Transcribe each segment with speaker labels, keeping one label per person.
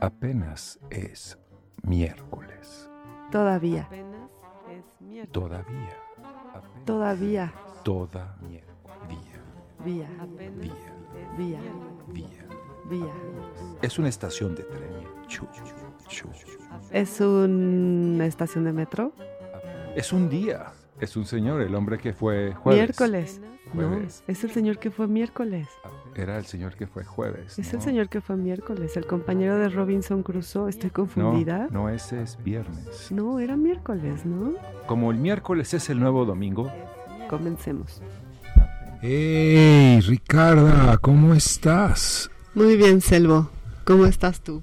Speaker 1: Apenas es miércoles.
Speaker 2: Todavía.
Speaker 3: Apenas es miércoles.
Speaker 1: Todavía. Apenas-
Speaker 2: Todavía.
Speaker 1: Todavía.
Speaker 2: Vía.
Speaker 3: Apenas
Speaker 2: Vía.
Speaker 3: es
Speaker 2: Vía.
Speaker 3: miércoles.
Speaker 1: Día.
Speaker 2: Vía.
Speaker 1: Es una estación de tren. Chu, chu.
Speaker 2: ¿Es una estación de metro?
Speaker 1: Es un día. Es un señor, el hombre que fue jueves.
Speaker 2: Miércoles. No, es el señor que fue miércoles.
Speaker 1: Era el señor que fue jueves.
Speaker 2: Es
Speaker 1: ¿no?
Speaker 2: el señor que fue miércoles, el compañero de Robinson Crusoe. ¿Estoy confundida?
Speaker 1: No, no, ese es viernes.
Speaker 2: No, era miércoles, ¿no?
Speaker 1: Como el miércoles es el nuevo domingo.
Speaker 2: Comencemos.
Speaker 4: ¡Hey, Ricarda! ¿Cómo estás?
Speaker 2: Muy bien, Selvo. ¿Cómo estás tú?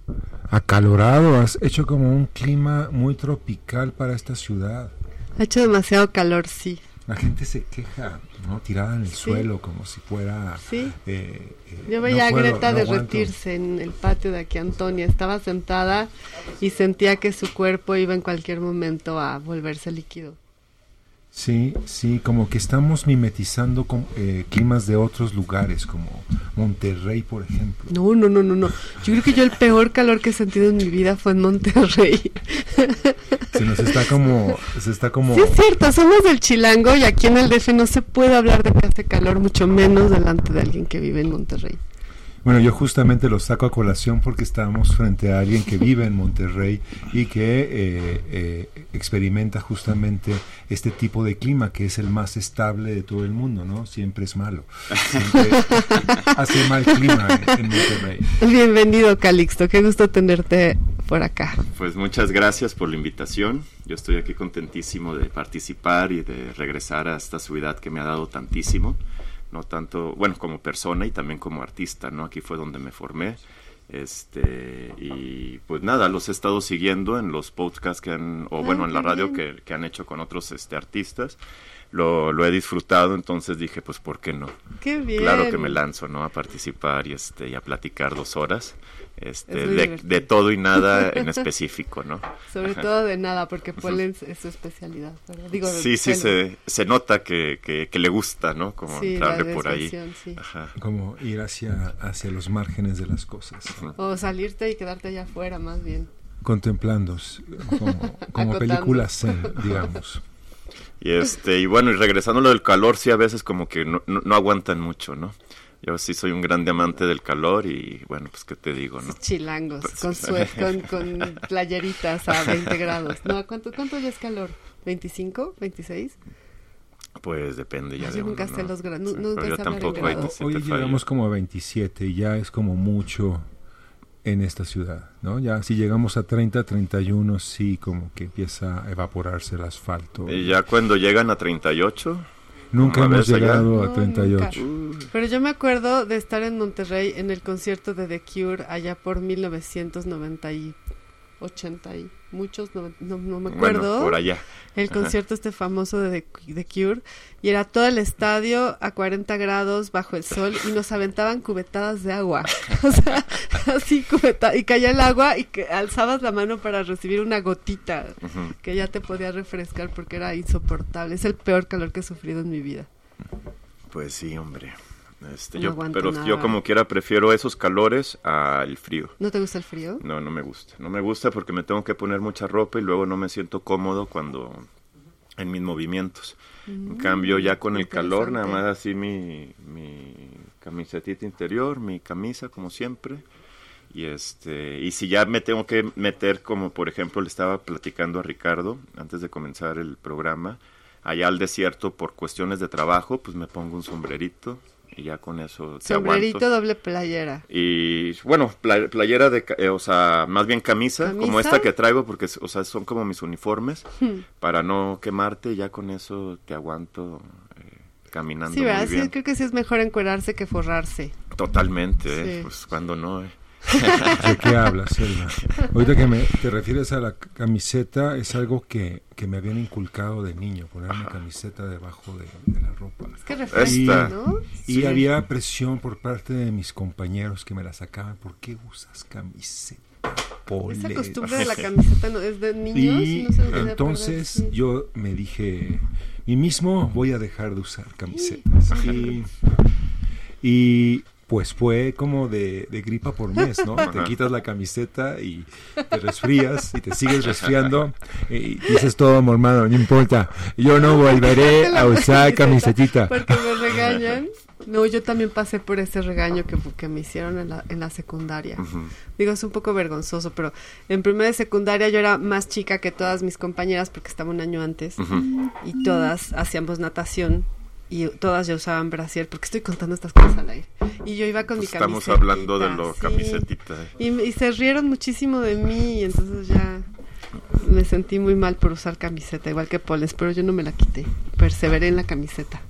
Speaker 4: Acalorado, has hecho como un clima muy tropical para esta ciudad.
Speaker 2: Ha hecho demasiado calor, sí.
Speaker 4: La gente se queja, ¿no? Tirada en el
Speaker 2: Sí.
Speaker 4: suelo como si fuera...
Speaker 2: Sí.
Speaker 4: eh, eh,
Speaker 2: Yo
Speaker 4: no
Speaker 2: veía a Greta
Speaker 4: no
Speaker 2: derretirse en el patio de aquí, Antonia. Estaba sentada y sentía que su cuerpo iba en cualquier momento a volverse líquido.
Speaker 4: Sí, sí, como que estamos mimetizando con, eh, climas de otros lugares, como Monterrey, por ejemplo.
Speaker 2: No, no, no, no, no. Yo creo que yo el peor calor que he sentido en mi vida fue en Monterrey.
Speaker 4: Se nos está como... Se está como...
Speaker 2: Sí, es cierto, somos del Chilango y aquí en el DF no se puede hablar de que hace calor, mucho menos delante de alguien que vive en Monterrey.
Speaker 4: Bueno, yo justamente lo saco a colación porque estábamos frente a alguien que vive en Monterrey y que eh, eh, experimenta justamente este tipo de clima que es el más estable de todo el mundo, ¿no? Siempre es malo. Siempre hace mal clima en, en Monterrey.
Speaker 2: Bienvenido, Calixto. Qué gusto tenerte por acá.
Speaker 5: Pues muchas gracias por la invitación. Yo estoy aquí contentísimo de participar y de regresar a esta ciudad que me ha dado tantísimo, no tanto, bueno, como persona y también como artista, ¿no? Aquí fue donde me formé. Este, y pues nada, los he estado siguiendo en los podcasts que han, o
Speaker 2: Ah,
Speaker 5: bueno, en la radio que, que han hecho con otros este, artistas. Lo, lo he disfrutado, entonces dije, pues, ¿por qué no?
Speaker 2: Qué bien.
Speaker 5: Claro que me lanzo, ¿no? A participar y, este, y a platicar dos horas,
Speaker 2: Es
Speaker 5: este,
Speaker 2: muy
Speaker 5: de, de todo y nada en específico, ¿no?
Speaker 2: Sobre todo de nada, porque Polen es su especialidad. ¿verdad? Digo,
Speaker 5: Sí, sí, se, se nota que, que, que le gusta, ¿no? Como
Speaker 2: Sí,
Speaker 5: entrarle por ahí.
Speaker 2: sí.
Speaker 5: Ajá.
Speaker 4: Como ir hacia, hacia los márgenes de las cosas,
Speaker 2: O salirte y quedarte allá afuera, más bien.
Speaker 4: contemplando, como, como películas zen, digamos.
Speaker 5: Y este, y bueno, y regresando a lo del calor, sí a veces como que no, no, no aguantan mucho, ¿no? Yo sí soy un gran amante del calor y bueno, pues qué te digo, ¿no?
Speaker 2: Chilangos,
Speaker 5: Pues,
Speaker 2: con, con, con playeritas a 20 grados. No, ¿cuánto, ¿Cuánto ya es calor? ¿25? ¿26?
Speaker 5: Pues depende ya
Speaker 2: Ay,
Speaker 5: de
Speaker 2: yo nunca
Speaker 5: uno,
Speaker 2: sé
Speaker 5: ¿no?
Speaker 2: los gra- nu-
Speaker 5: Sí,
Speaker 2: nunca
Speaker 5: pero yo tampoco
Speaker 2: grados.
Speaker 4: Hoy llegamos como a 27 y ya es como mucho en esta ciudad, ¿no? Ya si llegamos a 30, 31, sí como que empieza a evaporarse el asfalto.
Speaker 5: Y ya cuando llegan a 38,
Speaker 4: Nunca
Speaker 5: ¿cómo
Speaker 4: hemos
Speaker 5: allá?
Speaker 4: llegado a
Speaker 2: No,
Speaker 4: 38.
Speaker 5: uh,
Speaker 2: Pero yo me acuerdo de estar en Monterrey en el concierto de The Cure allá por 1990 y 80 y muchos, no, no, no me acuerdo.
Speaker 5: bueno, por allá.
Speaker 2: el
Speaker 5: Ajá.
Speaker 2: concierto este famoso de The, Cure y era todo el estadio a 40 grados bajo el sol y nos aventaban cubetadas de agua. O sea, así cubeta y caía el agua y que alzabas la mano para recibir una gotita que ya te podía refrescar porque era insoportable. Es el peor calor que he sufrido en mi vida.
Speaker 5: Pues sí, hombre. Este,
Speaker 2: No
Speaker 5: yo, pero
Speaker 2: nada.
Speaker 5: yo como quiera prefiero esos calores al frío.
Speaker 2: ¿No te gusta el frío?
Speaker 5: No, no me gusta. No me gusta porque me tengo que poner mucha ropa y luego no me siento cómodo cuando en mis movimientos. En cambio, ya con el calor, nada
Speaker 2: Mm,
Speaker 5: más así mi, mi camisetita interior, mi camisa como siempre. Y este, y si ya me tengo que meter como por ejemplo le estaba platicando a Ricardo antes de comenzar el programa, allá al desierto por cuestiones de trabajo, pues me pongo un sombrerito y ya con eso te
Speaker 2: Sombrerito,
Speaker 5: aguanto.
Speaker 2: doble playera.
Speaker 5: Y bueno, pla- playera de, eh, o sea, más bien camisa, como esta que traigo, porque, o sea, son como mis uniformes,
Speaker 2: Hmm.
Speaker 5: para no quemarte, ya con eso te aguanto eh, caminando
Speaker 2: Sí,
Speaker 5: muy
Speaker 2: ¿verdad? Sí,
Speaker 5: bien.
Speaker 2: creo que sí es mejor encuerarse que forrarse.
Speaker 5: Totalmente, eh,
Speaker 2: Sí.
Speaker 5: pues cuando no, eh.
Speaker 4: ¿De qué hablas, Selva? Ahorita que me, te refieres a la camiseta, es algo que, que me habían inculcado de niño, ponerme camiseta debajo de, de la ropa.
Speaker 2: Es que refresca. ¿no?
Speaker 4: Y
Speaker 5: Sí.
Speaker 4: había presión por parte de mis compañeros que me la sacaban. ¿Por qué usas camiseta?
Speaker 2: Esa costumbre de la camiseta no, es de niños.
Speaker 4: Y
Speaker 2: no se
Speaker 4: entonces
Speaker 2: perder, sí.
Speaker 4: yo me dije, mí mismo voy a dejar de usar camisetas. Y, y pues fue como de, de gripa por mes, ¿no? Te quitas la camiseta y te resfrías y te sigues resfriando y dices todo, hermano, no importa, yo no volveré a usar camisetita.
Speaker 2: Porque me regañan. No, yo también pasé por ese regaño que, que me hicieron en la, en la secundaria. Digo, es un poco vergonzoso, pero en primera de secundaria yo era más chica que todas mis compañeras porque estaba un año antes y todas hacíamos natación y todas ya usaban brasier porque estoy contando estas cosas al aire. Y yo iba con
Speaker 5: Pues
Speaker 2: mi
Speaker 5: estamos
Speaker 2: camiseta.
Speaker 5: hablando de lo camisetita.
Speaker 2: Y, y se rieron muchísimo de mí y entonces ya me sentí muy mal por usar camiseta, igual que Poles, pero yo no me la quité. Perseveré en la camiseta.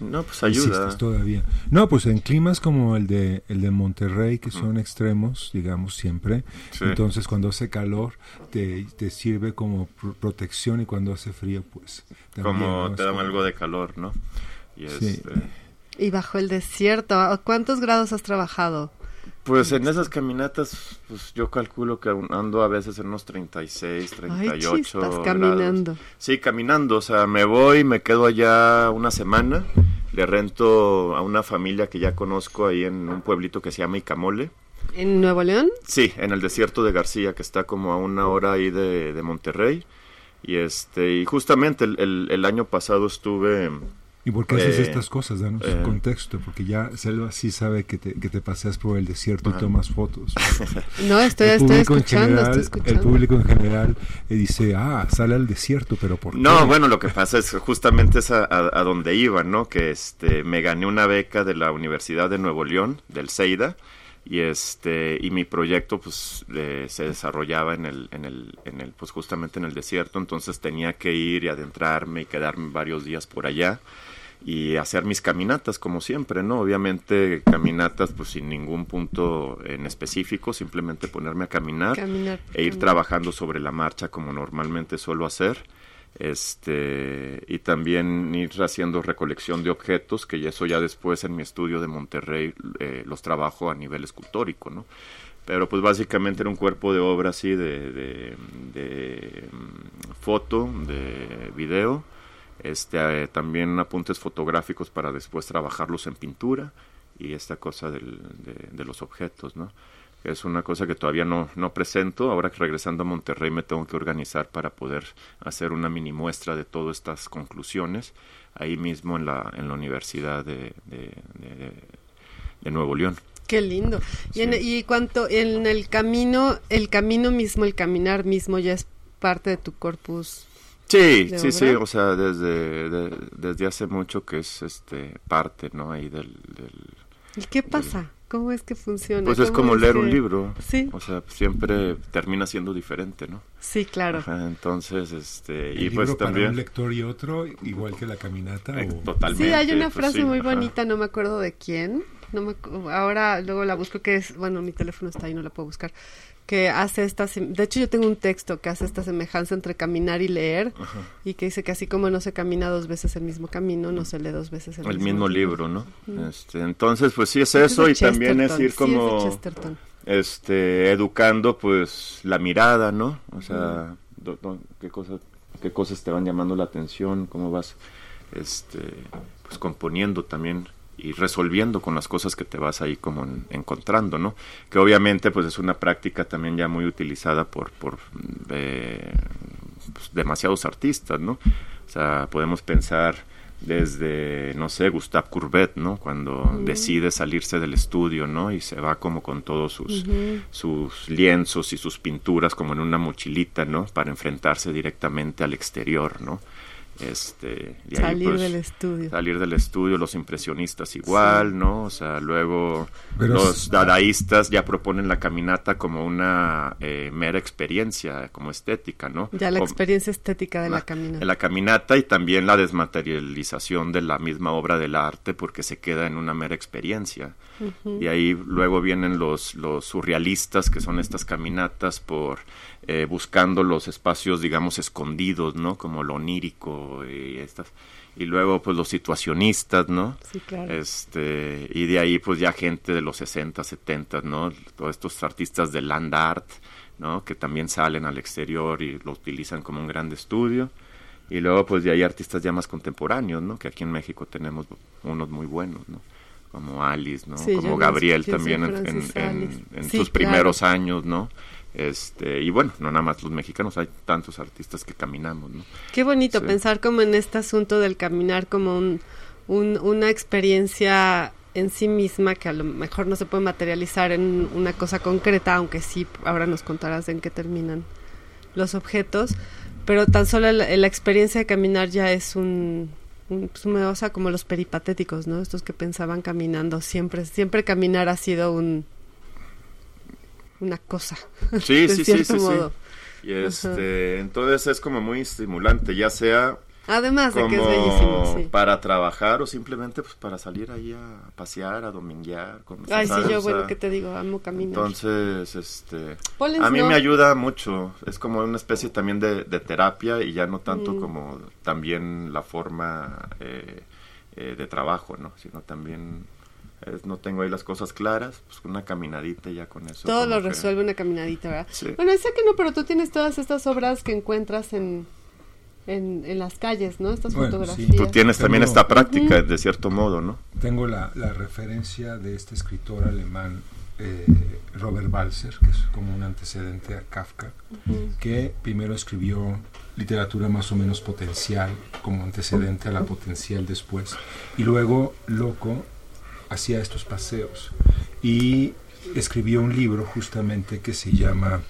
Speaker 5: No, pues ayuda.
Speaker 4: Todavía. No, pues en climas como el de el de Monterrey, que son extremos, digamos, siempre.
Speaker 5: Sí.
Speaker 4: Entonces, cuando hace calor, te, te sirve como pro- protección y cuando hace frío, pues... también,
Speaker 5: Como
Speaker 4: ¿no?
Speaker 5: te dan
Speaker 4: como-
Speaker 5: algo de calor, ¿no? Y
Speaker 4: Sí.
Speaker 5: este,
Speaker 2: Y bajo el desierto, ¿a ¿cuántos grados has trabajado?
Speaker 5: Pues en esas caminatas, pues yo calculo que ando a veces en unos 36, 38
Speaker 2: Ay, chispas,
Speaker 5: grados.
Speaker 2: caminando.
Speaker 5: Sí, caminando, o sea, me voy, me quedo allá una semana, le rento a una familia que ya conozco ahí en un pueblito que se llama Icamole.
Speaker 2: ¿En Nuevo León?
Speaker 5: Sí, en el desierto de García, que está como a una hora ahí de, de Monterrey. Y este, y justamente el, el- el año pasado estuve
Speaker 4: ¿Y por qué haces
Speaker 5: Eh,
Speaker 4: estas cosas? Danos
Speaker 5: eh.
Speaker 4: contexto, porque ya Selva sí sabe que te, que te paseas por el desierto y tomas fotos.
Speaker 2: No, estoy,
Speaker 4: el,
Speaker 2: escuchando,
Speaker 4: general,
Speaker 2: estoy
Speaker 4: el público en general eh, dice, ah, sale al desierto, pero ¿por qué?
Speaker 5: No, bueno, lo que pasa es justamente es a, a- a donde iba, ¿no? Que este, me gané una beca de la Universidad de Nuevo León, del CEIDA, y este, y mi proyecto, pues, eh, se desarrollaba en el, en el, en el, pues, justamente en el desierto, entonces tenía que ir y adentrarme y quedarme varios días por allá y hacer mis caminatas como siempre, ¿no? Obviamente caminatas pues sin ningún punto en específico, simplemente ponerme a caminar
Speaker 2: Caminar,
Speaker 5: e ir
Speaker 2: caminar.
Speaker 5: trabajando sobre la marcha como normalmente suelo hacer. Este, y también ir haciendo recolección de objetos, que eso ya después en mi estudio de Monterrey eh, los trabajo a nivel escultórico, ¿no? Pero pues básicamente era un cuerpo de obra así de, de, de, mm, foto, de video, este, eh, también apuntes fotográficos para después trabajarlos en pintura y esta cosa del- de, de los objetos, ¿no? Es una cosa que todavía no, no presento. Ahora que regresando a Monterrey me tengo que organizar para poder hacer una mini muestra de todas estas conclusiones ahí mismo en la, en la Universidad de, de- de- de Nuevo León.
Speaker 2: Qué lindo. Y, en, y cuanto en el camino, el camino mismo, el caminar mismo ya es parte de tu corpus.
Speaker 5: Sí,
Speaker 2: ¿De
Speaker 5: sí, sí, o sea, desde, de- desde hace mucho que es este parte, ¿no? Ahí del, del-
Speaker 2: ¿Y qué pasa? ¿Cómo es que funciona?
Speaker 5: Pues es
Speaker 2: ¿Cómo
Speaker 5: como leer
Speaker 2: que-
Speaker 5: un libro.
Speaker 2: Sí.
Speaker 5: O sea, siempre termina siendo diferente, ¿no?
Speaker 2: Sí, claro.
Speaker 5: Ajá, entonces, este,
Speaker 4: ¿El
Speaker 5: y pues
Speaker 4: para
Speaker 5: también...
Speaker 4: un lector y otro, igual que la caminata?
Speaker 5: Eh,
Speaker 4: o-
Speaker 5: Totalmente.
Speaker 2: Sí, hay una
Speaker 5: pues
Speaker 2: frase
Speaker 5: sí,
Speaker 2: muy
Speaker 5: ajá.
Speaker 2: bonita, no me acuerdo de quién. No me, ahora luego la busco que es, bueno, mi teléfono está ahí, no la puedo buscar. Que hace esta, de hecho yo tengo un texto que hace esta semejanza entre caminar y leer
Speaker 5: Ajá.
Speaker 2: y que dice que así como no se camina dos veces el mismo camino, no se lee dos veces el,
Speaker 5: El mismo libro, ¿no? Este, entonces, pues sí es eso y también es ir
Speaker 2: sí,
Speaker 5: como
Speaker 2: es
Speaker 5: este educando pues la mirada, ¿no? O sea, do- do- qué cosas qué cosas te van llamando la atención, cómo vas este pues componiendo también y resolviendo con las cosas que te vas ahí como en- encontrando, ¿no? Que obviamente pues es una práctica también ya muy utilizada por por eh, pues, demasiados artistas, ¿no? O sea, podemos pensar desde, no sé, Gustave Courbet, ¿no? Cuando decide salirse del estudio, ¿no? Y se va como con todos sus, sus lienzos y sus pinturas como en una mochilita, ¿no? Para enfrentarse directamente al exterior, ¿no? Este, y ahí,
Speaker 2: Salir
Speaker 5: pues,
Speaker 2: del estudio.
Speaker 5: salir del estudio, los impresionistas igual, ¿no? O sea, luego
Speaker 4: Pero
Speaker 5: los
Speaker 4: es-
Speaker 5: dadaístas ya proponen la caminata como una eh, mera experiencia, como estética, ¿no?
Speaker 2: Ya la
Speaker 5: O-
Speaker 2: experiencia estética de la,
Speaker 5: la-
Speaker 2: caminata.
Speaker 5: en la caminata y también la desmaterialización de la misma obra del arte porque se queda en una mera experiencia. Y ahí luego vienen los, los surrealistas, que son estas caminatas por eh, buscando los espacios, digamos, escondidos, ¿no? Como lo onírico y estas. Y luego, pues, los situacionistas, ¿no?
Speaker 2: Sí, claro.
Speaker 5: Este, y de ahí, pues, ya gente de los 60, 70, ¿no? Todos estos artistas de land art, ¿no? Que también salen al exterior y lo utilizan como un gran estudio. Y luego, pues, de ahí artistas ya más contemporáneos, ¿no? Que aquí en México tenemos unos muy buenos, ¿no? como Alice, ¿no?
Speaker 2: Sí,
Speaker 5: como Gabriel también
Speaker 2: en
Speaker 5: en, en-
Speaker 2: Francis
Speaker 5: en-
Speaker 2: Alice.
Speaker 5: en
Speaker 2: Sí,
Speaker 5: sus
Speaker 2: claro.
Speaker 5: primeros años, ¿no? Este, y bueno, no nada más los mexicanos, hay tantos artistas que caminamos, ¿no?
Speaker 2: Qué bonito
Speaker 5: Sí.
Speaker 2: pensar como en este asunto del caminar como un, un- una experiencia en sí misma que a lo mejor no se puede materializar en una cosa concreta, aunque sí, ahora nos contarás en qué terminan los objetos, pero tan solo la, la experiencia de caminar ya es un, un pues, una cosa como los peripatéticos, ¿no? Estos que pensaban caminando, siempre, siempre caminar ha sido un una cosa,
Speaker 5: Sí,
Speaker 2: de
Speaker 5: sí,
Speaker 2: cierto
Speaker 5: sí, sí.
Speaker 2: modo.
Speaker 5: Y este, entonces es como muy estimulante, ya sea
Speaker 2: Además de que es bellísimo, sí.
Speaker 5: para trabajar o simplemente pues para salir ahí a pasear, a dominguear. con
Speaker 2: Ay, sí, yo,
Speaker 5: O
Speaker 2: bueno, ¿qué te digo? Amo caminar.
Speaker 5: Entonces, este, a mí
Speaker 2: no.
Speaker 5: me ayuda mucho, es como una especie también de, de terapia y ya no tanto
Speaker 2: Mm.
Speaker 5: como también la forma eh, eh, de trabajo, ¿no? Sino también es- no tengo ahí las cosas claras, pues una caminadita y ya con eso.
Speaker 2: Todo lo
Speaker 5: que-
Speaker 2: resuelve una caminadita, ¿verdad?
Speaker 5: Sí.
Speaker 2: Bueno, sé que no, pero tú tienes todas estas obras que encuentras en, en, en las calles, ¿no? Estas
Speaker 4: Bueno, sí.
Speaker 2: fotografías.
Speaker 5: Tú tienes también
Speaker 4: Tengo-
Speaker 5: esta práctica, de cierto modo, ¿no?
Speaker 4: Tengo la, la referencia de este escritor alemán, eh, Robert Balzer, que es como un antecedente a Kafka, que primero escribió literatura más o menos potencial, como antecedente a la potencial después, y luego, loco, hacía estos paseos. Y escribió un libro justamente que se llama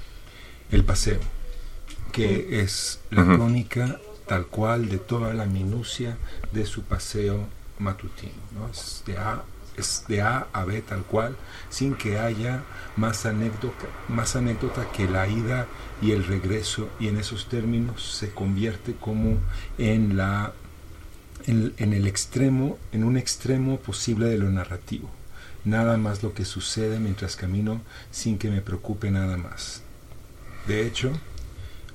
Speaker 4: El Paseo, que es la crónica tal cual de toda la minucia de su paseo matutino. ¿no? Es, de a, es de A a B tal cual, sin que haya más anécdota, más anécdota que la ida y el regreso, y en esos términos se convierte como en la en, el extremo, en un extremo posible de lo narrativo. Nada más lo que sucede mientras camino sin que me preocupe nada más. De hecho,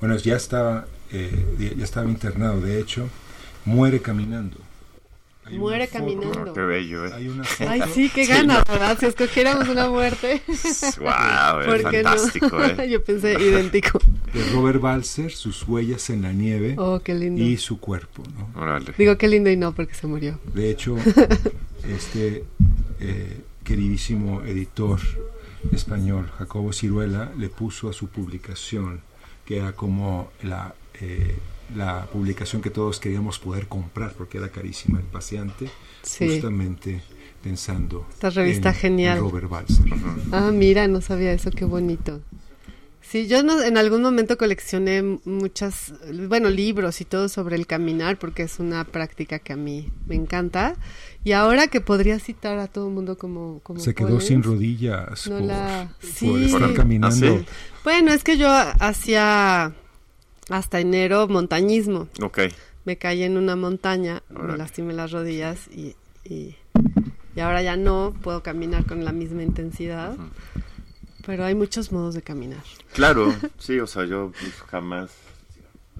Speaker 4: bueno, ya estaba, eh, ya estaba internado, de hecho, muere caminando. Hay
Speaker 2: Muere caminando.
Speaker 5: Oh, qué bello, ¿eh?
Speaker 4: Hay una foto
Speaker 2: Ay, sí, qué ganas, ¿verdad? Si escogiéramos una muerte.
Speaker 5: wow, es
Speaker 2: ¿Por qué no?
Speaker 5: fantástico, ¿eh?
Speaker 2: Yo pensé idéntico.
Speaker 4: de Robert Balzer, sus huellas en la nieve
Speaker 2: Oh, qué lindo.
Speaker 4: y su cuerpo. ¿no?
Speaker 5: Órale.
Speaker 2: Digo qué lindo y no, porque se murió.
Speaker 4: De hecho, este eh, queridísimo editor español, Jacobo Ciruela, le puso a su publicación, que era como la, eh, la publicación que todos queríamos poder comprar, porque era carísima, El Paseante,
Speaker 2: Sí.
Speaker 4: justamente pensando
Speaker 2: Esta revista
Speaker 4: en- en
Speaker 2: genial.
Speaker 4: Robert Balzer.
Speaker 2: Ah, mira, no sabía eso, qué bonito. Sí, yo no, en algún momento coleccioné muchas, bueno, libros y todo sobre el caminar, porque es una práctica que a mí me encanta. Y ahora que podría citar a todo el mundo como... como
Speaker 4: Se quedó sin rodillas
Speaker 2: No
Speaker 4: por,
Speaker 2: la-
Speaker 4: por
Speaker 2: sí.
Speaker 4: estar
Speaker 2: ¿Ah,
Speaker 4: caminando.
Speaker 5: sí?
Speaker 2: Bueno, es que yo hacía hasta enero montañismo.
Speaker 5: Ok.
Speaker 2: Me caí en una montaña, me lastimé las rodillas y, y, y ahora ya no puedo caminar con la misma intensidad. Pero hay muchos modos de caminar.
Speaker 5: Claro, sí, o sea, yo pues, jamás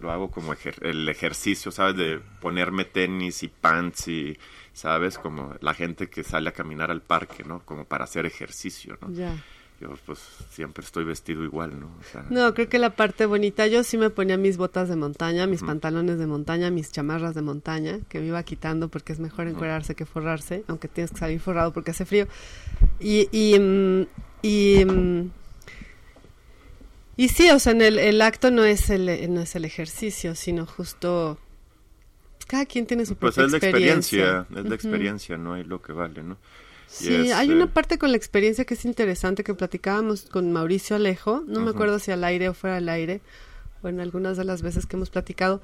Speaker 5: lo hago como ejer- el ejercicio, ¿sabes? De ponerme tenis y pants y, ¿sabes? Como la gente que sale a caminar al parque, ¿no? Como para hacer ejercicio, ¿no?
Speaker 2: Ya.
Speaker 5: Yo pues siempre estoy vestido igual, ¿no? O sea,
Speaker 2: No, creo que la parte bonita, yo sí me ponía mis botas de montaña, mis pantalones de montaña, mis chamarras de montaña, que me iba quitando porque es mejor encuerarse que forrarse, aunque tienes que salir forrado porque hace frío. Y, y, mm, y, mm, y sí, o sea, en el, el acto no es el, no es el ejercicio, sino justo... pues, cada quien tiene su
Speaker 5: pues
Speaker 2: propia
Speaker 5: es la experiencia, es la experiencia, no hay lo que vale, ¿no?
Speaker 2: Sí, hay
Speaker 5: eh,
Speaker 2: una parte con la experiencia que es interesante que platicábamos con Mauricio Alejo, no me acuerdo si al aire o fuera al aire, o en algunas de las veces que hemos platicado,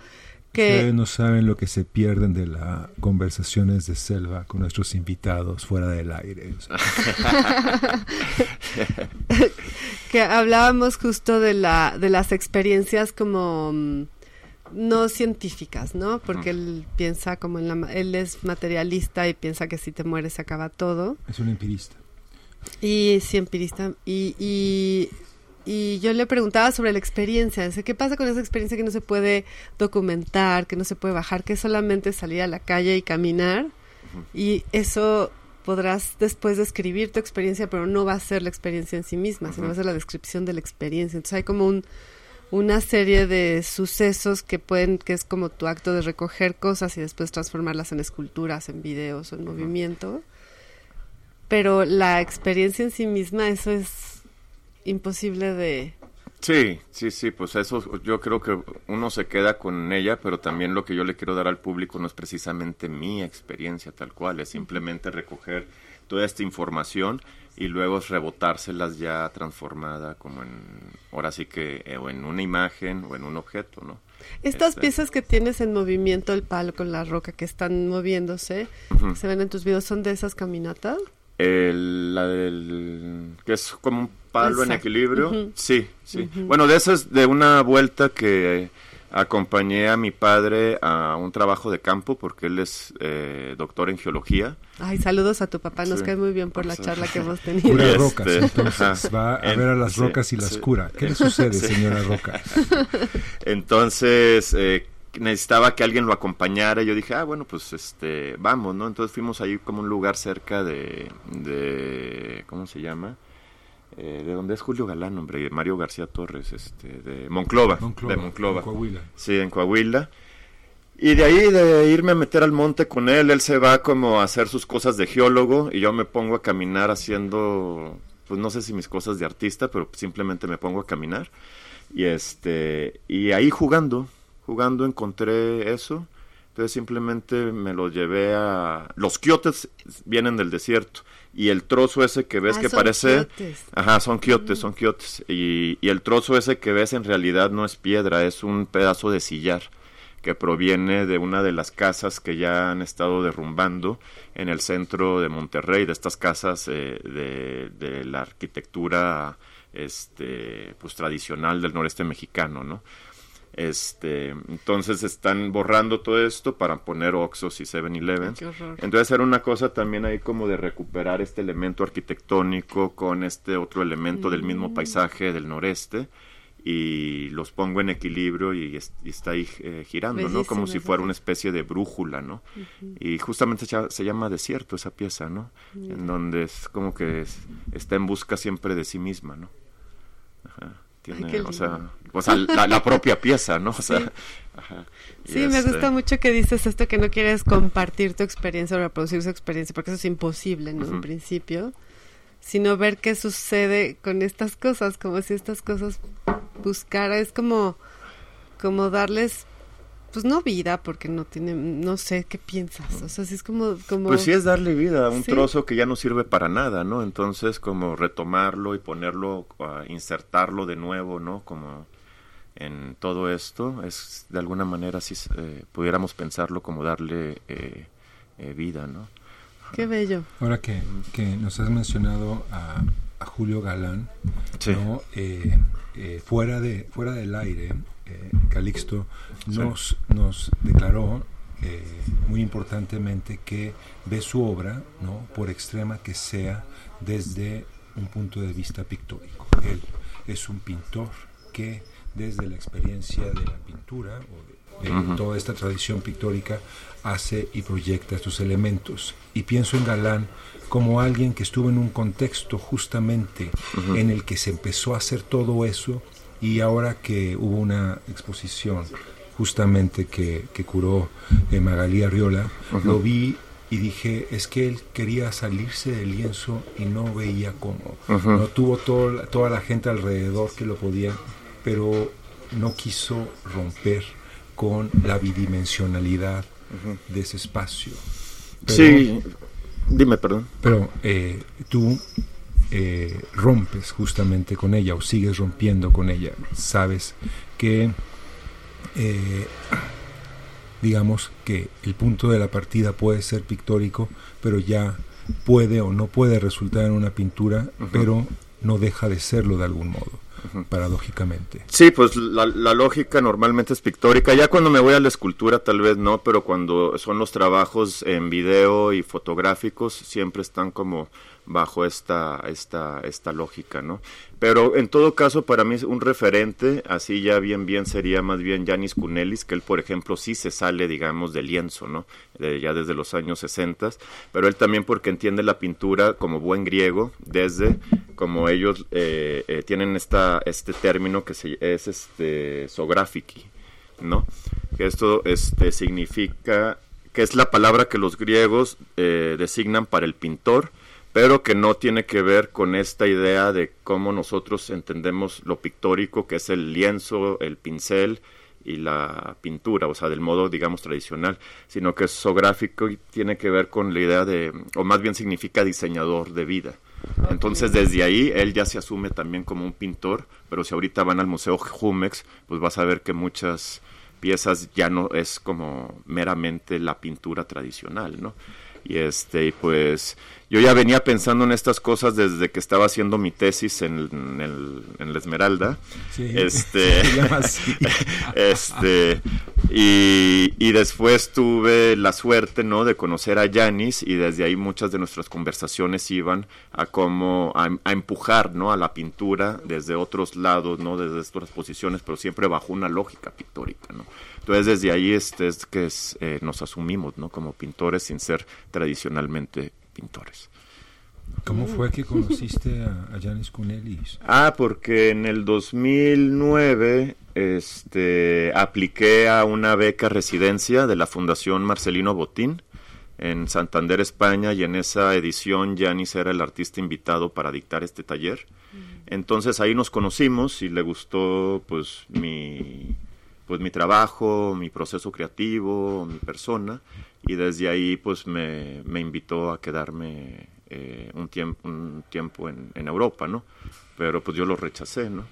Speaker 2: que
Speaker 4: Ustedes no saben lo que se pierden de las conversaciones de selva con nuestros invitados fuera del aire. O sea,
Speaker 2: que hablábamos justo de la de las experiencias como mm, no científicas, ¿no? Porque él piensa como en la ma- él es materialista y piensa que si te mueres se acaba todo.
Speaker 4: es un empirista.
Speaker 2: Y sí, empirista. Y, y, y yo le preguntaba sobre la experiencia. Dice, ¿qué pasa con esa experiencia que no se puede documentar, que no se puede bajar, que es solamente salir a la calle y caminar? Y eso podrás después describir tu experiencia, pero no va a ser la experiencia en sí misma, sino va a ser la descripción de la experiencia. Entonces hay como un, una serie de sucesos que pueden, que es como tu acto de recoger cosas y después transformarlas en esculturas, en videos o en movimiento. Pero la experiencia en sí misma, eso es imposible de...
Speaker 5: Sí, sí, sí, pues eso yo creo que uno se queda con ella, pero también lo que yo le quiero dar al público no es precisamente mi experiencia tal cual, es simplemente recoger toda esta información y luego rebotárselas ya transformada como en, ahora sí que, eh, o en una imagen o en un objeto, ¿no?
Speaker 2: Estas
Speaker 5: Este,
Speaker 2: piezas que tienes en movimiento, el palo con la roca que están moviéndose, que se ven en tus videos, ¿son de esas caminatas?
Speaker 5: El, la del, que es como un palo en equilibrio. Sí, sí. Bueno, de esas, de una vuelta que acompañé a mi padre a un trabajo de campo, porque él es eh, doctor en geología.
Speaker 2: Ay, saludos a tu papá, nos
Speaker 5: Sí.
Speaker 2: cae muy bien por la
Speaker 5: Sí.
Speaker 2: charla que hemos
Speaker 4: Cura
Speaker 2: tenido.
Speaker 5: Este,
Speaker 4: rocas, entonces va a
Speaker 5: En-
Speaker 4: ver a las
Speaker 5: sí,
Speaker 4: rocas y las
Speaker 5: sí.
Speaker 4: cura. ¿Qué le sucede,
Speaker 5: Sí.
Speaker 4: señora Roca?
Speaker 5: Entonces, eh, necesitaba que alguien lo acompañara. Y yo dije, ah, bueno, pues este, vamos, ¿no? Entonces fuimos ahí como un lugar cerca de, de ¿cómo se llama? Eh, de donde es Julio Galán, hombre, Mario García Torres, este, de Monclova, de Monclova.
Speaker 4: en Coahuila.
Speaker 5: Sí, en Coahuila. Y de ahí de irme a meter al monte con él, él se va como a hacer sus cosas de geólogo y yo me pongo a caminar haciendo, pues no sé si mis cosas de artista, pero simplemente me pongo a caminar. Y este, y ahí jugando, jugando encontré eso. Entonces simplemente me lo llevé a... Los quiotes vienen del desierto y el trozo ese que ves
Speaker 2: Ah,
Speaker 5: que
Speaker 2: son
Speaker 5: parece...
Speaker 2: quiotes.
Speaker 5: Ajá, son quiotes, son quiotes. Y, y el trozo ese que ves en realidad no es piedra, es un pedazo de sillar que proviene de una de las casas que ya han estado derrumbando en el centro de Monterrey, de estas casas eh, de, de la arquitectura este pues tradicional del noreste mexicano, ¿no? Este, entonces están borrando todo esto para poner Oxos y 7-Eleven.
Speaker 2: Qué horror.
Speaker 5: Entonces era una cosa también ahí como de recuperar este elemento arquitectónico con este otro elemento del mismo paisaje del noreste y los pongo en equilibrio y, es- y está ahí eh, girando, ¿no? Como si fuera una especie de brújula, ¿no? Y justamente se, llama- se llama desierto esa pieza, ¿no? En donde es como que es- está en busca siempre de sí misma, ¿no? Ajá. Tiene, o sea, o sea, la, la propia pieza, ¿no? O sea, ajá. Y
Speaker 2: Sí, me
Speaker 5: este,
Speaker 2: gusta mucho que dices esto que no quieres compartir tu experiencia o reproducir su experiencia, porque eso es imposible, ¿no? En
Speaker 5: Ujú.
Speaker 2: principio, sino ver qué sucede con estas cosas, como si estas cosas buscara, es como, como darles, pues no vida, porque no tiene, no sé qué piensas, o sea, sí es como, como,
Speaker 5: Pues sí es darle vida a un
Speaker 2: Sí.
Speaker 5: trozo que ya no sirve para nada, ¿no? Entonces como retomarlo y ponerlo, a insertarlo de nuevo, ¿no? Como en todo esto, es de alguna manera si pudiéramos pensarlo como darle eh, eh, vida, ¿no?
Speaker 2: qué bello.
Speaker 4: Ahora que, que nos has mencionado a, a Julio Galán,
Speaker 5: Sí.
Speaker 4: ¿no? Eh, eh, fuera, de, fuera del aire, eh, Calixto nos, nos declaró eh, muy importantemente que ve su obra, ¿no? por extrema que sea, desde un punto de vista pictórico. Él es un pintor que desde la experiencia de la pintura o de, toda esta tradición pictórica hace y proyecta estos elementos. Y pienso en Galán como alguien que estuvo en un contexto justamente en el que se empezó a hacer todo eso y ahora que hubo una exposición justamente que, que curó eh, Magalí Arriola, lo vi y dije, es que él quería salirse del lienzo y no veía cómo. No tuvo todo- toda la gente alrededor que lo podía, pero no quiso romper con la bidimensionalidad de ese espacio. Pero-
Speaker 5: sí, dime, perdón.
Speaker 4: pero eh, tú eh, rompes justamente con ella o sigues rompiendo con ella. Sabes que, eh, digamos que el punto de la partida puede ser pictórico, pero ya puede o no puede resultar en una pintura, pero no deja de serlo de algún modo, paradójicamente.
Speaker 5: Sí, pues la, la lógica normalmente es pictórica. Ya cuando me voy a la escultura tal vez no, pero cuando son los trabajos en video y fotográficos siempre están como bajo esta, esta, esta lógica, ¿no? Pero en todo caso, para mí un referente, así ya bien bien, sería más bien Yanis Kunelis, que él, por ejemplo, sí se sale, digamos, del lienzo, ¿no? De- ya desde los años 60, pero él también porque entiende la pintura como buen griego, desde como ellos eh, eh, tienen esta, este término que se, es este sografiki, ¿no? Que esto este, significa que es la palabra que los griegos eh, designan para el pintor, pero que no tiene que ver con esta idea de cómo nosotros entendemos lo pictórico, que es el lienzo, el pincel y la pintura, o sea, del modo, digamos, tradicional, sino que es zoográfico y tiene que ver con la idea de, o más bien significa diseñador de vida. Entonces, desde ahí, él ya se asume también como un pintor, pero si ahorita van al Museo Jumex, pues vas a ver que muchas piezas ya no es como meramente la pintura tradicional, ¿no? Y este, y pues yo ya venía pensando en estas cosas desde que estaba haciendo mi tesis en, en el, en la Esmeralda.
Speaker 4: Sí,
Speaker 5: Este,
Speaker 4: se llama así.
Speaker 5: este, y, y después tuve la suerte, ¿no? De conocer a Yanis y desde ahí muchas de nuestras conversaciones iban a cómo, a, a empujar, ¿no? A la pintura desde otros lados, ¿no? Desde otras posiciones, pero siempre bajo una lógica pictórica, ¿no? Entonces desde ahí este es que es, eh, nos asumimos, ¿no? Como pintores sin ser tradicionalmente pintores.
Speaker 4: ¿Cómo fue que conociste a, a Janis Kunelis?
Speaker 5: Ah, porque en el 2009 este, apliqué a una beca residencia de la Fundación Marcelino Botín en Santander, España, y en esa edición Yanis era el artista invitado para dictar este taller. Entonces ahí nos conocimos y le gustó pues mi pues mi trabajo, mi proceso creativo, mi persona y desde ahí pues me, me invitó a quedarme eh, un tiempo un tiempo en, en Europa, ¿no? Pero pues yo lo rechacé, ¿no?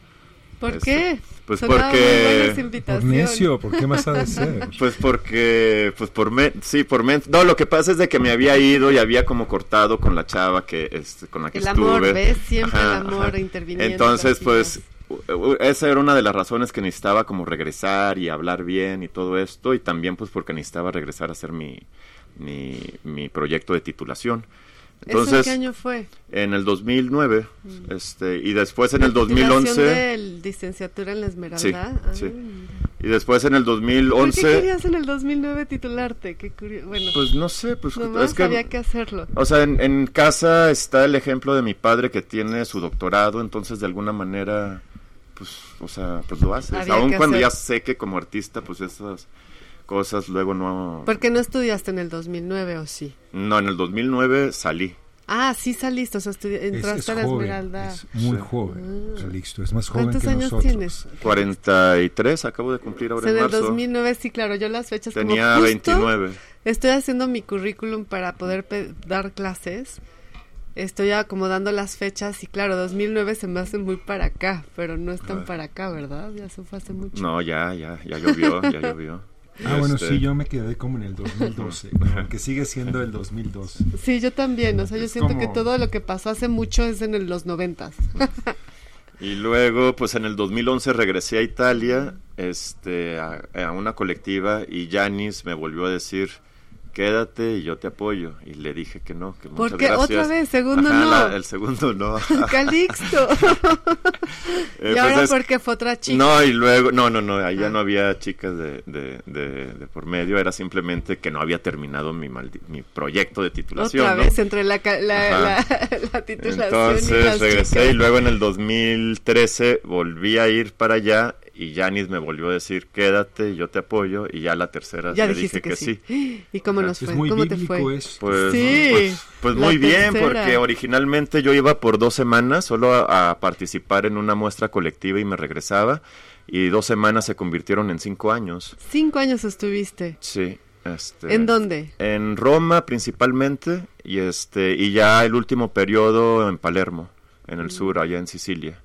Speaker 2: ¿Por
Speaker 5: Este,
Speaker 2: qué?
Speaker 5: pues
Speaker 2: Sonaba
Speaker 5: porque-
Speaker 4: Por necio, ¿por qué más ha de ser?
Speaker 5: Pues porque, pues por men, sí, por men, no, lo que pasa es de que me había ido y había como cortado con la chava que, este, con la que
Speaker 2: El
Speaker 5: estuve.
Speaker 2: amor, ¿ves? Siempre
Speaker 5: Ajá,
Speaker 2: el amor
Speaker 5: ajá.
Speaker 2: interviniendo.
Speaker 5: Entonces, pues, esa era una de las razones que necesitaba como regresar y hablar bien y todo esto, y también pues porque necesitaba regresar a hacer mi, mi, mi proyecto de titulación.
Speaker 2: ¿Eso en
Speaker 5: Entonces,
Speaker 2: qué año fue?
Speaker 5: en el 2009, este, y después en el
Speaker 2: ¿La titulación
Speaker 5: 2011,
Speaker 2: de licenciatura en la Esmeralda?
Speaker 5: Sí,
Speaker 2: Ah,
Speaker 5: sí. y después en el
Speaker 2: ¿Por
Speaker 5: 2011,
Speaker 2: qué querías en el 2009 titularte? Qué curioso. Bueno,
Speaker 5: pues no sé, pues
Speaker 2: nomás
Speaker 5: es que...
Speaker 2: había que hacerlo.
Speaker 5: O sea, en, en casa está el ejemplo de mi padre que tiene su doctorado, entonces de alguna manera, pues, o sea, pues lo haces.
Speaker 2: Había que
Speaker 5: cuando
Speaker 2: hacer.
Speaker 5: ya sé que como artista, pues esas cosas luego no...
Speaker 2: ¿Por qué no estudiaste en el 2009 o sí?
Speaker 5: No, en el 2009 salí.
Speaker 2: Ah, sí saliste, o sea, estudi-
Speaker 4: Es,
Speaker 2: entraste
Speaker 4: es
Speaker 2: a la
Speaker 4: joven,
Speaker 2: Esmeralda.
Speaker 4: es muy
Speaker 5: Sí.
Speaker 4: joven,
Speaker 2: Ah.
Speaker 4: Calixto, es más joven
Speaker 2: ¿Cuántos
Speaker 4: que
Speaker 2: años
Speaker 4: nosotros.
Speaker 2: tienes?
Speaker 5: 43, acabo de cumplir
Speaker 2: O
Speaker 5: ahora
Speaker 2: sea,
Speaker 5: en
Speaker 2: en el
Speaker 5: marzo.
Speaker 2: 2009, sí, claro, yo las fechas como
Speaker 5: Tenía
Speaker 2: justo
Speaker 5: 29.
Speaker 2: Estoy haciendo mi currículum para poder pe- dar clases. Estoy acomodando las fechas y claro, 2009 se me hace muy para acá, pero no es tan
Speaker 5: Ah.
Speaker 2: para acá, ¿verdad? Ya se fue hace mucho.
Speaker 5: No, ya, ya, ya llovió, ya llovió.
Speaker 4: Ah, bueno,
Speaker 5: Este,
Speaker 4: sí, yo me quedé como en el 2012, ¿no? que sigue siendo el 2012.
Speaker 2: Sí, yo también, o sea, yo
Speaker 4: Es
Speaker 2: siento que
Speaker 4: como-
Speaker 2: todo lo que pasó hace mucho es en el- los noventas.
Speaker 5: Y luego, pues en el 2011 regresé a Italia, este, a, a una colectiva y Yanis me volvió a decir, quédate y yo te apoyo. Y le dije que no, que muchas
Speaker 2: ¿Por qué?
Speaker 5: gracias.
Speaker 2: Otra vez, segundo
Speaker 5: Ajá,
Speaker 2: no.
Speaker 5: la- el segundo no.
Speaker 2: Calixto.
Speaker 5: Eh,
Speaker 2: y
Speaker 5: pues
Speaker 2: ahora
Speaker 5: es-
Speaker 2: porque fue otra chica.
Speaker 5: No, y luego, no, no, no, allá
Speaker 2: Ah.
Speaker 5: no había chicas de, de, de, de por medio, era simplemente que no había terminado mi, maldi- mi proyecto de titulación.
Speaker 2: otra
Speaker 5: ¿no?
Speaker 2: vez entre la, la, la, la titulación y
Speaker 5: Entonces
Speaker 2: las
Speaker 5: regresé
Speaker 2: chicas.
Speaker 5: y luego en el 2013 volví a ir para allá y Janis me volvió a decir quédate, yo te apoyo y ya la tercera
Speaker 2: Ya
Speaker 5: le dije
Speaker 2: que, sí. ¿Y cómo nos fue?
Speaker 4: muy
Speaker 2: ¿Cómo te fue?
Speaker 4: esto.
Speaker 5: Pues,
Speaker 2: Sí,
Speaker 5: pues, pues muy bien, porque originalmente yo iba por dos semanas solo a, a participar en una muestra colectiva y me regresaba y dos semanas se convirtieron en cinco años.
Speaker 2: Cinco años estuviste.
Speaker 5: Sí. Este,
Speaker 2: ¿En dónde?
Speaker 5: En Roma principalmente y este y ya el último periodo en Palermo, en
Speaker 2: Mm.
Speaker 5: el sur, allá en Sicilia,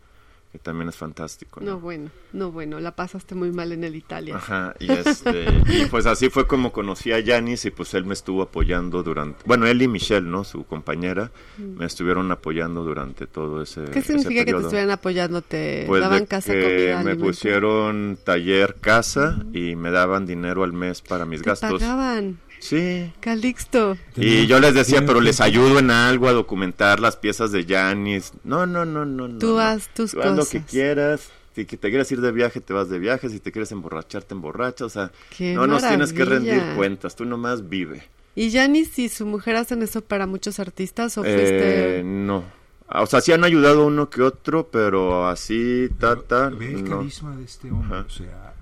Speaker 5: que también es fantástico. ¿no?
Speaker 2: No, bueno, no, bueno, la pasaste muy mal en el Italia.
Speaker 5: Ajá, y este, y pues así fue como conocí a Yanis y pues él me estuvo apoyando durante, bueno, él y Michelle, ¿no? Su compañera, me estuvieron apoyando durante todo ese
Speaker 2: Mm. ¿Qué
Speaker 5: ese
Speaker 2: significa que te estuvieran apoyando? ¿Te
Speaker 5: Pues
Speaker 2: daban casa, comida,
Speaker 5: me?
Speaker 2: Mm.
Speaker 5: pusieron taller, casa y me daban dinero al mes para mis
Speaker 2: Te
Speaker 5: gastos.
Speaker 2: pagaban,
Speaker 5: Sí,
Speaker 2: Calixto.
Speaker 5: Y yo les decía, pero les ayudo en algo a documentar las piezas de Janis. No, no, no, no. no,
Speaker 2: Tú
Speaker 5: no.
Speaker 2: haz tus
Speaker 5: Tú haz lo
Speaker 2: cosas.
Speaker 5: que quieras. Si que te quieres ir de viaje, te vas de viaje. Si te quieres emborrachar, te emborrachas. O sea,
Speaker 2: Qué
Speaker 5: no nos tienes que rendir cuentas. Tú nomás vive.
Speaker 2: ¿Y Janis y su mujer hacen eso para muchos artistas o
Speaker 5: Eh, no. Ah, O sea, sí han ayudado uno que otro, pero así, tata,
Speaker 4: Ve el
Speaker 5: no.
Speaker 4: carisma de este hombre,
Speaker 5: Ajá.
Speaker 4: o sea,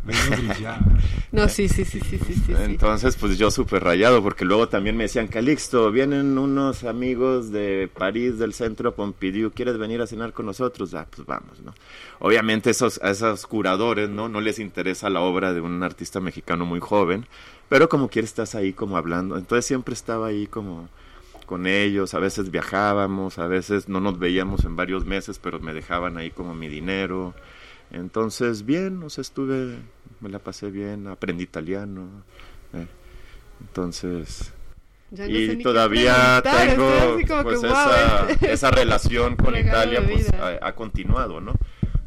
Speaker 2: No, sí, sí, sí, sí, sí, sí.
Speaker 5: Entonces, pues yo súper rayado, porque luego también me decían, Calixto, vienen unos amigos de París, del centro Pompidou, ¿quieres venir a cenar con nosotros? Ah, pues vamos, ¿no? Obviamente esos, a esos curadores, ¿no? No les interesa la obra de un artista mexicano muy joven, pero como quieres estás ahí como hablando. Entonces siempre estaba ahí como con ellos, a veces viajábamos, a veces no nos veíamos en varios meses, pero me dejaban ahí como mi dinero. Entonces, bien, o sea, estuve, me la pasé bien, aprendí italiano. eh. Entonces,
Speaker 2: no
Speaker 5: y todavía tengo pues esa,
Speaker 2: este-
Speaker 5: esa relación con
Speaker 2: regalo
Speaker 5: Italia pues ha, ha continuado, ¿no?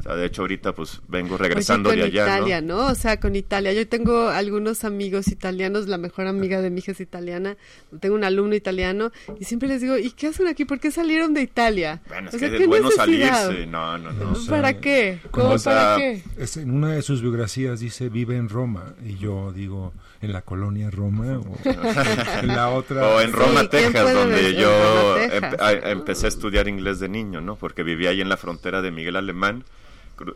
Speaker 5: Sea, de hecho ahorita pues vengo
Speaker 2: Oye,
Speaker 5: regresando
Speaker 2: con
Speaker 5: de allá,
Speaker 2: Italia,
Speaker 5: ¿no?
Speaker 2: ¿no? O sea, con Italia. Yo tengo algunos amigos italianos, la mejor amiga de mi hija es italiana, tengo un alumno italiano y siempre les digo, ¿y qué hacen aquí? ¿Por qué salieron de Italia?
Speaker 5: Bueno, es
Speaker 2: O sea,
Speaker 5: que
Speaker 2: ¿qué
Speaker 5: es bueno salirse, no, no, no.
Speaker 4: O sea,
Speaker 2: ¿Para qué? ¿Cómo
Speaker 5: o sea,
Speaker 2: para qué?
Speaker 4: Es- en una de sus biografías dice vive en Roma y yo digo en la colonia Roma o en la otra
Speaker 5: O en Roma,
Speaker 2: Sí, ¿quién
Speaker 5: Texas, donde yo
Speaker 2: Roma,
Speaker 5: em-
Speaker 2: Texas?
Speaker 5: a- empecé a estudiar inglés de niño, ¿no? Porque vivía ahí en la frontera de Miguel Alemán.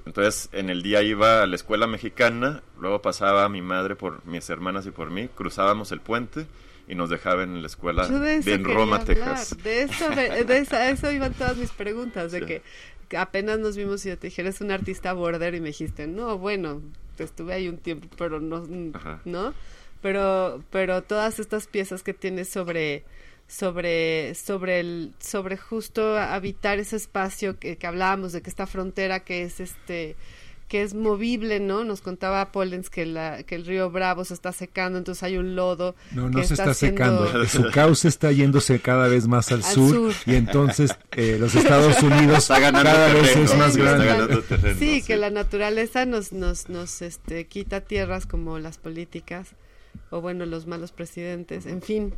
Speaker 5: Entonces, en el día iba a la escuela mexicana, luego pasaba mi madre por mis hermanas y por mí, cruzábamos el puente y nos dejaban en la escuela
Speaker 2: de
Speaker 5: en Roma,
Speaker 2: hablar,
Speaker 5: Texas.
Speaker 2: De eso, de, de esa- eso iban todas mis preguntas, de
Speaker 5: Sí.
Speaker 2: que, que apenas nos vimos y yo te dije, eres un artista border y me dijiste, no, bueno, estuve ahí un tiempo, pero no,
Speaker 5: Ajá.
Speaker 2: ¿no? Pero, pero todas estas piezas que tienes sobre sobre sobre el sobre justo habitar ese espacio que, que hablábamos de que esta frontera que es este que es movible, ¿no? Nos contaba Pollens que, la, que el río Bravo se está secando, entonces hay un lodo.
Speaker 4: No, no
Speaker 2: que
Speaker 4: se está secando. Su cauce está yéndose cada vez más al,
Speaker 2: Al
Speaker 4: sur,
Speaker 2: sur.
Speaker 4: y entonces eh, los Estados Unidos
Speaker 5: Está ganando
Speaker 4: cada vez es más
Speaker 2: Sí,
Speaker 5: está
Speaker 4: grande.
Speaker 5: ganando terreno,
Speaker 2: Sí, que la naturaleza nos, nos, nos este, quita tierras como las políticas, o bueno, los malos presidentes, en fin.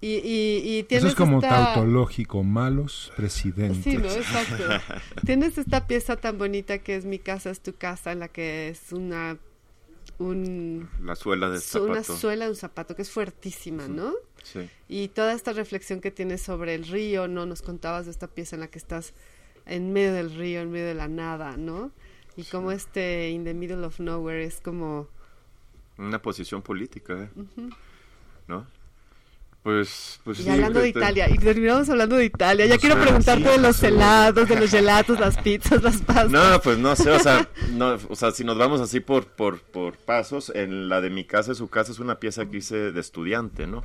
Speaker 2: Y, y, y
Speaker 4: Eso
Speaker 2: tienes
Speaker 4: es como
Speaker 2: esta...
Speaker 4: tautológico, malos presidentes.
Speaker 2: Sí, no, exacto. tienes esta pieza tan bonita que es Mi casa es tu casa, en la que es una un,
Speaker 5: La suela del
Speaker 2: su- una
Speaker 5: zapato.
Speaker 2: suela de un zapato que es fuertísima, ¿no?
Speaker 5: Sí.
Speaker 2: Y toda esta reflexión que tienes sobre el río, ¿no? Nos contabas de esta pieza en la que estás en medio del río, en medio de la nada, ¿no? Y como este In the Middle of Nowhere es como...
Speaker 5: Una posición política, ¿eh? ¿No? Pues, pues
Speaker 2: Y
Speaker 5: sí,
Speaker 2: hablando de. Italia, y terminamos hablando de Italia. Ya quiero preguntarte
Speaker 5: sí,
Speaker 2: de los helados, de los gelatos, las pizzas, las pastas.
Speaker 5: No, pues no sé, o sea, no, o sea, si nos vamos así por, por, por pasos, en la de mi casa, su casa es una pieza que hice de estudiante, ¿no?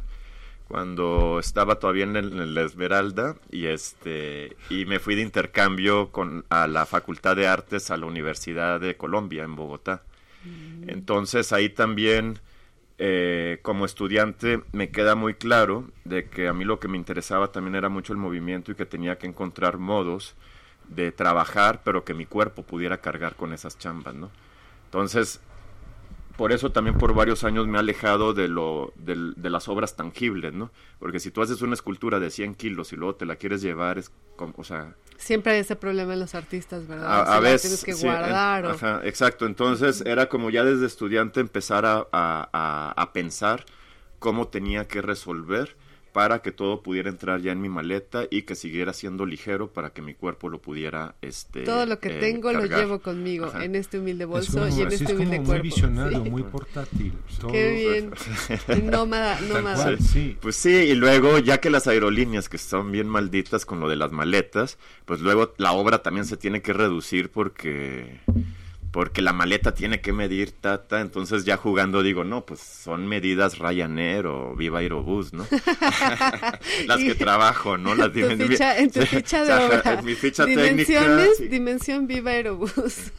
Speaker 5: Cuando estaba todavía en, el, en la Esmeralda y este y me fui de intercambio con a la Facultad de Artes a la Universidad de Colombia en Bogotá. Entonces ahí también eh, como estudiante me queda muy claro de que a mí lo que me interesaba también era mucho el movimiento y que tenía que encontrar modos de trabajar, pero que mi cuerpo pudiera cargar con esas chambas, ¿no? Entonces, por eso también por varios años me he alejado de, lo, del- de las obras tangibles, ¿no? Porque si tú haces una escultura de 100 kilos y luego te la quieres llevar, es como, o sea,
Speaker 2: Siempre hay ese problema en los artistas, ¿verdad?
Speaker 5: a,
Speaker 2: Si
Speaker 5: a veces
Speaker 2: tienes que
Speaker 5: sí, en-
Speaker 2: guardar. o-
Speaker 5: ajá, exacto entonces era como ya desde estudiante empezar a- a- a pensar cómo tenía que resolver para que todo pudiera entrar ya en mi maleta y que siguiera siendo ligero para que mi cuerpo lo pudiera este
Speaker 2: Todo lo que
Speaker 5: eh,
Speaker 2: tengo lo llevo conmigo
Speaker 5: Ajá.
Speaker 2: en este humilde
Speaker 4: Es
Speaker 2: bolso
Speaker 4: como,
Speaker 2: y en
Speaker 4: así
Speaker 2: este
Speaker 4: es como
Speaker 2: humilde
Speaker 4: muy visionario,
Speaker 2: Sí.
Speaker 4: muy portátil. Todo-
Speaker 2: Qué bien. Nómada, nómada.
Speaker 4: sí.
Speaker 5: Pues sí, y luego ya que las aerolíneas que son bien malditas con lo de las maletas, pues luego la obra también se tiene que reducir porque porque la maleta tiene que medir tata, entonces ya jugando digo, no, pues son medidas Ryanair o Viva Aerobús, ¿no? las que
Speaker 2: Y-
Speaker 5: trabajo, ¿no? Las
Speaker 2: Tu ficha- en tu ficha de obra.
Speaker 5: en mi ficha
Speaker 2: Dimensiones,
Speaker 5: técnica. sí.
Speaker 2: dimensión viva aerobús.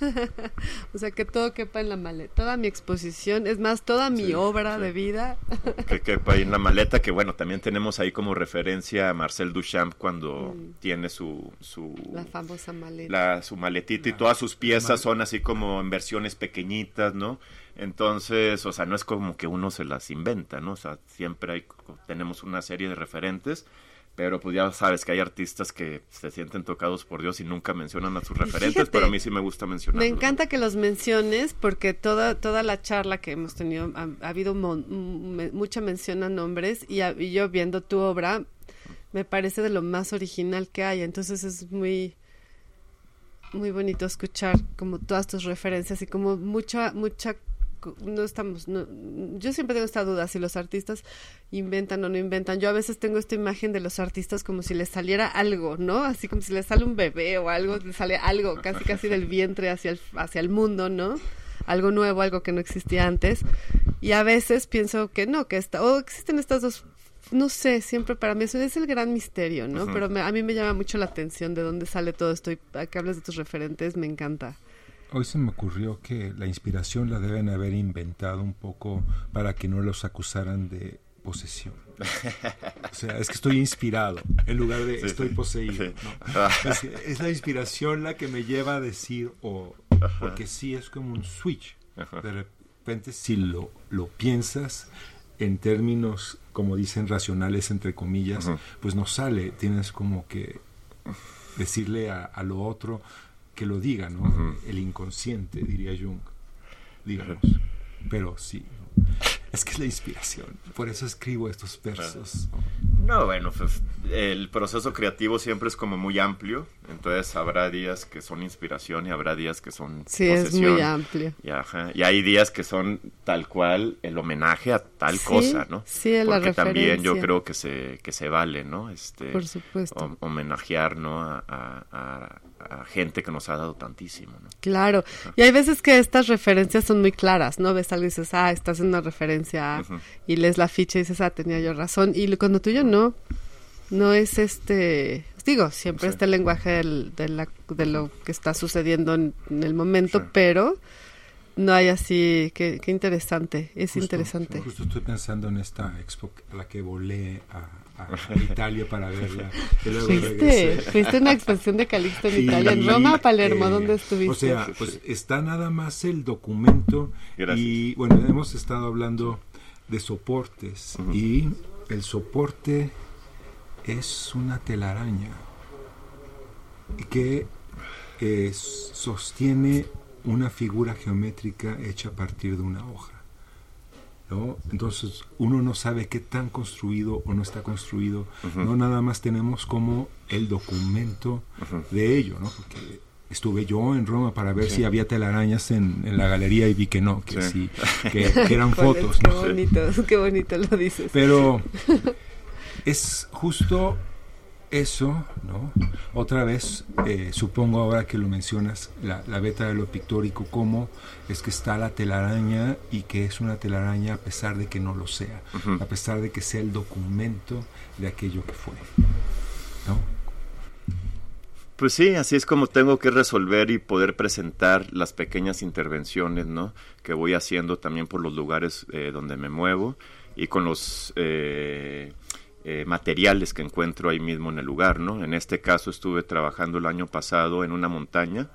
Speaker 2: o sea, que todo quepa en la maleta. Toda mi exposición, es más, toda mi
Speaker 5: Sí,
Speaker 2: obra
Speaker 5: sí.
Speaker 2: de vida.
Speaker 5: que quepa ahí en la maleta, que bueno, también tenemos ahí como referencia a Marcel Duchamp cuando tiene su, su,
Speaker 2: la famosa maleta.
Speaker 5: la, su maletita y todas sus piezas son así como en versiones pequeñitas, ¿no? Entonces, o sea, no es como que uno se las inventa, ¿no? O sea, siempre hay, tenemos una serie de referentes, pero pues ya sabes que hay artistas que se sienten tocados por Dios y nunca mencionan a sus referentes,
Speaker 2: fíjate,
Speaker 5: pero a mí sí me gusta mencionarlos.
Speaker 2: Me encanta que los menciones porque toda toda la charla que hemos tenido ha, ha habido mon- m- mucha mención a nombres y, a- y yo viendo tu obra me parece de lo más original que hay. Entonces es muy muy bonito escuchar como todas tus referencias y como mucha mucha no estamos no, yo siempre tengo esta duda si los artistas inventan o no inventan. Yo a veces tengo esta imagen de los artistas como si les saliera algo no así como si les sale un bebé o algo les sale algo casi casi del vientre hacia el hacia el mundo no algo nuevo algo que no existía antes. Y a veces pienso que no que está o existen estas dos no sé, siempre para mí eso es el gran misterio, ¿no? Pero me- a mí me llama mucho la atención de dónde sale todo esto y a que hablas de tus referentes, me encanta.
Speaker 4: Hoy se me ocurrió que la inspiración la deben haber inventado un poco para que no los acusaran de posesión. O sea, es que estoy inspirado en lugar de
Speaker 5: Sí,
Speaker 4: estoy
Speaker 5: sí.
Speaker 4: poseído.
Speaker 5: Sí.
Speaker 4: ¿no? Es, es la inspiración la que me lleva a decir, o porque sí es como un switch. De repente, si lo, lo piensas en términos, como dicen, racionales, entre comillas, pues no sale. Tienes como que decirle a, a lo otro que lo diga, ¿no? El inconsciente, diría Jung, digamos. Pero sí, es que es la inspiración. Por eso escribo estos versos.
Speaker 5: No, bueno, pues, el proceso creativo siempre es como muy amplio, entonces habrá días que son inspiración y habrá días que son
Speaker 2: Sí, es muy amplio.
Speaker 5: Y, ajá, y hay días que son tal cual el homenaje a tal
Speaker 2: Sí,
Speaker 5: cosa, ¿no?
Speaker 2: sí, a la
Speaker 5: Porque también yo creo que se, que se vale, ¿no? Este,
Speaker 2: Por supuesto.
Speaker 5: hom- homenajear, ¿no? A, a- a- a gente que nos ha dado tantísimo, ¿no?
Speaker 2: Claro. Y hay veces que estas referencias son muy claras, ¿no? Ves algo y dices, ah, estás en una referencia y lees la ficha y dices, ah, tenía yo razón. Y lo- cuando tuyo no, no es este, digo, siempre
Speaker 5: Sí.
Speaker 2: está el lenguaje del- de, la- de lo que está sucediendo en, en el momento,
Speaker 5: Sí.
Speaker 2: pero no hay así, qué, qué interesante, es
Speaker 4: Justo-
Speaker 2: interesante.
Speaker 4: Justo estoy pensando en esta expo a la que volé a, a- Italia para verla. Y luego
Speaker 2: Fuiste, fuiste a una exposición de Calixto en
Speaker 4: Y,
Speaker 2: Italia, en Roma, Palermo,
Speaker 4: eh,
Speaker 2: ¿dónde estuviste?
Speaker 4: O sea, pues está nada más el documento
Speaker 5: Gracias.
Speaker 4: y bueno, hemos estado hablando de soportes
Speaker 5: Ujú.
Speaker 4: y el soporte es una telaraña que eh, sostiene una figura geométrica hecha a partir de una hoja. ¿No? Entonces uno no sabe qué tan construido o no está construido, no nada más tenemos como el documento de ello, ¿no? Porque estuve yo en Roma para ver
Speaker 5: Sí.
Speaker 4: si había telarañas en, en la galería y vi que no, que sí,
Speaker 5: Sí.
Speaker 4: que, que eran fotos,
Speaker 2: Qué bonito, qué bonito lo dices.
Speaker 4: Pero es justo eso, ¿no? Otra vez, eh, supongo ahora que lo mencionas, la, la beta de lo pictórico, cómo es que está la telaraña y que es una telaraña a pesar de que no lo sea, a pesar de que sea el documento de aquello que fue, ¿no?
Speaker 5: Pues sí, así es como tengo que resolver y poder presentar las pequeñas intervenciones, ¿no? Que voy haciendo también por los lugares eh, donde me muevo y con los eh, eh, materiales que encuentro ahí mismo en el lugar, ¿no? En este caso estuve trabajando el año pasado en una montaña,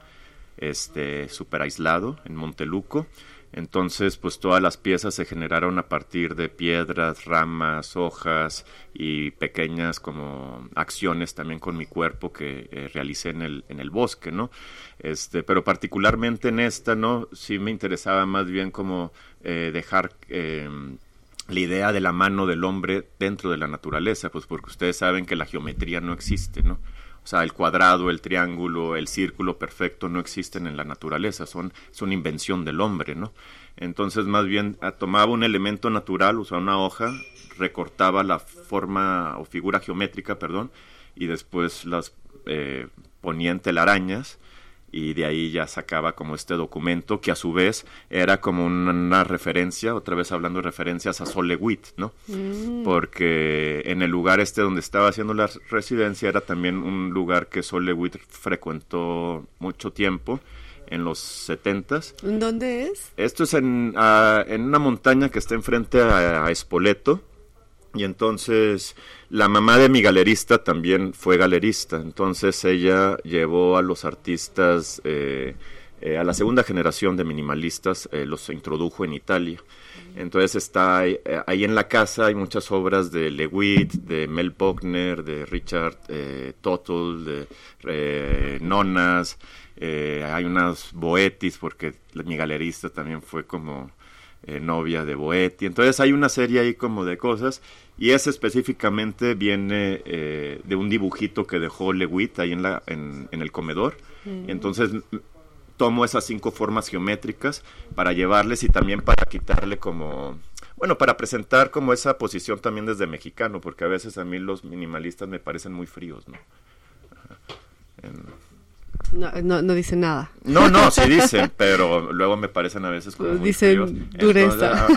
Speaker 5: este, súper aislado, en Monteluco. Entonces, pues todas las piezas se generaron a partir de piedras, ramas, hojas y pequeñas como acciones también con mi cuerpo que eh, realicé en el, en el bosque, ¿no? Este, pero particularmente en esta, ¿no? Sí me interesaba más bien como eh, dejar eh, la idea de la mano del hombre dentro de la naturaleza, pues porque ustedes saben que la geometría no existe, ¿no? O sea, el cuadrado, el triángulo, el círculo perfecto no existen en la naturaleza, son, invención del hombre, ¿no? Entonces, más bien, ah, tomaba un elemento natural, o sea, una hoja, recortaba la forma o figura geométrica, perdón, y después las eh, ponía telarañas y de ahí ya sacaba como este documento que a su vez era como una, una referencia, otra vez hablando de referencias a Sol Lewitt, ¿no?
Speaker 2: Mm.
Speaker 5: Porque en el lugar este donde estaba haciendo la residencia era también un lugar que Sol Lewitt frecuentó mucho tiempo en los setentas.
Speaker 2: ¿En dónde es?
Speaker 5: Esto es en, ah, en una montaña que está enfrente a, a Espoleto. Y entonces la mamá de mi galerista también fue galerista. Entonces ella llevó a los artistas, eh, eh, a la segunda generación de minimalistas, eh, los introdujo en Italia. Entonces está ahí, eh, ahí en la casa hay muchas obras de Lewitt, de Mel Buckner, de Richard eh, de Nonas. eh, hay unas Boetis porque mi galerista también fue como eh, novia de Boetti. Entonces hay una serie ahí como de cosas y ese específicamente viene eh, de un dibujito que dejó Lewitt ahí en, la, en, en el comedor. Entonces m- tomo esas cinco formas geométricas para llevarles y también para quitarle como, bueno, para presentar como esa posición también desde mexicano, porque a veces a mí los minimalistas me parecen muy fríos, ¿no? Ajá. En-
Speaker 2: No, no, no dice nada.
Speaker 5: no, no, sí dicen, pero luego me parecen a veces como muy
Speaker 2: Dicen dureza.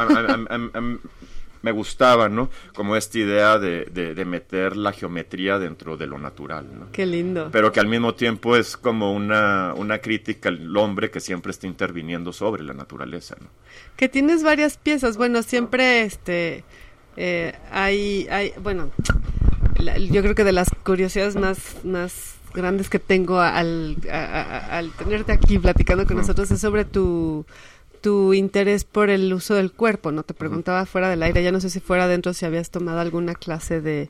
Speaker 5: Me gustaba, ¿no? Como esta idea de, de- de meter la geometría dentro de lo natural, ¿no?
Speaker 2: Qué lindo.
Speaker 5: Pero que al mismo tiempo es como una, una crítica al hombre que siempre está interviniendo sobre la naturaleza, ¿no?
Speaker 2: Que tienes varias piezas. Bueno, siempre este eh, hay, hay, bueno, la- yo creo que de las curiosidades más, más grandes que tengo al, a- a- al tenerte aquí platicando con nosotros es sobre tu tu interés por el uso del cuerpo, ¿no? Te preguntaba fuera del aire, ya no sé si fuera adentro si habías tomado alguna clase de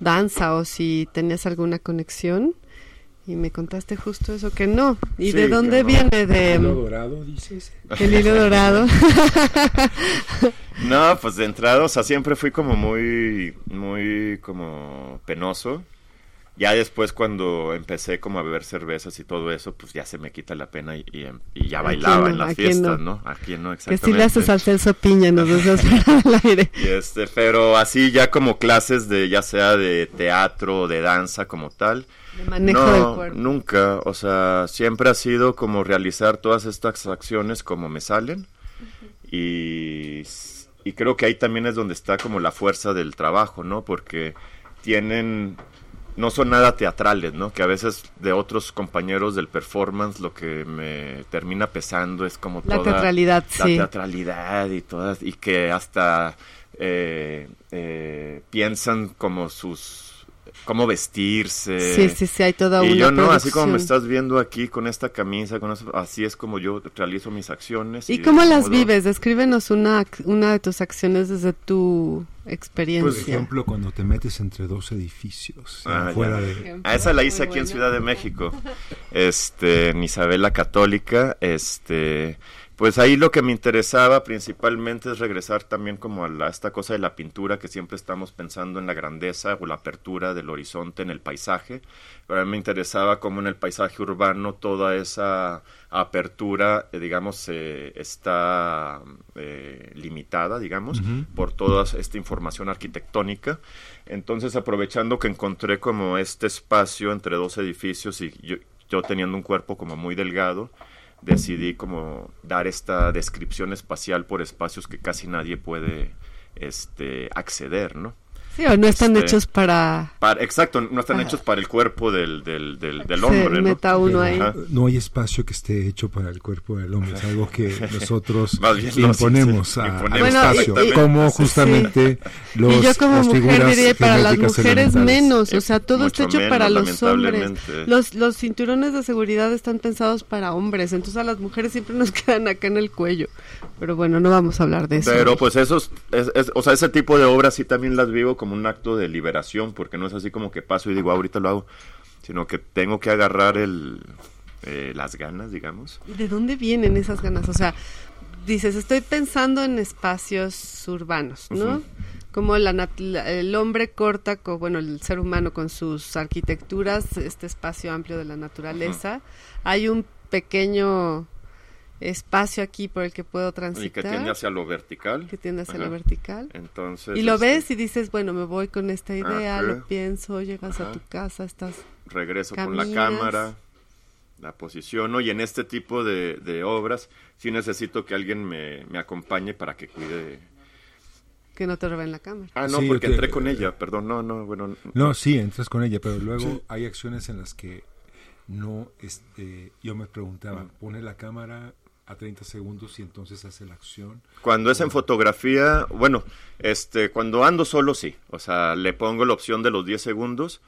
Speaker 2: danza o si tenías alguna conexión y me contaste justo eso que no. ¿Y
Speaker 5: Sí,
Speaker 2: de dónde
Speaker 5: no.
Speaker 2: viene de
Speaker 4: Hilo dorado, dices.
Speaker 2: el hilo dorado?
Speaker 5: No, pues de entrada, o sea, siempre fui como muy, muy como penoso. Ya después cuando empecé como a beber cervezas y todo eso, pues ya se me quita la pena y, y, y ya
Speaker 2: ¿A
Speaker 5: bailaba en las
Speaker 2: ¿A quién
Speaker 5: fiestas,
Speaker 2: no?
Speaker 5: ¿no? Aquí no,
Speaker 2: que
Speaker 5: exactamente.
Speaker 2: si le haces al Celso Piña, nos fuera del aire.
Speaker 5: Y este, pero así ya como clases de, ya sea de teatro o de danza como tal.
Speaker 2: De manejo
Speaker 5: no,
Speaker 2: del cuerpo.
Speaker 5: nunca, o sea, siempre ha sido como realizar todas estas acciones como me salen. Y, y creo que ahí también es donde está como la fuerza del trabajo, ¿no? Porque tienen, no son nada teatrales, ¿no? Que a veces de otros compañeros del performance lo que me termina pesando es como
Speaker 2: La
Speaker 5: toda
Speaker 2: teatralidad,
Speaker 5: la
Speaker 2: sí.
Speaker 5: teatralidad y todas, y que hasta eh, eh, piensan como sus, cómo vestirse.
Speaker 2: Sí, sí, sí, hay toda
Speaker 5: Y
Speaker 2: una
Speaker 5: yo no, así como me estás viendo aquí con esta camisa, con eso, así es como yo realizo mis acciones.
Speaker 2: ¿Y cómo las
Speaker 5: modo-
Speaker 2: vives? Descríbenos una, una de tus acciones desde tu
Speaker 4: Por
Speaker 2: experiencia.
Speaker 4: ejemplo, cuando te metes entre dos edificios,
Speaker 5: Ah,
Speaker 4: fuera de...
Speaker 5: A esa la
Speaker 2: Muy
Speaker 5: hice aquí en. Ciudad de México, este, en Isabel la Católica, este, pues ahí lo que me interesaba principalmente es regresar también como a, la- a esta cosa de la pintura que siempre estamos pensando en la grandeza o la apertura del horizonte en el paisaje, pero a mí me interesaba como en el paisaje urbano toda esa apertura, eh, digamos, eh, está eh, limitada, digamos, por toda esta información arquitectónica. Entonces, aprovechando que encontré como este espacio entre dos edificios y yo, yo teniendo un cuerpo como muy delgado, decidí como dar esta descripción espacial por espacios que casi nadie puede este, acceder, ¿no?
Speaker 2: Sí, o no están
Speaker 5: Este,
Speaker 2: hechos para...
Speaker 5: Para, exacto, no están
Speaker 2: Ah.
Speaker 5: hechos para el cuerpo del, del, del, del
Speaker 2: se
Speaker 5: hombre, ¿no?
Speaker 2: meta uno ahí.
Speaker 5: Ajá.
Speaker 4: No hay espacio que esté hecho para el cuerpo del hombre, es algo que nosotros
Speaker 5: sí,
Speaker 4: imponemos
Speaker 5: sí,
Speaker 4: a-
Speaker 5: imponemos
Speaker 4: al
Speaker 2: Bueno,
Speaker 4: espacio,
Speaker 2: y- y-
Speaker 4: como
Speaker 2: sí.
Speaker 4: justamente los,
Speaker 2: y yo como
Speaker 4: las
Speaker 2: mujer diría para las mujeres menos, o
Speaker 5: Eh,
Speaker 2: sea, todo está hecho para los hombres. Los, los cinturones de seguridad están pensados para hombres, entonces a las mujeres siempre nos quedan acá en el cuello. Pero bueno, no vamos a hablar de eso.
Speaker 5: Pero pues esos, es, es- o sea, ese tipo de obras sí también las vivo como un acto de liberación, porque no es así como que paso y digo, "Ah, ahorita lo hago, sino que tengo que agarrar el, eh, las ganas, digamos.
Speaker 2: ¿De dónde vienen esas ganas? O sea, dices, estoy pensando en espacios urbanos, ¿no? Como la la- el hombre corta, con, bueno, el ser humano con sus arquitecturas, este espacio amplio de la naturaleza. Hay un pequeño espacio aquí por el que puedo
Speaker 5: Y
Speaker 2: transitar.
Speaker 5: que tiende hacia lo vertical.
Speaker 2: que tiende hacia lo
Speaker 5: Ajá.
Speaker 2: vertical.
Speaker 5: Entonces.
Speaker 2: Y lo
Speaker 5: este,
Speaker 2: ves y dices, bueno, me voy con esta idea,
Speaker 5: Ajá.
Speaker 2: lo pienso, llegas a
Speaker 5: Ajá.
Speaker 2: tu casa, estás...
Speaker 5: regreso con la
Speaker 2: caminas.
Speaker 5: cámara, la posiciono y en este tipo de, de obras sí necesito que alguien me, me acompañe para que cuide.
Speaker 2: que no te roben la cámara.
Speaker 5: Ah, no,
Speaker 4: Sí,
Speaker 5: porque
Speaker 4: que-
Speaker 5: entré con ella, perdón, no, no, bueno.
Speaker 4: No, sí, entras con ella, pero luego
Speaker 5: Sí.
Speaker 4: hay acciones en las que no, este, yo me preguntaba, pone la cámara a 30 segundos y entonces hace la acción.
Speaker 5: Cuando es en fotografía, bueno, este, cuando ando solo sí, o sea, le pongo la opción de los 10 segundos,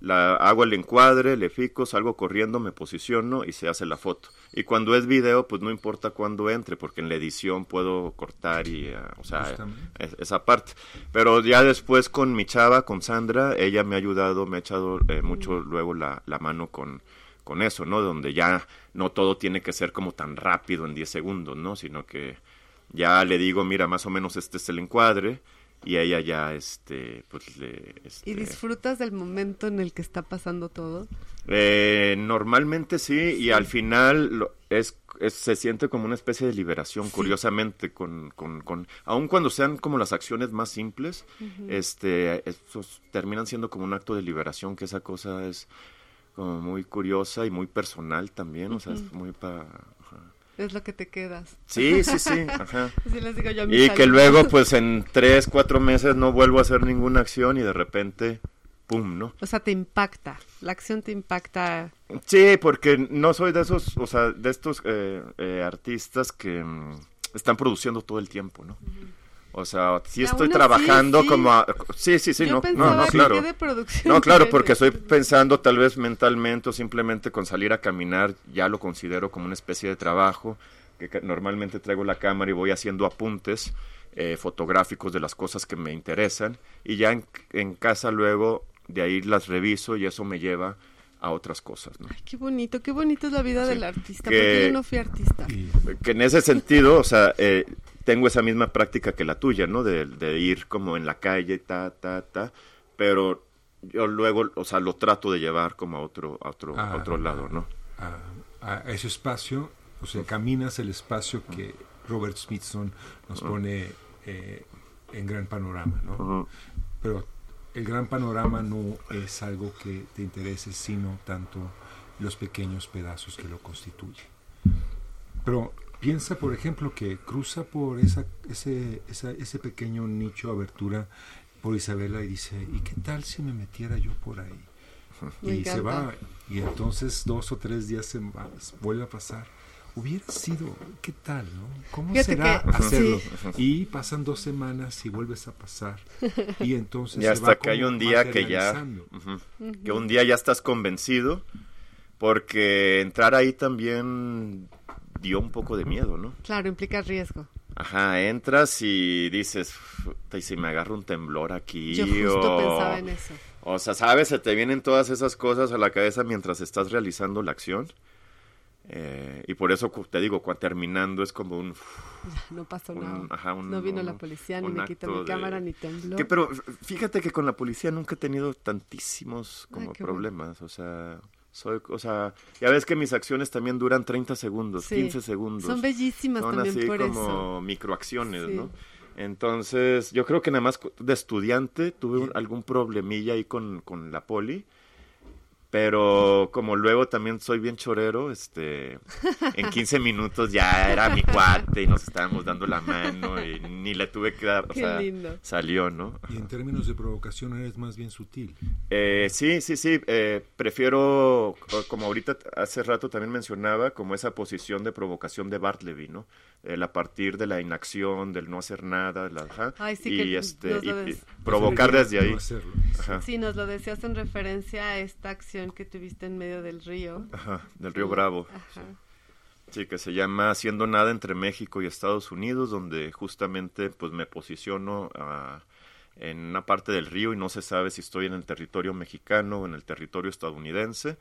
Speaker 5: la hago el encuadre, le fico, salgo corriendo, me posiciono y se hace la foto. Y cuando es video, pues no importa cuándo entre, porque en la edición puedo cortar y, eh, o sea, es- esa parte. Pero ya después con mi chava, con Sandra, ella me ha ayudado, me ha echado eh, mucho luego la, la mano con, con eso, ¿no? Donde ya no todo tiene que ser como tan rápido en 10 segundos, ¿no? Sino que ya le digo, mira, más o menos este es el encuadre, y ella ya, este, pues le... Este,
Speaker 2: ¿Y disfrutas del momento en el que está pasando todo?
Speaker 5: Eh, normalmente sí, y al final lo- es, es- se siente como una especie de liberación, curiosamente, con, con, con, aun cuando sean como las acciones más simples, este, estos terminan siendo como un acto de liberación, que esa cosa es como muy curiosa y muy personal también, o sea, es muy pa... ajá.
Speaker 2: Es lo que te quedas.
Speaker 5: Sí, sí, sí, ajá.
Speaker 2: Así les digo yo a mis
Speaker 5: Y que luego, pues en tres, cuatro meses no vuelvo a hacer ninguna acción y de repente, pum, ¿no?
Speaker 2: O sea, te impacta. La acción te impacta.
Speaker 5: Sí, porque no soy de esos, o sea, de estos eh, eh, artistas que mm, están produciendo todo el tiempo, ¿no? O sea, sí estoy trabajando
Speaker 2: sí.
Speaker 5: como... a- sí, sí, sí,
Speaker 2: yo
Speaker 5: no,
Speaker 2: pensaba
Speaker 5: no, no, claro.
Speaker 2: de
Speaker 5: No, claro, porque estoy pensando tal vez mentalmente o simplemente con salir a caminar ya lo considero como una especie de trabajo, que ca- normalmente traigo la cámara y voy haciendo apuntes eh, fotográficos de las cosas que me interesan y ya en, en casa luego de ahí las reviso y eso me lleva a otras cosas, ¿no?
Speaker 2: Ay, qué bonito, qué bonito es la vida
Speaker 5: Sí.
Speaker 2: del artista.
Speaker 5: Que-
Speaker 2: Porque yo no fui artista.
Speaker 5: Que en ese sentido, o sea, eh, tengo esa misma práctica que la tuya, ¿no? De, de ir como en la calle, ta, ta, ta, pero yo luego, o sea, lo trato de llevar como a otro, a otro, a
Speaker 4: Ah,
Speaker 5: otro lado, ¿no?
Speaker 4: a, a ese espacio, o sea, caminas el espacio que Robert Smithson nos pone eh, en gran panorama, ¿no? Pero el gran panorama no es algo que te interese, sino tanto los pequeños pedazos que lo constituyen. Pero piensa, por ejemplo, que cruza por esa, ese, esa- ese pequeño nicho, abertura, por Isabela y dice, ¿y qué tal si me metiera yo por ahí?
Speaker 2: Me
Speaker 4: y se va, y entonces dos o tres días se va- vuelve a pasar. Hubiera sido, ¿qué tal, no? ¿Cómo
Speaker 2: Fíjate
Speaker 4: será
Speaker 2: que-
Speaker 4: hacerlo?
Speaker 2: sí.
Speaker 4: Y pasan dos semanas y vuelves a pasar. Y entonces
Speaker 5: Y
Speaker 4: se
Speaker 5: hasta
Speaker 4: va
Speaker 5: que hay un día que ya, que un día ya estás convencido, porque entrar ahí también dio un poco de miedo, ¿no?
Speaker 2: Claro, implica riesgo.
Speaker 5: Ajá, entras y dices, "Puta, ¿y si me agarra un temblor aquí?
Speaker 2: Yo justo
Speaker 5: o...
Speaker 2: pensaba en eso.
Speaker 5: O sea, ¿sabes? Se te vienen todas esas cosas a la cabeza mientras estás realizando la acción. Eh, y por eso te digo, cuando terminando es como un...
Speaker 2: No pasó
Speaker 5: Un-
Speaker 2: nada.
Speaker 5: ajá, un-
Speaker 2: no vino
Speaker 5: un-
Speaker 2: la policía, ni me quitó mi
Speaker 5: de-
Speaker 2: cámara, ni tembló.
Speaker 5: Que, pero fíjate que con la policía nunca he tenido tantísimos como
Speaker 2: Ay, qué bueno.
Speaker 5: problemas. O sea, soy, o sea, ya ves que mis acciones también duran 30 segundos,
Speaker 2: Sí.
Speaker 5: 15 segundos.
Speaker 2: Son bellísimas
Speaker 5: Son
Speaker 2: también
Speaker 5: así
Speaker 2: por
Speaker 5: como
Speaker 2: eso.
Speaker 5: microacciones,
Speaker 2: Sí.
Speaker 5: ¿no? Entonces, yo creo que nada más de estudiante tuve un- algún problemilla ahí con, con la poli, pero como luego también soy bien chorero, este, en 15 minutos ya era mi cuate y nos estábamos dando la mano y ni le tuve que dar, o
Speaker 2: Qué
Speaker 5: sea,
Speaker 2: lindo.
Speaker 5: salió, ¿no?
Speaker 4: Y en términos de provocación eres más bien sutil.
Speaker 5: Eh, sí, sí, sí. eh, prefiero, co- como ahorita hace rato también mencionaba, como esa posición de provocación de Bartleby, ¿no? El a partir de la inacción, del no hacer nada, la, ajá,
Speaker 2: Ay, sí,
Speaker 5: y este y- provocar desde ahí.
Speaker 4: no hacerlo.
Speaker 2: Sí, nos lo decías en referencia a esta acción que tuviste en medio del río.
Speaker 5: ajá, del Río Bravo.
Speaker 2: Ajá.
Speaker 5: Sí, que se llama Haciendo Nada entre México y Estados Unidos, donde justamente pues me posiciono ah, en una parte del río y no se sabe si estoy en el territorio mexicano o en el territorio estadounidense,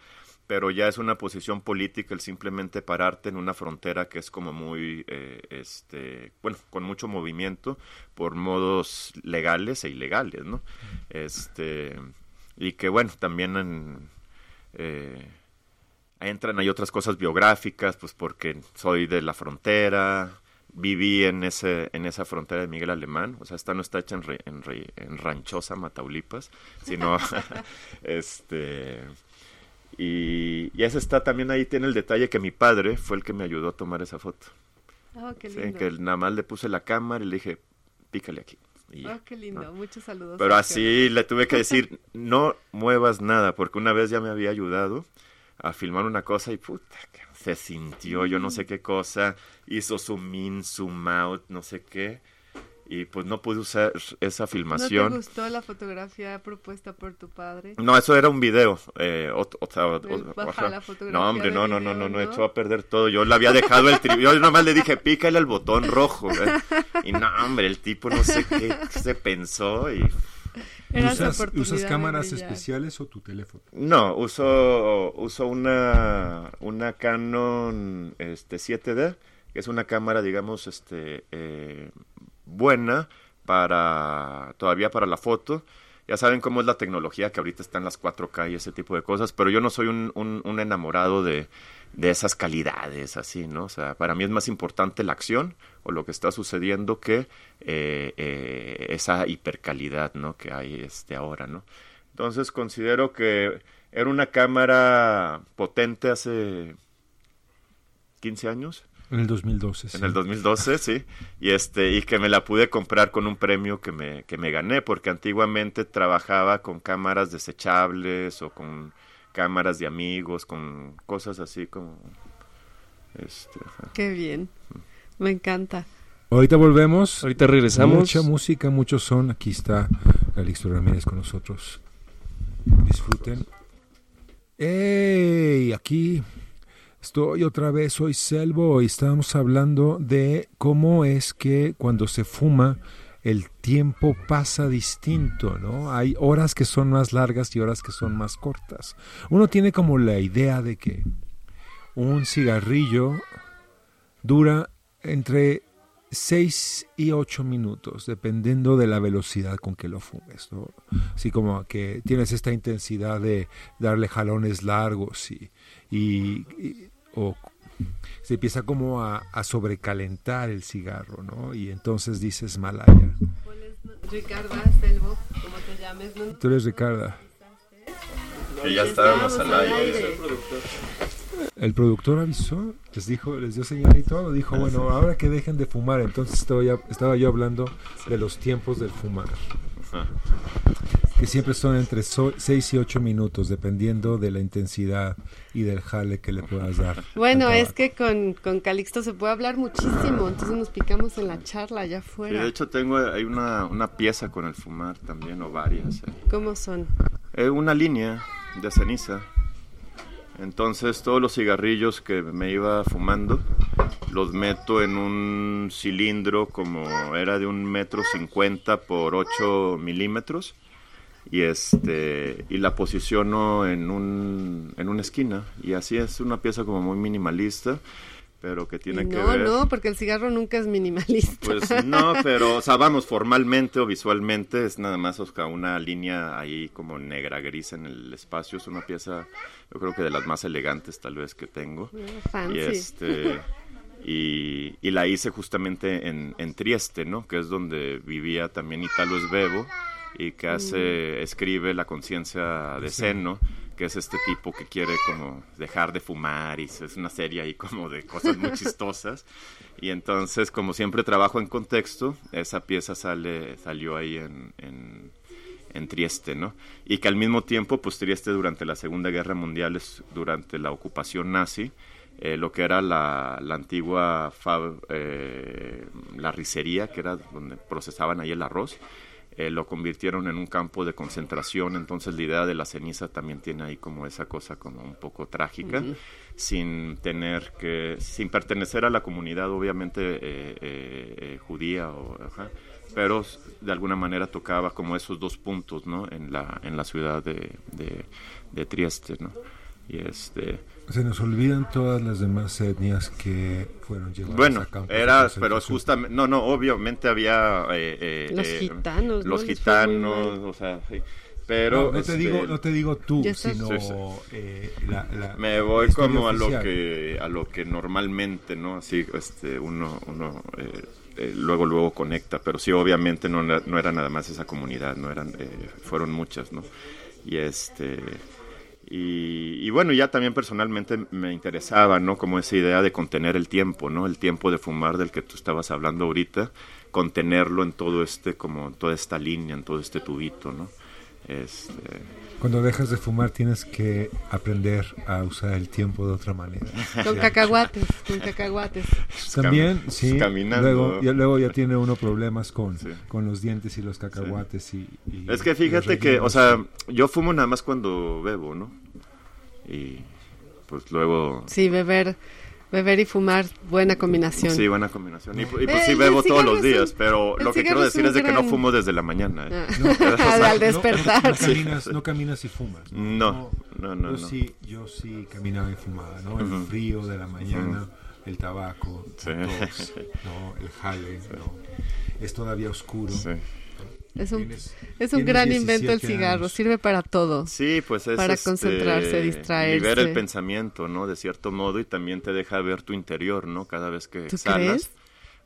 Speaker 5: pero ya es una posición política el simplemente pararte en una frontera que es como muy, eh, este, bueno, con mucho movimiento por modos legales e ilegales, ¿no? Este, y que bueno, también en... eh, entran hay otras cosas biográficas, pues porque soy de la frontera, viví en ese en esa frontera de Miguel Alemán, o sea, esta no está hecha en, Re- en, Re- en Ranchosa, Mataulipas, sino este y, y esa está también ahí tiene el detalle que mi padre fue el que me ayudó a tomar esa foto.
Speaker 2: Oh, qué
Speaker 5: Sí,
Speaker 2: lindo.
Speaker 5: que nada más le puse la cámara y le dije, pícale aquí. Y.
Speaker 2: Oh, qué lindo. Muchos saludos.
Speaker 5: Pero así le tuve que decir, no muevas nada, porque una vez ya me había ayudado a filmar una cosa y puta, que se sintió yo no sé qué cosa, hizo zoom in, zoom out, no sé qué, y pues no pude usar esa
Speaker 2: ¿No te
Speaker 5: filmación.
Speaker 2: gustó la fotografía propuesta por tu padre?
Speaker 5: No, eso era un video. Eh, o o-
Speaker 2: El baja la fotografía
Speaker 5: no, hombre, no, no, no,
Speaker 2: video,
Speaker 5: no, no,
Speaker 2: ¿no?
Speaker 5: echó a perder todo. Yo le había dejado el tri... Yo nomás le dije, pícale al botón rojo. Y no, hombre, el tipo no sé qué se pensó y...
Speaker 4: ¿Usas, ¿Usas cámaras especiales o tu teléfono?
Speaker 5: No, uso, uso una, una Canon este, 7D que es una cámara, digamos, este, eh, buena para, todavía para la foto. Ya saben cómo es la tecnología, que ahorita están las 4K y ese tipo de cosas, pero yo no soy un enamorado de, de esas calidades, así, ¿no? O sea, para mí es más importante la acción o lo que está sucediendo que eh, eh, esa hipercalidad, ¿no? Que hay este ahora, ¿no? Entonces considero que era una cámara potente hace 15 años,
Speaker 4: En el 2012. sí.
Speaker 5: en el 2012, sí, y este y que me la pude comprar con un premio que me que me gané porque antiguamente trabajaba con cámaras desechables o con cámaras de amigos, con cosas así como este, ajá.
Speaker 2: Qué bien. Me encanta.
Speaker 4: Ahorita volvemos.
Speaker 6: Ahorita regresamos.
Speaker 4: Mucha música, mucho son. Aquí está Calixto Ramírez con nosotros. Disfruten. ¡Ey! Aquí estoy otra vez, soy Selvo y estábamos hablando de cómo es que cuando se fuma el tiempo pasa distinto, ¿no? Hay horas que son más largas y horas que son más cortas. Uno tiene como la idea de que un cigarrillo dura entre 6 y 8 minutos, dependiendo de la velocidad con que lo fumes. ¿no? Así como que tienes esta intensidad de darle jalones largos y, o se empieza como a, a sobrecalentar el cigarro, ¿no? Y entonces dices Malaya.
Speaker 2: Ricardo Selvo, como te llames, ¿no?
Speaker 4: Tú eres Ricarda.
Speaker 5: que ya estábamos al aire.
Speaker 4: El productor avisó, les dijo, les dio señal y todo, dijo, bueno, ahora que dejen de fumar, entonces estaba, ya- estaba yo hablando de los tiempos del fumar,
Speaker 5: Ajá.
Speaker 4: Que siempre son entre 6 y 8 minutos, dependiendo de la intensidad y del jale que le puedas dar.
Speaker 2: Bueno, es que con, con Calixto se puede hablar muchísimo, entonces nos picamos en la charla allá
Speaker 5: Sí,
Speaker 2: afuera.
Speaker 5: de hecho tengo hay una, una pieza con el fumar también o varias. eh.
Speaker 2: ¿Cómo son?
Speaker 5: Eh, una línea de ceniza. Entonces todos los cigarrillos que me iba fumando los meto en un cilindro como era de un metro cincuenta por 8 milímetros y este y la posiciono en un en una esquina y así es una pieza como muy minimalista pero que tiene
Speaker 2: Y
Speaker 5: que
Speaker 2: no,
Speaker 5: ver
Speaker 2: no, porque el cigarro nunca es minimalista.
Speaker 5: pues no, pero, o sea, vamos, formalmente o visualmente es nada más o sea, una línea ahí como negra gris en el espacio. Es una pieza, yo creo que de las más elegantes tal vez que tengo.
Speaker 2: Fancy.
Speaker 5: Y este y, y la hice justamente en, en Trieste, ¿no? Que es donde vivía también Italo Svevo y que hace, escribe La conciencia de Seno, que es este tipo que quiere como dejar de fumar y es una serie ahí como de cosas muy chistosas. Y entonces, como siempre trabajo en contexto, esa pieza sale, salió ahí en, en, en Trieste, ¿no? Y que al mismo tiempo, pues Trieste durante la Segunda Guerra Mundial, es, durante la ocupación nazi, eh, lo que era la, la antigua fab- eh, la ricería, que era donde procesaban ahí el arroz, eh, lo convirtieron en un campo de concentración, entonces la idea de la ceniza también tiene ahí como esa cosa como un poco trágica, sin tener que, sin pertenecer a la comunidad obviamente eh, eh, eh, judía o, ajá, pero de alguna manera tocaba como esos dos puntos, ¿no? En la, en la ciudad de, de, de Trieste, ¿no? Y este,
Speaker 4: Se nos olvidan todas las demás etnias que fueron llevadas
Speaker 5: bueno,
Speaker 4: a campos de
Speaker 5: era, pero justamente, no, no, obviamente había eh, eh,
Speaker 2: Los
Speaker 5: eh,
Speaker 2: gitanos, ¿no?
Speaker 5: los gitanos, o sea, sí. pero
Speaker 4: no, no te
Speaker 5: este,
Speaker 4: digo, no te digo tú, sino
Speaker 5: Sí, sí.
Speaker 4: eh, la, la-
Speaker 5: me voy como a lo que a lo que normalmente, ¿no? Así, este, uno, uno eh, eh, luego luego conecta, pero sí, obviamente no, era- no era nada más esa comunidad, no eran, eh, fueron muchas, ¿no? Y este y, y bueno, ya también personalmente me interesaba, ¿no? Como esa idea de contener el tiempo, ¿no? El tiempo de fumar del que tú estabas hablando ahorita, contenerlo en todo este, como en toda esta línea, en todo este tubito, ¿no? Este,
Speaker 4: Cuando dejas de fumar tienes que aprender a usar el tiempo de otra manera.
Speaker 2: Con cacahuates, con cacahuates.
Speaker 4: También,
Speaker 5: cami-
Speaker 4: sí.
Speaker 5: caminando.
Speaker 4: Luego ya, luego ya tiene uno problemas con,
Speaker 5: Sí.
Speaker 4: con los dientes y los cacahuates. Y, y
Speaker 5: Es que fíjate que, o sea, yo fumo nada más cuando bebo, ¿no? Y pues luego...
Speaker 2: Sí, beber, beber y fumar, buena combinación.
Speaker 5: Sí, buena combinación. Y, y, pues
Speaker 2: Eh,
Speaker 5: sí
Speaker 2: el
Speaker 5: bebo todos los días,
Speaker 2: un-
Speaker 5: pero
Speaker 2: el
Speaker 5: lo que quiero decir es de que no fumo desde la mañana. ¿eh?
Speaker 2: Ah. Al despertar.
Speaker 4: No, caminas, no caminas y fumas.
Speaker 5: No, no, no,
Speaker 4: Yo
Speaker 5: no.
Speaker 4: sí, yo sí caminaba y fumaba, ¿no? El
Speaker 5: Ujú.
Speaker 4: frío de la mañana, el tabaco,
Speaker 5: Sí.
Speaker 4: la tos, ¿no? el jale, ¿no? es todavía oscuro.
Speaker 5: Sí.
Speaker 2: Es un,
Speaker 4: Tienes-
Speaker 2: es un gran invento el
Speaker 4: 17
Speaker 2: cigarro,
Speaker 4: años.
Speaker 2: sirve para todo.
Speaker 5: Sí, pues es
Speaker 2: Para
Speaker 5: este,
Speaker 2: concentrarse, distraerse.
Speaker 5: Libera el pensamiento, ¿no? De cierto modo y también te deja ver tu interior, ¿no? Cada vez que
Speaker 2: ¿Tú
Speaker 5: exhalas.
Speaker 2: crees?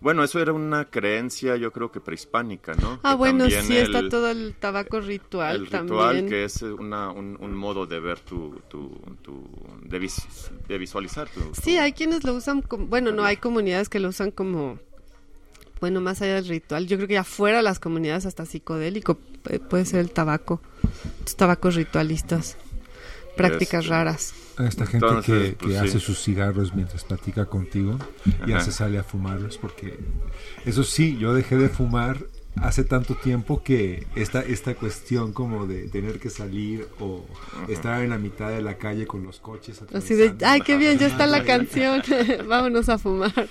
Speaker 5: Bueno, eso era una creencia, yo creo que prehispánica, ¿no?
Speaker 2: Ah,
Speaker 5: Que
Speaker 2: bueno, sí, está todo el tabaco ritual
Speaker 5: el ritual
Speaker 2: también.
Speaker 5: que es una, un, un modo de ver tu, tu, tu de, vis- de visualizar tu,
Speaker 2: Sí,
Speaker 5: tu-
Speaker 2: hay quienes lo usan como, bueno, no, hay comunidades que lo usan como, bueno, más allá del ritual. Yo creo que afuera de las comunidades hasta psicodélico eh, puede ser el tabaco, los tabacos ritualistas, prácticas
Speaker 5: Este,
Speaker 2: raras.
Speaker 4: A esta gente
Speaker 5: Entonces,
Speaker 4: que,
Speaker 5: pues,
Speaker 4: que
Speaker 5: sí.
Speaker 4: hace sus cigarros mientras platica contigo, ya
Speaker 5: Ajá.
Speaker 4: se sale a fumarlos porque eso sí, yo dejé de fumar hace tanto tiempo que esta, esta cuestión como de tener que salir o estar en la mitad de la calle con los coches
Speaker 2: Así de, ay, qué bien, ya está la
Speaker 4: Ajá.
Speaker 2: canción, vámonos a fumar.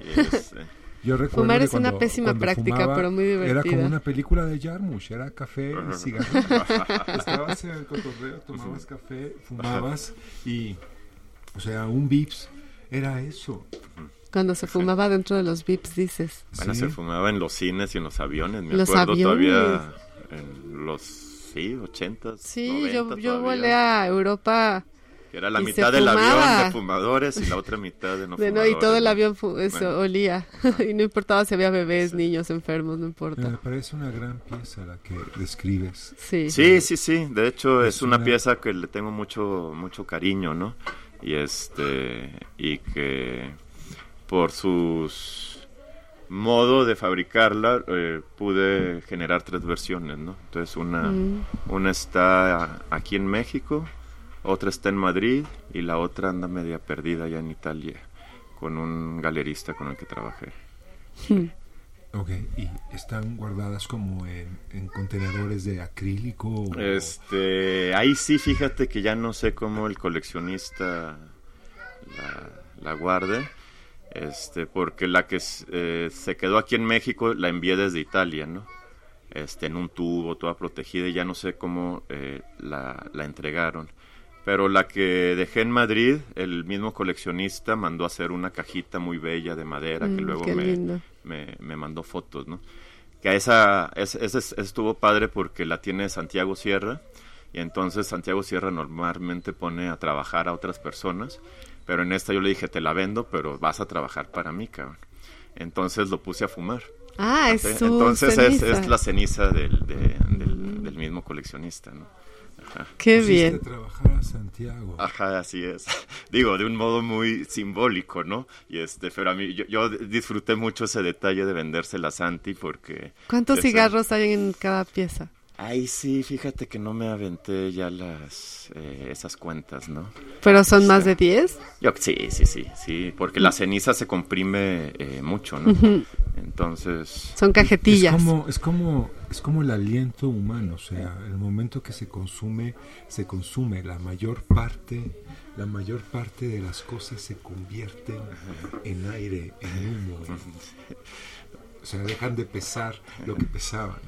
Speaker 5: y es, eh,
Speaker 4: Yo recuerdo
Speaker 2: Fumar es una
Speaker 4: cuando-
Speaker 2: pésima
Speaker 4: cuando
Speaker 2: práctica,
Speaker 4: fumaba,
Speaker 2: pero muy
Speaker 4: Era
Speaker 2: divertida.
Speaker 4: como una película de Jarmusch, era café y cigarro. Estabas en el cotorreo, tomabas café, fumabas y, o sea, un Vips era eso.
Speaker 2: Cuando se fumaba dentro de los VIPs, dices.
Speaker 5: bueno,
Speaker 4: Sí.
Speaker 5: se fumaba en los cines y en los aviones, me
Speaker 2: Los
Speaker 5: acuerdo
Speaker 2: aviones.
Speaker 5: todavía en los, sí, ochentas,
Speaker 2: Sí, yo,
Speaker 5: 90
Speaker 2: yo
Speaker 5: todavía,
Speaker 2: volé a Europa
Speaker 5: que era la
Speaker 2: y
Speaker 5: mitad del avión de fumadores y la otra mitad de no
Speaker 2: de no,
Speaker 5: fumadores.
Speaker 2: y todo el
Speaker 5: ¿no?
Speaker 2: avión fu- eso,
Speaker 5: Bueno.
Speaker 2: olía. y no importaba si había bebés, niños, enfermos, no importa.
Speaker 4: Me parece una gran pieza la que describes.
Speaker 2: Sí.
Speaker 5: Sí, sí, sí. De hecho, es,
Speaker 4: Es
Speaker 5: una
Speaker 4: una-
Speaker 5: pieza que le tengo mucho, mucho cariño, ¿no? Y este, y que por sus modo de fabricarla eh, pude generar tres versiones, ¿no? Entonces una,
Speaker 2: Mm.
Speaker 5: una está aquí en México, otra está en Madrid y la otra anda media perdida allá en Italia con un galerista con el que trabajé.
Speaker 4: Ok, y están guardadas como en, en contenedores de acrílico. o-
Speaker 5: Este, ahí sí, fíjate que ya no sé cómo el coleccionista la, la guarde, este, porque la que eh, se quedó aquí en México la envié desde Italia, ¿no? Este, en un tubo, toda protegida, y ya no sé cómo eh, la, la entregaron. Pero la que dejé en Madrid, el mismo coleccionista mandó a hacer una cajita muy bella de madera que
Speaker 2: Mm,
Speaker 5: luego
Speaker 2: qué
Speaker 5: me, me, me mandó fotos, ¿no? Que a esa, ese, ese es- estuvo padre porque la tiene Santiago Sierra y entonces Santiago Sierra normalmente pone a trabajar a otras personas, pero en esta yo le dije, te la vendo, pero vas a trabajar para mí, cabrón. Entonces lo puse a fumar.
Speaker 2: Ah, es su
Speaker 5: Entonces es, es la ceniza del, de- del, del mismo coleccionista, ¿no? Ajá.
Speaker 2: Qué bien.
Speaker 4: a trabajar a Santiago.
Speaker 5: Ajá, así es. Digo, de un modo muy simbólico, ¿no? Y este, pero a mí, yo, yo disfruté mucho ese detalle de vendérsela a Santi porque...
Speaker 2: ¿Cuántos
Speaker 5: ese-
Speaker 2: cigarros hay en cada pieza?
Speaker 5: Ay, sí, fíjate que no me aventé ya las, eh, esas cuentas, ¿no?
Speaker 2: ¿Pero son más
Speaker 5: Sí.
Speaker 2: de 10?
Speaker 5: Yo, sí, sí, sí, sí, porque la ceniza se comprime eh, mucho, ¿no? Entonces,
Speaker 2: Son cajetillas.
Speaker 4: Es como, es como, es como el aliento humano, o sea, el momento que se consume, se consume. La mayor parte, la mayor parte de las cosas se convierten en aire, en humo. en- o sea, dejan de pesar lo que pesaban.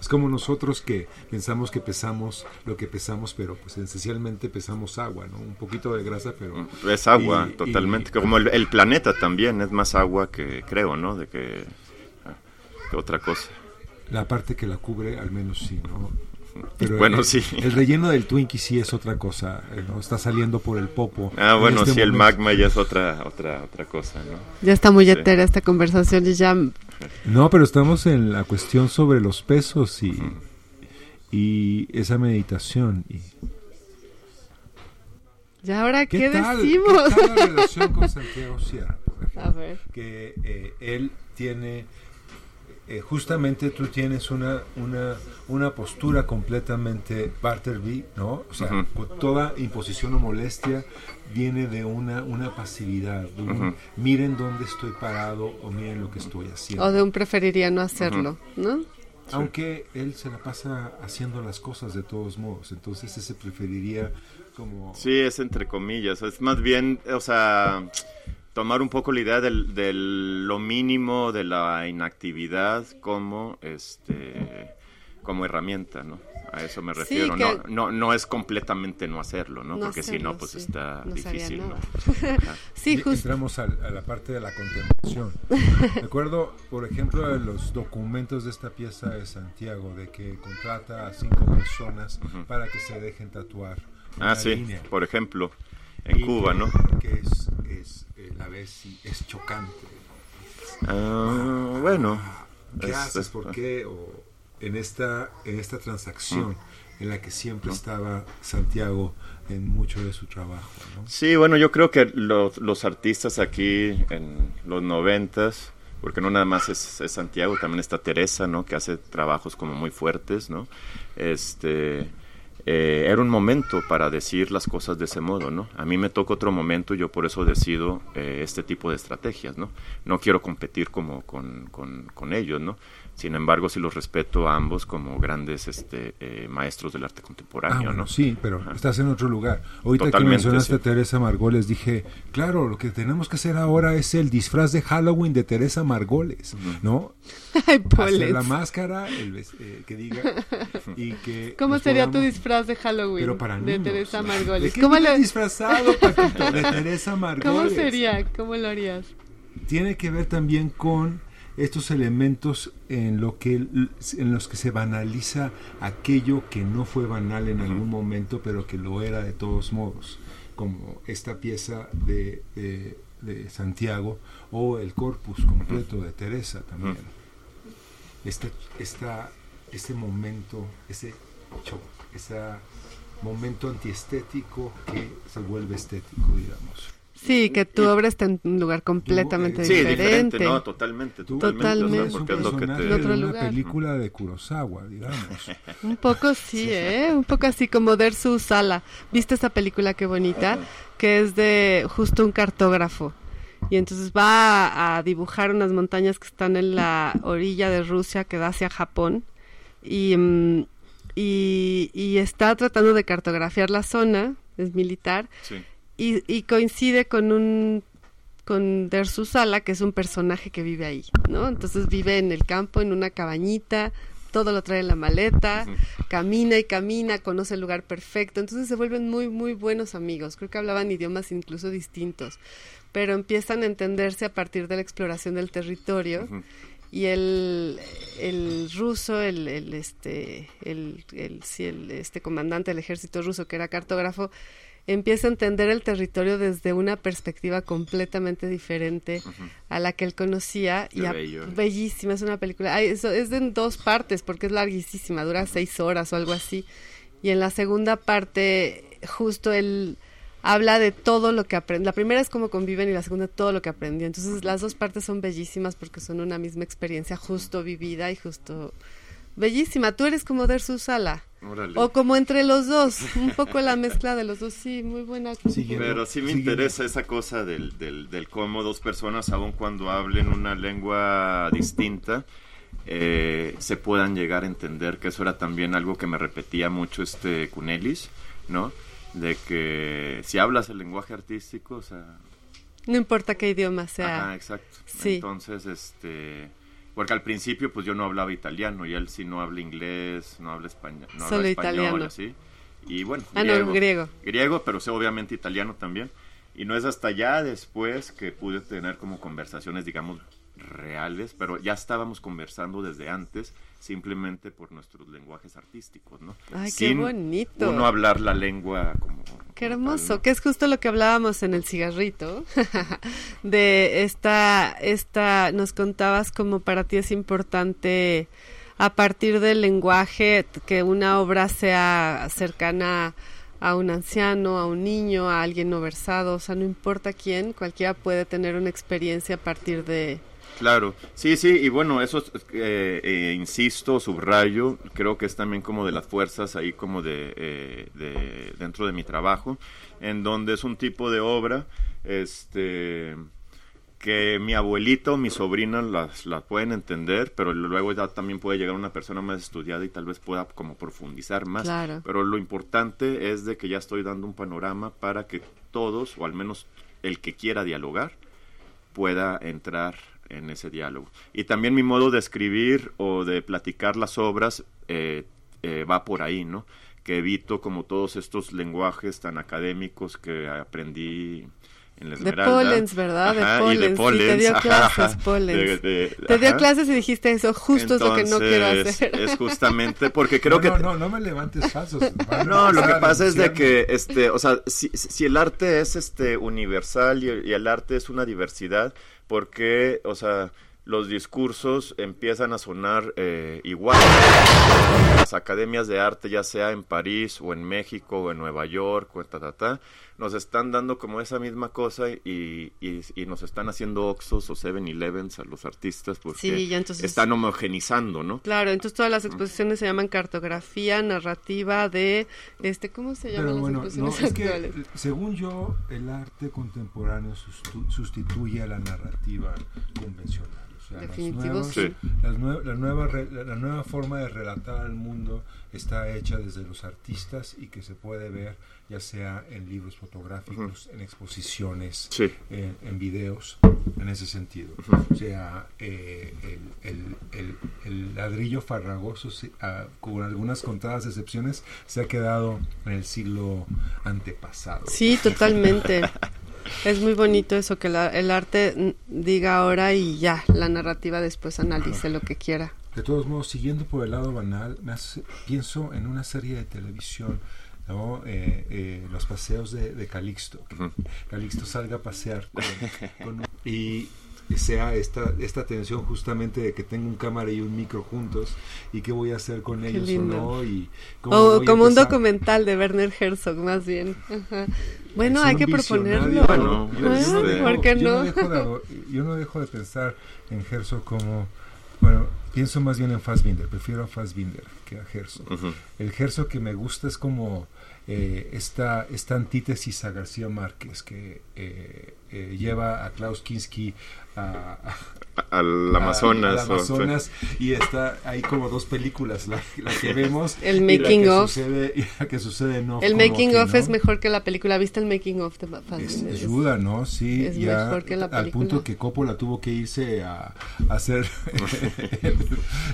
Speaker 4: Es como nosotros que pensamos que pesamos lo que pesamos, pero pues esencialmente pesamos agua, ¿no? Un poquito de grasa, pero
Speaker 5: es agua,
Speaker 4: Y-
Speaker 5: totalmente.
Speaker 4: y-
Speaker 5: Como el, el planeta también es más agua que, creo, ¿no? De que, ah, que otra cosa.
Speaker 4: La parte que la cubre, al menos sí, ¿no? Pero
Speaker 5: Bueno,
Speaker 4: el,
Speaker 5: sí.
Speaker 4: El relleno del Twinkie sí es otra cosa, eh, ¿no? Está saliendo por el popo.
Speaker 5: Ah,
Speaker 4: En
Speaker 5: bueno,
Speaker 4: este
Speaker 5: sí, el
Speaker 4: momento.
Speaker 5: magma ya es otra, otra, otra cosa, ¿no?
Speaker 2: Ya está muy
Speaker 5: Sí.
Speaker 2: etera esta conversación y ya...
Speaker 4: No, pero estamos en la cuestión sobre los pesos y, y esa meditación. Y,
Speaker 2: ¿Y ahora qué,
Speaker 4: tal,
Speaker 2: decimos?
Speaker 4: ¿Qué tal la relación con Santiago Sierra? por ejemplo?
Speaker 2: A ver.
Speaker 4: que eh, él tiene, eh, justamente tú tienes una, una, una postura completamente Barterby, ¿no? O sea, con toda imposición o molestia viene de una, una pasividad, de un, miren dónde estoy parado o miren lo que estoy haciendo.
Speaker 2: O de un preferiría no hacerlo, ¿no?
Speaker 4: Aunque él se la pasa haciendo las cosas de todos modos, entonces ese preferiría como...
Speaker 5: Sí, es entre comillas. Es más bien, o sea, tomar un poco la idea del, del lo mínimo de la inactividad como este como herramienta, ¿no? A eso me
Speaker 2: Sí,
Speaker 5: refiero.
Speaker 2: que-
Speaker 5: No, no, no es completamente no hacerlo, ¿no?
Speaker 2: No
Speaker 5: Porque si no, pues
Speaker 2: sí.
Speaker 5: está
Speaker 2: No
Speaker 5: difícil, ¿no?
Speaker 2: Sí, justo.
Speaker 4: Entramos al- a, la parte de la contemplación. Recuerdo, por ejemplo, de los documentos de esta pieza de Santiago, de que contrata a cinco personas
Speaker 5: Ujú.
Speaker 4: para que se dejen tatuar.
Speaker 5: Ah, sí,
Speaker 4: línea.
Speaker 5: por ejemplo, en
Speaker 4: Y
Speaker 5: Cuba,
Speaker 4: que-
Speaker 5: ¿no?
Speaker 4: Que es, es eh, la vez sí, es chocante.
Speaker 5: Ah, bueno.
Speaker 4: ¿Qué
Speaker 5: es-
Speaker 4: haces?
Speaker 5: es-
Speaker 4: ¿Por qué? O en esta, en esta transacción en la que siempre estaba Santiago en mucho de su trabajo. ¿no?
Speaker 5: Sí, bueno, yo creo que los, los artistas aquí en los noventas, porque no nada más es, es Santiago, también está Teresa, ¿no? Que hace trabajos como muy fuertes, ¿no? Este, eh, era un momento para decir las cosas de ese modo, ¿no? A mí me toca otro momento y yo por eso decido eh, este tipo de estrategias, ¿no? No quiero competir como con, con, con ellos, ¿no? Sin embargo, sí los respeto a ambos como grandes este, eh, maestros del arte
Speaker 4: Ah,
Speaker 5: contemporáneo,
Speaker 4: bueno,
Speaker 5: ¿no?
Speaker 4: sí, pero
Speaker 5: Ajá.
Speaker 4: estás en otro lugar. Ahorita que
Speaker 5: Totalmente,
Speaker 4: mencionaste
Speaker 5: sí.
Speaker 4: a Teresa Margoles, dije, claro, lo que tenemos que hacer ahora es el disfraz de Halloween de Teresa Margoles, ¿no?
Speaker 2: Ay,
Speaker 4: Hacer la máscara, el eh, que diga, y que...
Speaker 2: ¿Cómo sería tu disfraz de Halloween?
Speaker 4: Pero para
Speaker 2: de. Teresa
Speaker 4: ¿De
Speaker 2: Margolis.
Speaker 4: qué
Speaker 2: ¿Cómo, le-
Speaker 4: disfrazado, Paquito? De Teresa Margoles.
Speaker 2: ¿Cómo sería? ¿Cómo lo harías?
Speaker 4: tiene que ver también con estos elementos en lo que en los que se banaliza aquello que no fue banal en algún momento pero que lo era de todos modos como esta pieza de, de- de Santiago o el corpus completo de Teresa también. Este esta, este momento ese shock, ese momento antiestético que se vuelve estético digamos
Speaker 2: Sí, que tu obra está en un lugar completamente
Speaker 5: Sí,
Speaker 2: diferente.
Speaker 5: diferente, no, totalmente,
Speaker 4: Tú
Speaker 5: totalmente, o sea, porque es lo que
Speaker 4: personaje
Speaker 5: te...
Speaker 2: En otro
Speaker 4: de una película de Kurosawa, digamos.
Speaker 2: Un poco sí, ¿eh? Un poco así como Dersu Sala. ¿Viste esa película qué bonita? Que es de justo un cartógrafo. Y entonces va a, a dibujar unas montañas que están en la orilla de Rusia que da hacia Japón. Y, mm, y, y está tratando de cartografiar la zona, es militar,
Speaker 5: Sí.
Speaker 2: Y, y coincide con un con Dersu Sala, que es un personaje que vive ahí, ¿no? Entonces vive en el campo, en una cabañita, todo lo trae en la maleta, camina y camina, conoce el lugar perfecto, entonces se vuelven muy, muy buenos amigos, creo que hablaban idiomas incluso distintos, pero empiezan a entenderse a partir de la exploración del territorio. Y el, el ruso, el, el, este, el, el, sí, el, este comandante del ejército ruso que era cartógrafo, empieza a entender el territorio desde una perspectiva completamente diferente a la que él conocía
Speaker 5: Qué
Speaker 2: y a-
Speaker 5: bello.
Speaker 2: bellísima es una película. Ay, eso es en dos partes porque es larguísima dura seis horas o algo así. Y en la segunda parte justo él habla de todo lo que aprende la primera es cómo conviven y la segunda todo lo que aprendió. Entonces las dos partes son bellísimas porque son una misma experiencia justo vivida y justo bellísima tú eres como Dersu Sala
Speaker 5: Órale.
Speaker 2: o como entre los dos un poco la mezcla de los dos sí muy buena
Speaker 4: Siguiendo.
Speaker 5: Pero sí me
Speaker 4: Siguiendo.
Speaker 5: interesa esa cosa del, del, del cómo dos personas, aun cuando hablen una lengua distinta, eh, se puedan llegar a entender, que eso era también algo que me repetía mucho este Cunelis, ¿no? De que si hablas el lenguaje artístico, o sea...
Speaker 2: no importa qué idioma sea
Speaker 5: Ajá, exacto.
Speaker 2: sí.
Speaker 5: Entonces, este... Porque al principio pues yo no hablaba italiano y él sí no habla inglés, no habla español, no
Speaker 2: Solo
Speaker 5: habla español,
Speaker 2: italiano.
Speaker 5: así. Y bueno,
Speaker 2: ah no griego
Speaker 5: griego, pero sé obviamente italiano también. Y no es hasta ya después que pude tener como conversaciones, digamos, reales, pero ya estábamos conversando desde antes, simplemente por nuestros lenguajes artísticos, ¿no?
Speaker 2: Ay, qué
Speaker 5: Sin
Speaker 2: bonito.
Speaker 5: Uno hablar la lengua como...
Speaker 2: Qué hermoso,
Speaker 5: tal, ¿no?
Speaker 2: que es justo lo que hablábamos en el cigarrito, de esta, esta, nos contabas como para ti es importante a partir del lenguaje que una obra sea cercana a un anciano, a un niño, a alguien no versado, o sea, no importa quién, cualquiera puede tener una experiencia a partir de...
Speaker 5: Claro, sí, sí, y bueno, eso, es, eh, eh, insisto, subrayo, creo que es también como de las fuerzas ahí como de, eh, de dentro de mi trabajo, en donde es un tipo de obra, este, que mi abuelito, mi sobrina las, las pueden entender, pero luego ya también puede llegar una persona más estudiada y tal vez pueda como profundizar más.
Speaker 2: Claro.
Speaker 5: Pero lo importante es de que ya estoy dando un panorama para que todos, o al menos el que quiera dialogar, pueda entrar en ese diálogo. Y también mi modo de escribir o de platicar las obras eh, eh, va por ahí, ¿no? Que evito como todos estos lenguajes tan académicos que aprendí en la
Speaker 2: De
Speaker 5: Esmeralda.
Speaker 2: Pollens, ¿verdad? De
Speaker 5: Ajá, y de
Speaker 2: Pollens. Te
Speaker 5: Pollens,
Speaker 2: dio
Speaker 5: ajá,
Speaker 2: clases. Pollens.
Speaker 5: De- de-
Speaker 2: Te dio
Speaker 5: ajá.
Speaker 2: clases y dijiste eso, justo es lo que no quiero
Speaker 5: Entonces,
Speaker 2: hacer.
Speaker 5: Es justamente porque creo
Speaker 4: no,
Speaker 5: que...
Speaker 4: no, no, no me levantes falsos.
Speaker 5: No, lo que pasa es de que, este, o sea, si, si el arte es este universal y, y el arte es una diversidad, ¿por qué, o sea, los discursos empiezan a sonar eh, igual? Las academias de arte, ya sea en París o en México o en Nueva York o ta, ta, ta, nos están dando como esa misma cosa y, y, y nos están haciendo Oxos o 7-Elevens a los artistas porque
Speaker 2: Sí, ya entonces-
Speaker 5: están homogenizando, ¿no?
Speaker 2: Claro, entonces todas las exposiciones se llaman cartografía narrativa de este ¿cómo se llaman
Speaker 4: Pero
Speaker 2: las
Speaker 4: bueno, no,
Speaker 2: exposiciones
Speaker 4: es que
Speaker 2: actuales?
Speaker 4: según yo, el arte contemporáneo sustituye a la narrativa convencional. Sea,
Speaker 2: Definitivo,
Speaker 4: nuevas-
Speaker 5: sí.
Speaker 4: las nue- la, nueva la, nueva forma de relatar al mundo está hecha desde los artistas y que se puede ver ya sea en libros fotográficos, en exposiciones,
Speaker 5: Sí.
Speaker 4: en, en videos, en ese sentido. O sea, eh, el, el- el- el ladrillo farragoso, se- ah, con algunas contadas excepciones, se ha quedado en el siglo antepasado.
Speaker 2: Sí, totalmente. Es muy bonito eso que la- el arte diga ahora y ya, la narrativa después analice lo que quiera.
Speaker 4: De todos modos, siguiendo por el lado banal, me hace- pienso en una serie de televisión, ¿no? Eh, eh, los paseos de, de Calixto. Calixto salga a pasear con, con un- y sea esta, esta tensión justamente de que tengo un cámara y un micro juntos y qué voy a hacer con ellos o no y cómo
Speaker 2: O como un documental de Werner Herzog, más bien. Ajá. Bueno, hay que
Speaker 4: visionario.
Speaker 2: proponerlo.
Speaker 5: Bueno,
Speaker 4: yo,
Speaker 5: este-
Speaker 2: Ah,
Speaker 4: yo-
Speaker 2: ¿Por qué
Speaker 4: yo
Speaker 2: no?
Speaker 4: dejo de, yo no dejo de pensar en Herzog como, bueno, pienso más bien en Fassbinder, prefiero a Fassbinder que a Herzog. El Herzog que me gusta es como eh, esta, esta antítesis a García Márquez que eh, eh, lleva a Klaus Kinski a, a-
Speaker 5: Al Amazonas.
Speaker 4: al
Speaker 5: o-
Speaker 4: Amazonas y está ahí como dos películas la, la que vemos
Speaker 2: El
Speaker 4: y la
Speaker 2: making
Speaker 4: que
Speaker 2: of.
Speaker 4: sucede, y la que sucede en off
Speaker 2: El making
Speaker 4: que,
Speaker 2: of
Speaker 4: ¿no?
Speaker 2: es mejor que la película. ¿Viste el making of de
Speaker 4: Es- ayuda, ¿no? Sí,
Speaker 2: es
Speaker 4: ya
Speaker 2: mejor que la
Speaker 4: al
Speaker 2: película.
Speaker 4: punto que Coppola tuvo que irse a, a hacer el,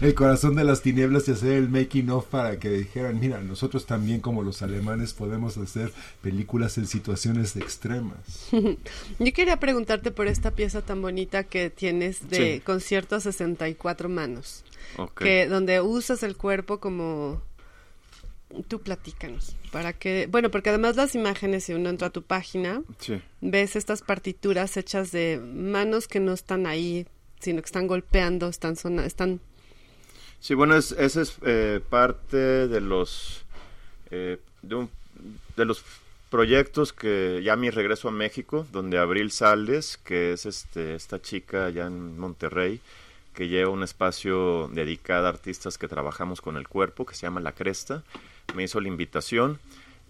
Speaker 4: el corazón de las tinieblas y hacer el making of para que dijeran, mira, nosotros también como los alemanes podemos hacer películas en situaciones extremas.
Speaker 2: Yo quería preguntarte por esta pieza tan bonita que tienes de
Speaker 5: Sí.
Speaker 2: concierto a 64 manos,
Speaker 5: Ok.
Speaker 2: que donde usas el cuerpo como tú platícanos, para que, bueno, porque además las imágenes si uno entra a tu página,
Speaker 5: Sí.
Speaker 2: ves estas partituras hechas de manos que no están ahí, sino que están golpeando, están sona- están
Speaker 5: Sí, bueno, es, ese es eh, parte de los eh, de, un- de los proyectos que ya mi regreso a México, donde Abril Sales, que es este esta chica allá en Monterrey, que lleva un espacio dedicado a artistas que trabajamos con el cuerpo, que se llama La Cresta, me hizo la invitación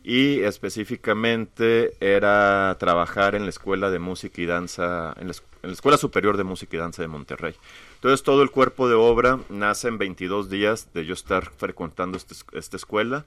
Speaker 5: y específicamente era trabajar en la Escuela de Música y Danza, en la, en la Escuela Superior de Música y Danza de Monterrey. Entonces todo el cuerpo de obra nace en 22 días de yo estar frecuentando este- esta escuela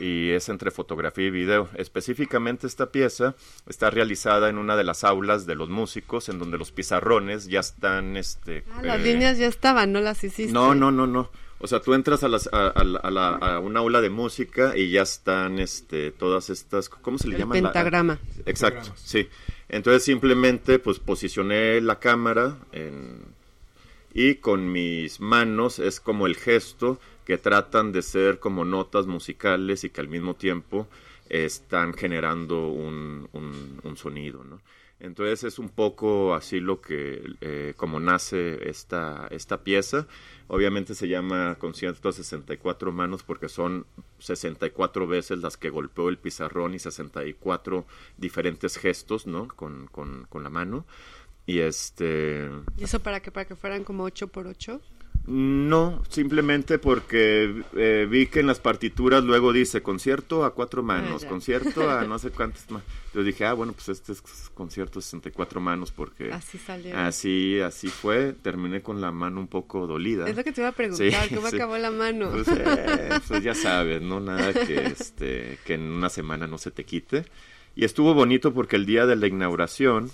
Speaker 5: y es entre fotografía y video. Específicamente esta pieza está realizada en una de las aulas de los músicos, en donde los pizarrones ya están... Este,
Speaker 2: Ah, las líneas ya estaban, no las hiciste.
Speaker 5: no, no, no, no. O sea, tú entras a, las, a, a la- a la- a una aula de música y ya están este, todas estas, ¿cómo se le llama? La-
Speaker 2: pentagrama.
Speaker 5: Exacto,
Speaker 4: Pentagramas.
Speaker 5: sí. Entonces simplemente pues posicioné la cámara en- y con mis manos es como el gesto que tratan de ser como notas musicales y que al mismo tiempo están generando un, un- sonido, ¿no? Entonces es un poco así lo que, eh, como nace esta, esta pieza. Obviamente se llama concierto a 64 manos porque son 64 veces las que golpeó el pizarrón y 64 diferentes gestos, ¿no? Con, con, con la mano. Y este...
Speaker 2: ¿Y eso para que para que fueran como 8 por 8?
Speaker 5: No, simplemente porque eh, vi que en las partituras luego dice concierto a cuatro manos,
Speaker 2: ya.
Speaker 5: concierto a no sé cuántas más. Yo dije, ah, bueno, pues este es concierto a 64 manos porque
Speaker 2: Así salió.
Speaker 5: así, así fue. Terminé con la mano un poco dolida.
Speaker 2: Es lo que te iba a preguntar,
Speaker 5: Sí,
Speaker 2: ¿cómo
Speaker 5: sí.
Speaker 2: acabó la mano?
Speaker 5: Pues, eh, pues ya sabes, ¿no? Nada que, este, que en una semana no se te quite. Y estuvo bonito porque el día de la inauguración,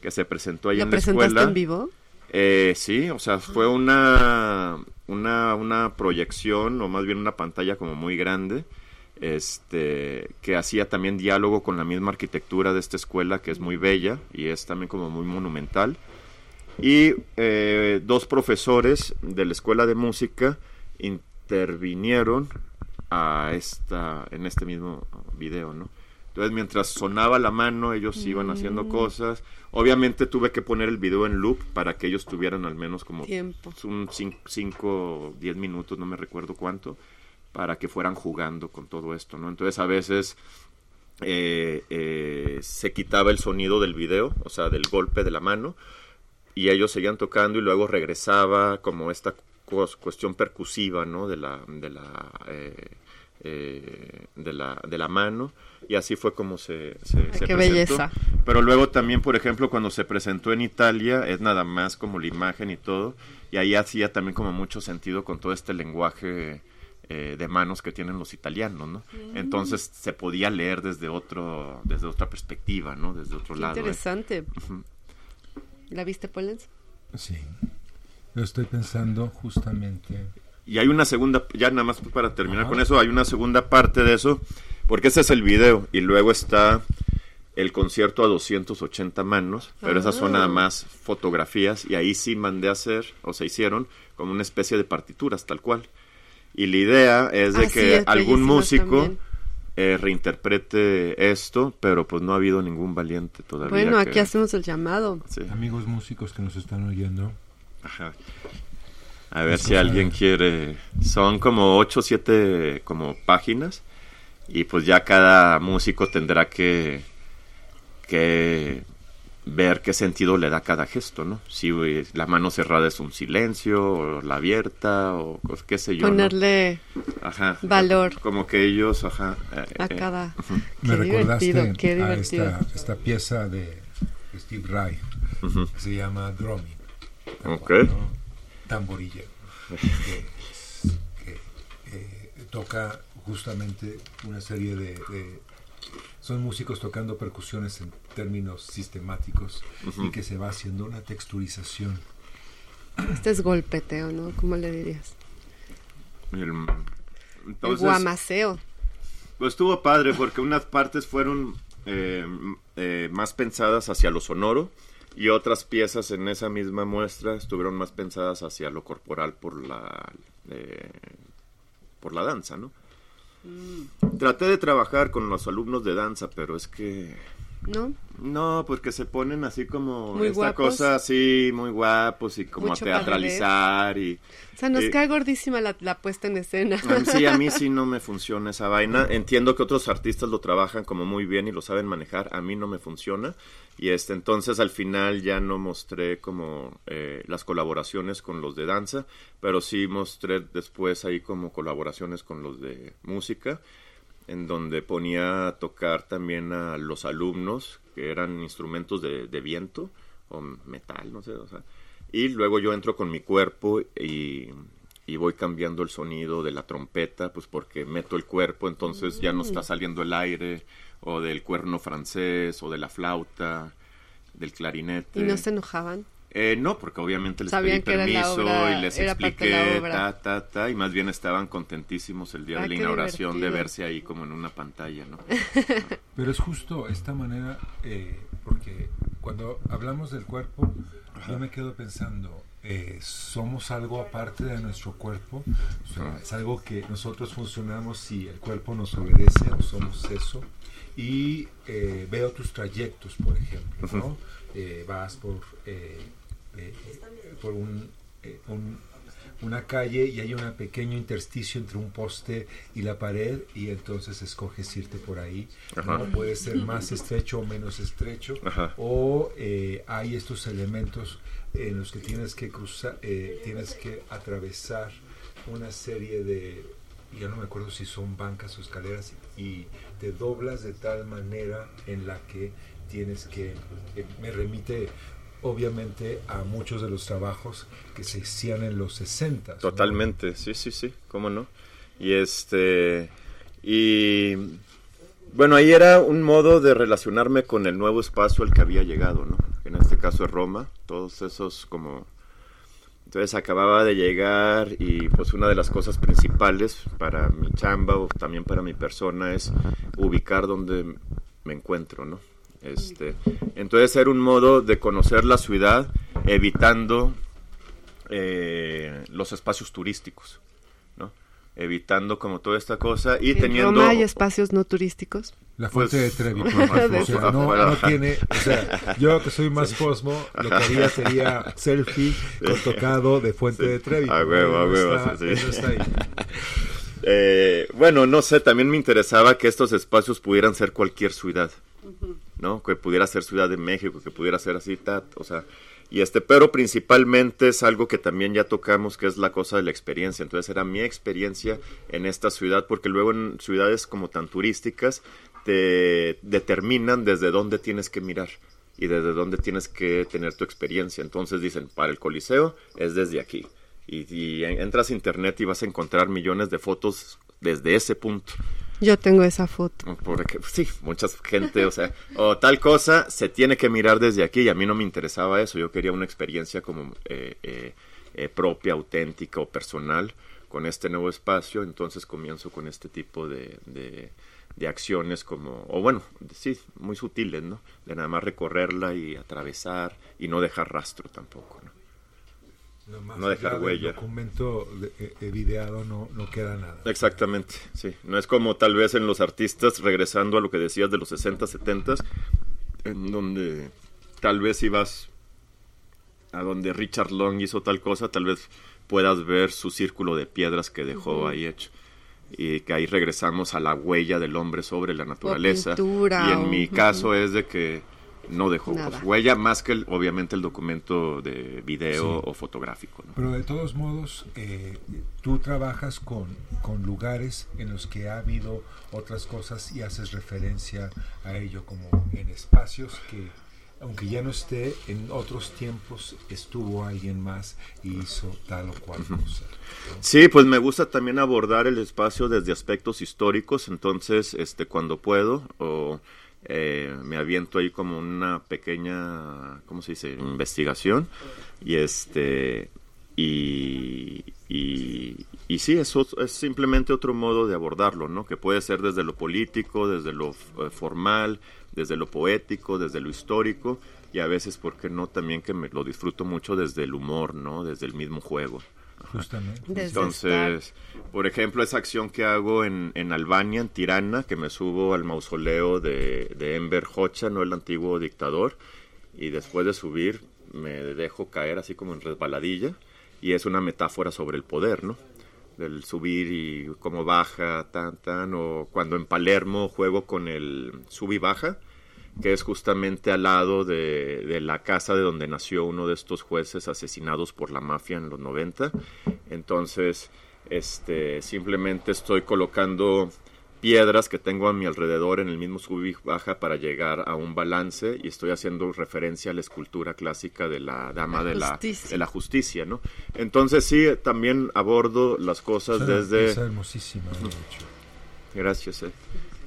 Speaker 5: que se presentó ahí
Speaker 2: ¿Lo
Speaker 5: en la
Speaker 2: presentaste
Speaker 5: escuela,
Speaker 2: en vivo?
Speaker 5: Eh, sí, o sea, fue una, una, una proyección, o más bien una pantalla como muy grande, este, que hacía también diálogo con la misma arquitectura de esta escuela, que es muy bella y es también como muy monumental. Y eh, dos profesores de la escuela de música intervinieron a esta, en este mismo video, ¿no? Entonces, mientras sonaba la mano, ellos iban haciendo cosas. Obviamente tuve que poner el video en loop para que ellos tuvieran al menos como
Speaker 2: Tiempo.
Speaker 5: un 5, 10 minutos, no me recuerdo cuánto, para que fueran jugando con todo esto, ¿no? Entonces, a veces eh, eh, se quitaba el sonido del video, o sea, del golpe de la mano, y ellos seguían tocando y luego regresaba como esta cues- cuestión percusiva, ¿no? De la, de la, eh, eh, de la, de la mano y así fue como se, se,
Speaker 2: Ay,
Speaker 5: se
Speaker 2: qué
Speaker 5: presentó.
Speaker 2: belleza.
Speaker 5: Pero luego también, por ejemplo, cuando se presentó en Italia, es nada más como la imagen y todo, y ahí hacía también como mucho sentido con todo este lenguaje eh, de manos que tienen los italianos, ¿no?
Speaker 2: Mm.
Speaker 5: Entonces se podía leer desde otro, desde otra perspectiva, ¿no? Desde otro
Speaker 2: Qué
Speaker 5: lado. ¿eh?
Speaker 2: interesante. ¿La viste, Pollens?
Speaker 4: Sí. Lo estoy pensando justamente.
Speaker 5: Y hay una segunda, ya nada más para terminar
Speaker 4: Ajá.
Speaker 5: con eso, hay una segunda parte de eso, porque ese es el video y luego está el concierto a 280 manos, pero esas son
Speaker 2: Ah.
Speaker 5: nada más fotografías y ahí sí mandé a hacer, o se hicieron, como una especie de partituras tal cual. Y la idea es de
Speaker 2: Ah,
Speaker 5: que
Speaker 2: es
Speaker 5: algún músico eh, reinterprete esto, pero pues no ha habido ningún valiente todavía.
Speaker 2: Bueno,
Speaker 5: que-
Speaker 2: aquí hacemos el llamado.
Speaker 5: sí.
Speaker 4: Amigos músicos que nos están oyendo,
Speaker 5: Ajá. A ver si alguien quiere. Son como 8 o 7 como páginas. Y pues ya cada músico tendrá que, que ver qué sentido le da cada gesto, ¿no? Si eh, la mano cerrada es un silencio, o la abierta, o qué sé yo. ¿no?
Speaker 2: Ponerle
Speaker 5: Ajá.
Speaker 2: valor
Speaker 5: Como que ellos, ajá. eh,
Speaker 2: a
Speaker 5: eh,
Speaker 2: cada...
Speaker 4: me
Speaker 2: Qué
Speaker 4: recordaste
Speaker 2: divertido, qué
Speaker 4: a
Speaker 2: divertido.
Speaker 4: esta, esta pieza de Steve Reich que se llama Drumming.
Speaker 5: Ok.
Speaker 4: cual, ¿no? Tamborillero. que, que, eh, toca justamente una serie de, de- Son músicos tocando percusiones en términos sistemáticos y que se va haciendo una texturización.
Speaker 2: Este es golpeteo, ¿no? ¿Cómo le dirías?
Speaker 5: El-
Speaker 2: el
Speaker 5: entonces,
Speaker 2: guamaceo.
Speaker 5: Pues estuvo padre porque unas partes fueron eh, eh, más pensadas hacia lo sonoro y otras piezas en esa misma muestra estuvieron más pensadas hacia lo corporal por la eh, por la danza, ¿no? Traté de trabajar con los alumnos de danza, pero es que
Speaker 2: ¿No?
Speaker 5: no, porque se ponen así como
Speaker 2: Muy
Speaker 5: esta
Speaker 2: guapos.
Speaker 5: cosa así muy guapos y como
Speaker 2: Mucho
Speaker 5: a teatralizar y
Speaker 2: O sea, nos
Speaker 5: Eh,
Speaker 2: cae gordísima la, la puesta en escena.
Speaker 5: a mí- Sí, a mí sí no me funciona esa vaina. Entiendo que otros artistas lo trabajan como muy bien y lo saben manejar. A mí no me funciona. Y este, entonces al final ya no mostré como eh, las colaboraciones con los de danza, pero sí mostré después ahí como colaboraciones con los de música, en donde ponía a tocar también a los alumnos, que eran instrumentos de, de viento o metal, no sé, o sea. Y luego yo entro con mi cuerpo y, y voy cambiando el sonido de la trompeta, pues porque meto el cuerpo, entonces ya no está saliendo el aire, o del cuerno francés, o de la flauta, del clarinete.
Speaker 2: ¿Y no se enojaban?
Speaker 5: Eh, no, porque obviamente les
Speaker 2: Sabían
Speaker 5: pedí permiso
Speaker 2: obra-
Speaker 5: y les expliqué, ta, ta, ta, y más bien estaban contentísimos el día
Speaker 2: Ah,
Speaker 5: de la inauguración de verse ahí como en una pantalla, ¿no?
Speaker 4: Pero es justo esta manera, eh, porque cuando hablamos del cuerpo, yo me quedo pensando, eh, somos algo aparte de nuestro cuerpo, o sea, es algo que nosotros funcionamos si el cuerpo nos obedece o somos eso. Y eh, veo tus trayectos, por ejemplo, ¿no? Eh, vas por, eh, por un, eh, un- una calle y hay un pequeño intersticio entre un poste y la pared y entonces escoges irte por ahí.
Speaker 5: Ajá.
Speaker 4: ¿no? Puede ser más estrecho o menos estrecho.
Speaker 5: Ajá.
Speaker 4: O eh, hay estos elementos en los que tienes que cruzar, eh, tienes que atravesar una serie de, ya no me acuerdo si son bancas o escaleras, y te doblas de tal manera en la que tienes que, me remite obviamente a muchos de los trabajos que se hacían en los 60.
Speaker 5: Totalmente, sí, sí, sí, cómo no. Y este, y bueno, ahí era un modo de relacionarme con el nuevo espacio al que había llegado, ¿no? En este caso es Roma, todos esos como Entonces acababa de llegar y pues una de las cosas principales para mi chamba o también para mi persona es ubicar donde me encuentro, ¿no? Este, entonces era un modo de conocer la ciudad evitando eh, los espacios turísticos, ¿no? Evitando como toda esta cosa y
Speaker 2: ¿En
Speaker 5: teniendo...
Speaker 2: Roma hay espacios no turísticos?
Speaker 4: La fuente
Speaker 5: Pues,
Speaker 4: de Trevi, por
Speaker 5: ajá,
Speaker 4: ejemplo. O sea, no, tiene, o sea, yo que soy más cosmo, lo que haría sería selfie con tocado de fuente
Speaker 5: Sí.
Speaker 4: de Trevi.
Speaker 5: A huevo, a huevo,
Speaker 4: está-
Speaker 5: sí, sí.
Speaker 4: no está ahí.
Speaker 5: Eh, bueno, no sé, también me interesaba que estos espacios pudieran ser cualquier ciudad, ¿no? Que pudiera ser Ciudad de México, que pudiera ser así, ta, o sea, y este, pero principalmente es algo que también ya tocamos, que es la cosa de la experiencia. Entonces era mi experiencia en esta ciudad, porque luego en ciudades como tan turísticas te determinan desde dónde tienes que mirar y desde dónde tienes que tener tu experiencia. Entonces dicen, para el Coliseo es desde aquí. Y, y en- entras a internet y vas a encontrar millones de fotos desde ese punto.
Speaker 2: Yo tengo esa foto.
Speaker 5: Porque sí, mucha gente, o sea, o tal cosa se tiene que mirar desde aquí y a mí no me interesaba eso. Yo quería una experiencia como eh, eh, eh, propia, auténtica o personal con este nuevo espacio. Entonces comienzo con este tipo de, de, de acciones como, o bueno, sí, muy sutiles, ¿no? De nada más recorrerla y atravesar y no dejar rastro tampoco, ¿no?
Speaker 4: No, más
Speaker 5: No dejar huella.
Speaker 4: documento de- eh, eh, videado no, no queda nada.
Speaker 5: Exactamente, sí. No es como tal vez en los artistas, regresando a lo que decías de los 60, 70, en donde tal vez ibas a donde Richard Long hizo tal cosa, tal vez puedas ver su círculo de piedras que dejó ahí hecho. Y que ahí regresamos a la huella del hombre sobre la naturaleza.
Speaker 2: pintura,
Speaker 5: y en
Speaker 2: o-
Speaker 5: mi caso es de que no dejó pues, huella más que el- obviamente el documento de video
Speaker 4: Sí.
Speaker 5: o fotográfico. ¿no?
Speaker 4: Pero de todos modos, eh, tú trabajas con, con lugares en los que ha habido otras cosas y haces referencia a ello como en espacios que, aunque ya no esté, en otros tiempos estuvo alguien más y hizo tal o cual cosa. ¿no?
Speaker 5: Sí, pues me gusta también abordar el espacio desde aspectos históricos, entonces, este, cuando puedo, o eh, me aviento ahí como una pequeña, ¿cómo se dice? Investigación, y este, y, y, sí, eso es simplemente otro modo de abordarlo, ¿no? Que puede ser desde lo político, desde lo eh, formal, desde lo poético, desde lo histórico, y a veces, ¿por qué no? También que me lo disfruto mucho desde el humor, ¿no? Desde el mismo juego.
Speaker 4: Justamente.
Speaker 5: Entonces, por ejemplo, esa acción que hago en, en Albania, en Tirana, que me subo al mausoleo de, de Enver Hoxha, no el antiguo dictador, y después de subir me dejo caer así como en resbaladilla, y es una metáfora sobre el poder, ¿no? Del subir y cómo baja, tan, tan, o cuando en Palermo juego con el sub y baja, que es justamente al lado de, de la casa de donde nació uno de estos jueces asesinados por la mafia en los 90. Entonces, este, simplemente estoy colocando piedras que tengo a mi alrededor en el mismo sub y baja para llegar a un balance y estoy haciendo referencia a la escultura clásica de la dama
Speaker 2: La
Speaker 5: de, la,
Speaker 2: justicia.
Speaker 5: de la justicia, ¿no? Entonces sí, también abordo las cosas
Speaker 4: Es
Speaker 5: desde...
Speaker 4: pieza hermosísima, de hecho.
Speaker 5: Gracias. eh.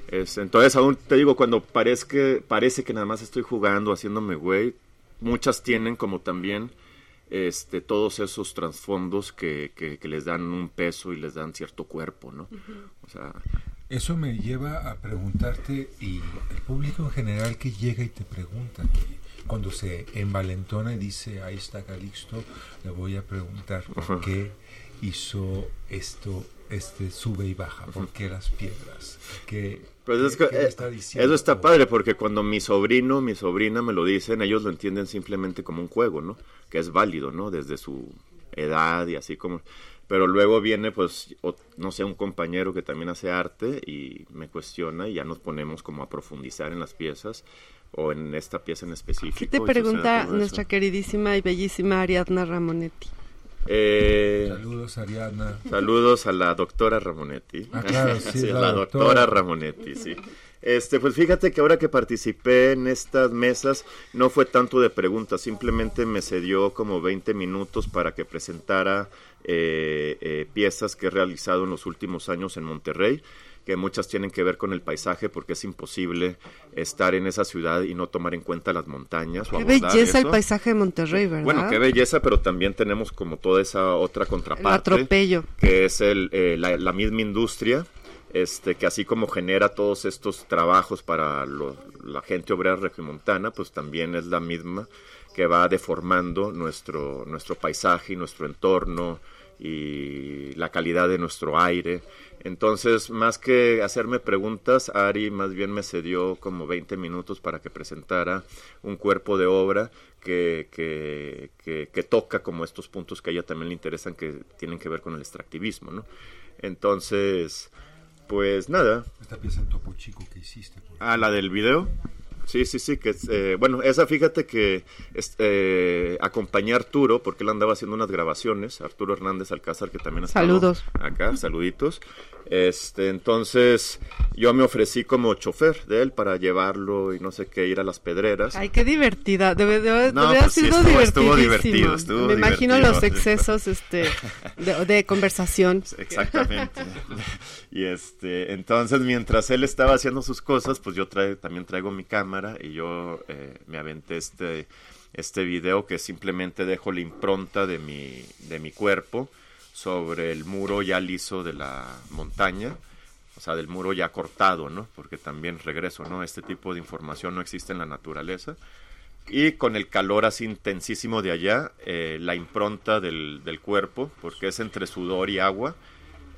Speaker 5: Es- entonces, aún te digo, cuando parezca, parece que nada más estoy jugando, haciéndome güey, muchas tienen como también este, todos esos trasfondos que, que, que les dan un peso y les dan cierto cuerpo, ¿no? O sea,
Speaker 4: Eso me lleva a preguntarte, y el público en general que llega y te pregunta, que cuando se envalentona y dice, ahí está Calixto, le voy a preguntar por qué hizo esto, este sube y baja, por qué las piedras, qué, Qué-
Speaker 5: es que,
Speaker 4: qué me
Speaker 5: eh,
Speaker 4: está diciendo?
Speaker 5: eso está padre porque cuando mi sobrino, mi sobrina me lo dicen, ellos lo entienden simplemente como un juego, ¿no? Que es válido, ¿no? Desde su edad y así como... Pero luego viene, pues, o- no sé, un compañero que también hace arte y me cuestiona y ya nos ponemos como a profundizar en las piezas o en esta pieza en específico.
Speaker 2: ¿Qué te pregunta nuestra queridísima y bellísima Ariadna Ramonetti?
Speaker 5: Eh,
Speaker 4: Saludos, Ariadna.
Speaker 5: Saludos a la doctora Ramonetti.
Speaker 4: Ah, claro, sí,
Speaker 5: la,
Speaker 4: la
Speaker 5: doctora.
Speaker 4: doctora.
Speaker 5: Ramonetti, sí. Este, pues fíjate que ahora que participé en estas mesas no fue tanto de preguntas, simplemente me cedió como 20 minutos para que presentara eh, eh, piezas que he realizado en los últimos años en Monterrey que muchas tienen que ver con el paisaje porque es imposible estar en esa ciudad y no tomar en cuenta las montañas.
Speaker 2: O qué belleza el paisaje de Monterrey, ¿verdad?
Speaker 5: Bueno, qué belleza, pero también tenemos como toda esa otra contraparte.
Speaker 2: El atropello.
Speaker 5: Que es el, eh, la, la, misma industria, este, que así como genera todos estos trabajos para lo, la gente obrera regiomontana, pues también es la misma que va deformando nuestro, nuestro paisaje y nuestro entorno y la calidad de nuestro aire. Entonces, más que hacerme preguntas, Ari más bien me cedió como 20 minutos para que presentara un cuerpo de obra que, que, que, que toca como estos puntos que a ella también le interesan, que tienen que ver con el extractivismo, ¿no? Entonces, pues nada.
Speaker 4: Esta pieza en Topo Chico que hiciste.
Speaker 5: Ah, la del video. Sí, sí, sí, que eh, bueno, esa fíjate que eh, acompañé a Arturo, porque él andaba haciendo unas grabaciones, Arturo Hernández Alcázar, que también está
Speaker 2: Saludos.
Speaker 5: acá, saluditos. Este, entonces yo me ofrecí como chofer de él para llevarlo y no sé qué, ir a las pedreras.
Speaker 2: Ay, qué divertida, debe, debe,
Speaker 5: No,
Speaker 2: debe
Speaker 5: pues sí,
Speaker 2: haber sido
Speaker 5: estuvo- estuvo divertido, estuvo
Speaker 2: Me imagino
Speaker 5: divertido.
Speaker 2: los excesos este, de, de conversación.
Speaker 5: Exactamente. y este, entonces mientras él estaba haciendo sus cosas, pues yo trae, también traigo mi cámara y yo eh, me aventé este, este video que simplemente dejo la impronta de mi, de mi cuerpo sobre el muro ya liso de la montaña. O sea, del muro ya cortado, ¿no? Porque también regreso, ¿no? Este tipo de información no existe en la naturaleza. Y con el calor así intensísimo de allá, eh, la impronta del, del cuerpo, porque es entre sudor y agua,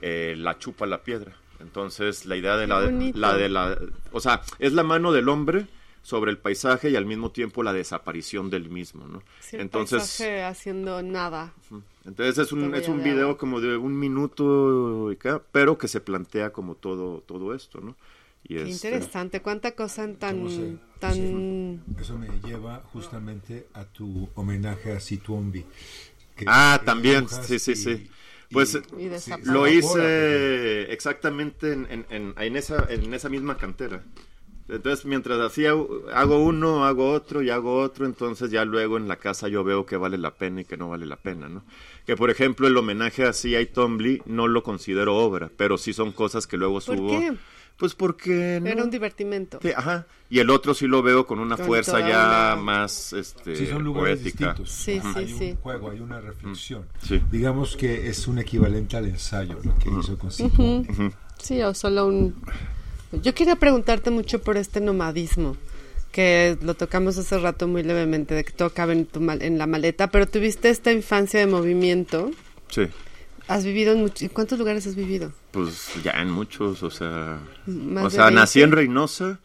Speaker 5: eh, la chupa la piedra. Entonces, la idea de la, la de la... O sea, es la mano del hombre sobre el paisaje y al mismo tiempo la desaparición del mismo, ¿no?
Speaker 2: Sí, el
Speaker 5: Entonces,
Speaker 2: paisaje haciendo nada.
Speaker 5: entonces es un, es un video
Speaker 2: agua.
Speaker 5: como de un minuto, y acá, pero que se plantea como todo, todo esto, ¿no? Y
Speaker 2: Qué
Speaker 5: este,
Speaker 2: interesante, cuánta cosa en tan...
Speaker 4: ¿Cómo se-
Speaker 2: tan...
Speaker 4: Eso me lleva justamente a tu homenaje a Situombi. que-
Speaker 5: Ah, también, sí, sí,
Speaker 4: y-
Speaker 5: sí.
Speaker 4: y-
Speaker 5: Pues,
Speaker 2: Y.
Speaker 5: Lo hice exactamente en, en, en, en esa, en esa misma cantera. Entonces, mientras hacía, hago uno, hago otro y hago otro, entonces ya luego en la casa yo veo que vale la pena y que no vale la pena, ¿no? Que, por ejemplo, el homenaje a C.I. Twombly no lo considero obra, pero sí son cosas que luego
Speaker 2: ¿Por
Speaker 5: subo.
Speaker 2: qué?
Speaker 5: Pues porque... no-
Speaker 2: Era un divertimento.
Speaker 5: Sí, ajá. Y el otro sí lo veo con una
Speaker 2: Con
Speaker 5: fuerza ya
Speaker 2: una-
Speaker 5: más este,
Speaker 4: Sí, son lugares
Speaker 5: poética.
Speaker 4: distintos.
Speaker 2: Sí, sí,
Speaker 4: hay
Speaker 2: sí.
Speaker 4: un juego, hay una reflexión.
Speaker 5: Sí.
Speaker 4: Digamos que es un equivalente al ensayo lo que hizo con.
Speaker 5: Ujú.
Speaker 2: Sí, o solo un... Yo quería preguntarte mucho por este nomadismo, que lo tocamos hace rato muy levemente, de que todo cabe en, tu mal- en la maleta, pero tuviste esta infancia de movimiento.
Speaker 5: Sí.
Speaker 2: ¿Has vivido en, much- ¿en cuántos lugares has vivido?
Speaker 5: Pues ya en muchos, o sea...
Speaker 2: ¿Más
Speaker 5: o sea,
Speaker 2: 20?
Speaker 5: nací en Reynosa,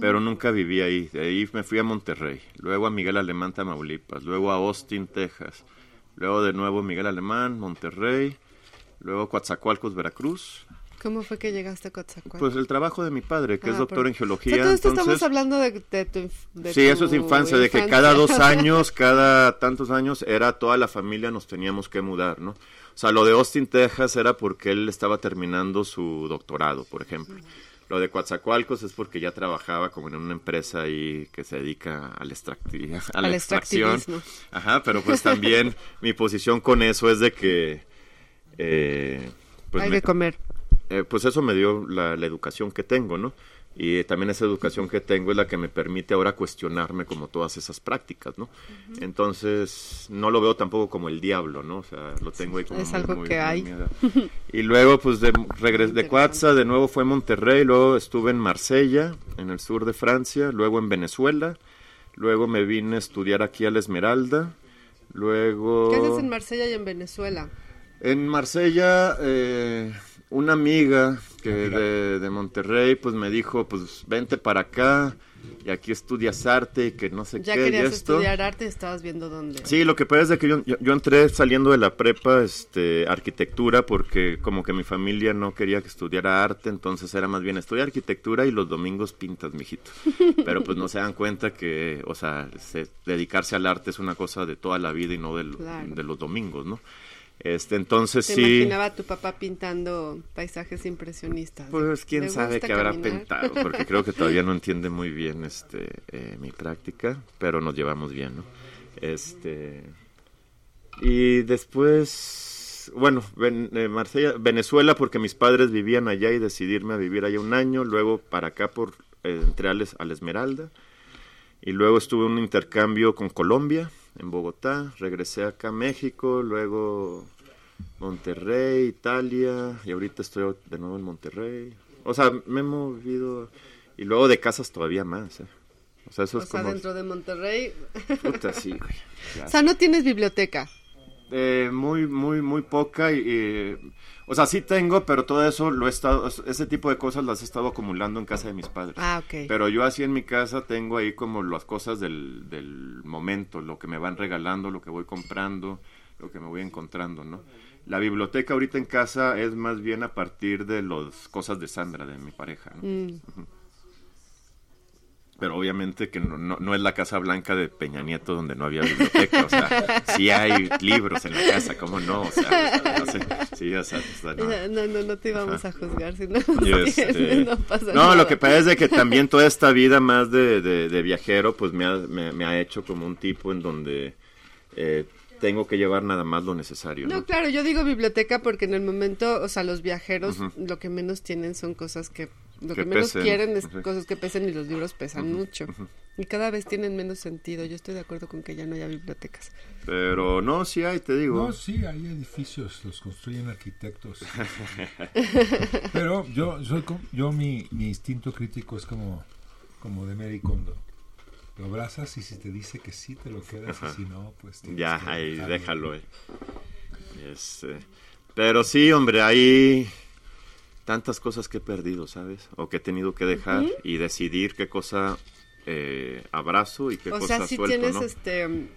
Speaker 5: pero nunca viví ahí. De ahí me fui a Monterrey, luego a Miguel Alemán, Tamaulipas, luego a Austin, Texas, luego de nuevo Miguel Alemán, Monterrey, luego Coatzacoalcos, Veracruz.
Speaker 2: ¿Cómo fue que llegaste a Coatzacoalcos?
Speaker 5: Pues el trabajo de mi padre, que es
Speaker 2: Ah,
Speaker 5: doctor en geología.
Speaker 2: O sea, todo esto
Speaker 5: entonces...
Speaker 2: estamos hablando de, de tu, de
Speaker 5: Sí, eso es infancia, de que cada dos años, cada tantos años, era toda la familia nos teníamos que mudar, ¿no? O sea, lo de Austin, Texas era porque él estaba terminando su doctorado, por ejemplo. Lo de Coatzacoalcos es porque ya trabajaba como en una empresa ahí que se dedica al, extracti- a la
Speaker 2: Al
Speaker 5: extracción. Ajá, pero pues también mi posición con eso es de que... eh, pues
Speaker 2: Hay
Speaker 5: me-
Speaker 2: que comer.
Speaker 5: Eh, pues eso me dio la, la educación que tengo, ¿no? Y también esa educación que tengo es la que me permite ahora cuestionarme como todas esas prácticas, ¿no? Entonces, no lo veo tampoco como el diablo, ¿no? O sea, lo tengo ahí como
Speaker 2: Es
Speaker 5: muy,
Speaker 2: algo
Speaker 5: muy-
Speaker 2: que
Speaker 5: muy
Speaker 2: hay.
Speaker 5: Y luego, pues, de, regres de. Coatza, de nuevo fue a Monterrey, luego estuve en Marsella, en el sur de Francia, luego en Venezuela, luego me vine a estudiar aquí a la Esmeralda, luego...
Speaker 2: ¿Qué haces en Marsella y en Venezuela?
Speaker 5: En Marsella, eh, una amiga que de, de Monterrey, pues me dijo, pues vente para acá y aquí estudias arte y que no sé
Speaker 2: Ya
Speaker 5: qué y
Speaker 2: querías
Speaker 5: esto.
Speaker 2: estudiar arte y estabas viendo dónde.
Speaker 5: Sí, lo que pasa es de que yo, yo, yo entré saliendo de la prepa, este, arquitectura, porque como que mi familia no quería que estudiara arte, entonces era más bien estudiar arquitectura y los domingos pintas, mijito. Pero pues no se dan cuenta que, o sea, se- dedicarse al arte es una cosa de toda la vida y no del-
Speaker 2: Claro.
Speaker 5: de los domingos, ¿no? Este, entonces
Speaker 2: Te
Speaker 5: sí.
Speaker 2: imaginaba a tu papá pintando paisajes impresionistas.
Speaker 5: Pues quién
Speaker 2: ¿Le
Speaker 5: sabe qué habrá pintado, porque creo que todavía no entiende muy bien este eh, mi práctica, pero nos llevamos bien, ¿no? Este y después bueno, eh, Marsella, Venezuela porque mis padres vivían allá y decidirme a vivir allá un año, luego para acá por eh, entré al, Es- al Esmeralda y luego estuve en un intercambio con Colombia en Bogotá, regresé acá a México, luego Monterrey, Italia y ahorita estoy de nuevo en Monterrey. O sea, me he movido y luego de casas todavía más. ¿eh? O sea, eso
Speaker 2: O
Speaker 5: es
Speaker 2: sea,
Speaker 5: como
Speaker 2: dentro de Monterrey.
Speaker 5: puta, sí, güey.
Speaker 2: O sea, no tienes biblioteca.
Speaker 5: eh, muy, muy, muy poca. Y, y, o sea, sí tengo, pero todo eso lo he estado, ese tipo de cosas las he estado acumulando en casa de mis padres.
Speaker 2: Ah, ok.
Speaker 5: Pero yo así en mi casa tengo ahí como las cosas del, del momento, lo que me van regalando, lo que voy comprando, lo que me voy encontrando, ¿no? La biblioteca ahorita en casa es más bien a partir de las cosas de Sandra, de mi pareja, ¿no?
Speaker 2: Mm.
Speaker 5: Pero obviamente que no, no, no es la Casa Blanca de Peña Nieto donde no había biblioteca, o sea, sí hay libros en la casa, ¿cómo no? O sea, no sé, sí, o sea, no.
Speaker 2: No, no, no te íbamos a juzgar si no,
Speaker 5: este,
Speaker 2: no pasa
Speaker 5: no,
Speaker 2: nada.
Speaker 5: lo que pasa es de que también toda esta vida más de, de- de viajero, pues me ha, me, me ha hecho como un tipo en donde eh, tengo que llevar nada más lo necesario, ¿no?
Speaker 2: No, claro, yo digo biblioteca porque en el momento, o sea, los viajeros lo que menos tienen son cosas que lo que,
Speaker 5: Que
Speaker 2: menos
Speaker 5: pesen,
Speaker 2: quieren es cosas que pesen y los libros pesan mucho. Y cada vez tienen menos sentido. Yo estoy de acuerdo con que ya no haya bibliotecas.
Speaker 5: Pero no, sí hay, te digo.
Speaker 4: No, sí, hay edificios, los construyen arquitectos. Pero yo, soy, yo mi, mi instinto crítico es como, como de Mary Kondo. Lo abrazas y si te dice que sí, te lo quedas y si no, pues...
Speaker 5: Ya, ahí, déjalo. eh. Este, pero sí, hombre, hay tantas cosas que he perdido, ¿sabes? O que he tenido que dejar y decidir qué cosa eh, abrazo y qué
Speaker 2: o
Speaker 5: cosa
Speaker 2: sea, si
Speaker 5: suelto,
Speaker 2: tienes
Speaker 5: ¿no?
Speaker 2: este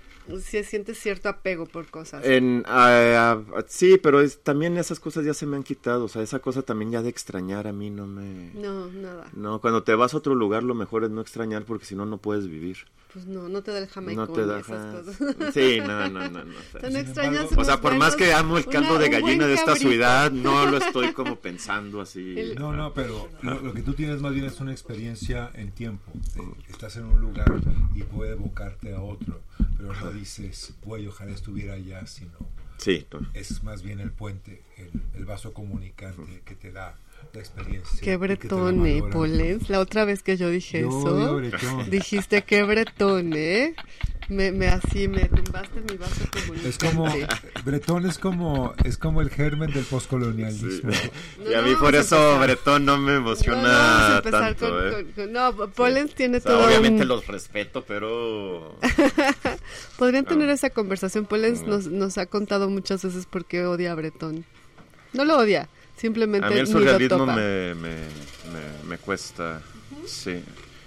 Speaker 2: si sientes cierto apego por cosas.
Speaker 5: En, ah, sí, pero es, también esas cosas ya se me han quitado. O sea, esa cosa también ya de extrañar a mí no me...
Speaker 2: No, nada.
Speaker 5: No, cuando te vas a otro lugar lo mejor es no extrañar porque si no, no puedes vivir.
Speaker 2: Pues no, no te da el jamaicón
Speaker 5: No te
Speaker 2: y
Speaker 5: da...
Speaker 2: esas cosas.
Speaker 5: Sí, no, no, no. no, o sea,
Speaker 2: Tan
Speaker 4: Sin
Speaker 2: extrañas
Speaker 4: embargo-
Speaker 5: O sea, por más que amo el caldo
Speaker 2: una-
Speaker 5: de gallina de esta
Speaker 2: cabrito.
Speaker 5: ciudad, no lo estoy como pensando así.
Speaker 2: El-
Speaker 4: No, no, pero lo, lo que tú tienes más bien es una experiencia en tiempo. De- estás en un lugar y puede evocarte a otro, pero no dices, güey, ojalá estuviera allá, sino
Speaker 5: Sí, no.
Speaker 4: es más bien el puente, el, el vaso comunicante que te da la experiencia.
Speaker 2: Qué bretón, eh. Polens. La otra vez que yo dije
Speaker 4: Yo
Speaker 2: eso,
Speaker 4: bretón.
Speaker 2: dijiste qué bretón, ¿eh? Me, me así, me tumbaste mi vaso comunicante.
Speaker 4: Es como, Bretón es como, es como el germen del poscolonialismo.
Speaker 5: Y a
Speaker 2: No,
Speaker 5: mí
Speaker 2: no,
Speaker 5: por
Speaker 2: a
Speaker 5: eso
Speaker 2: empezar.
Speaker 5: Bretón no me
Speaker 2: No, no,
Speaker 5: emociona
Speaker 2: a empezar
Speaker 5: tanto,
Speaker 2: con,
Speaker 5: ¿eh?
Speaker 2: con- con- no, Polens tiene
Speaker 5: O sea,
Speaker 2: todo
Speaker 5: obviamente
Speaker 2: un-
Speaker 5: los respeto, pero...
Speaker 2: Podrían tener
Speaker 5: Ah.
Speaker 2: esa conversación. Polens
Speaker 5: Ah.
Speaker 2: nos, nos ha contado muchas veces por qué odia a Bretón. No lo odia, simplemente
Speaker 5: A mí el surrealismo me, me, me, me cuesta, sí.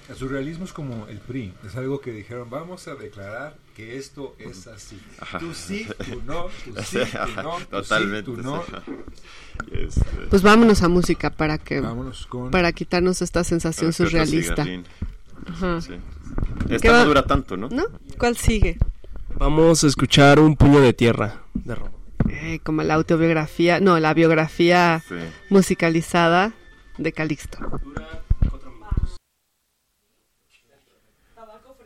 Speaker 4: El surrealismo es como el PRI, es algo que dijeron, vamos a declarar que esto es así. Tú sí, tú no, tú sí, tú no, tú
Speaker 5: Totalmente.
Speaker 4: sí, tú no.
Speaker 5: Este,
Speaker 2: Pues vámonos a música para que
Speaker 4: Vámonos con...
Speaker 2: para quitarnos esta sensación
Speaker 5: otro
Speaker 2: surrealista. Ajá.
Speaker 5: sí.
Speaker 2: ¿Qué
Speaker 5: Esta
Speaker 2: va-
Speaker 5: no dura tanto, ¿no?
Speaker 2: ¿No? ¿Cuál sigue?
Speaker 3: Vamos a escuchar un puño de tierra de Roma.
Speaker 2: Eh, como la autobiografía, no, la biografía
Speaker 5: Sí.
Speaker 2: musicalizada de Calixto.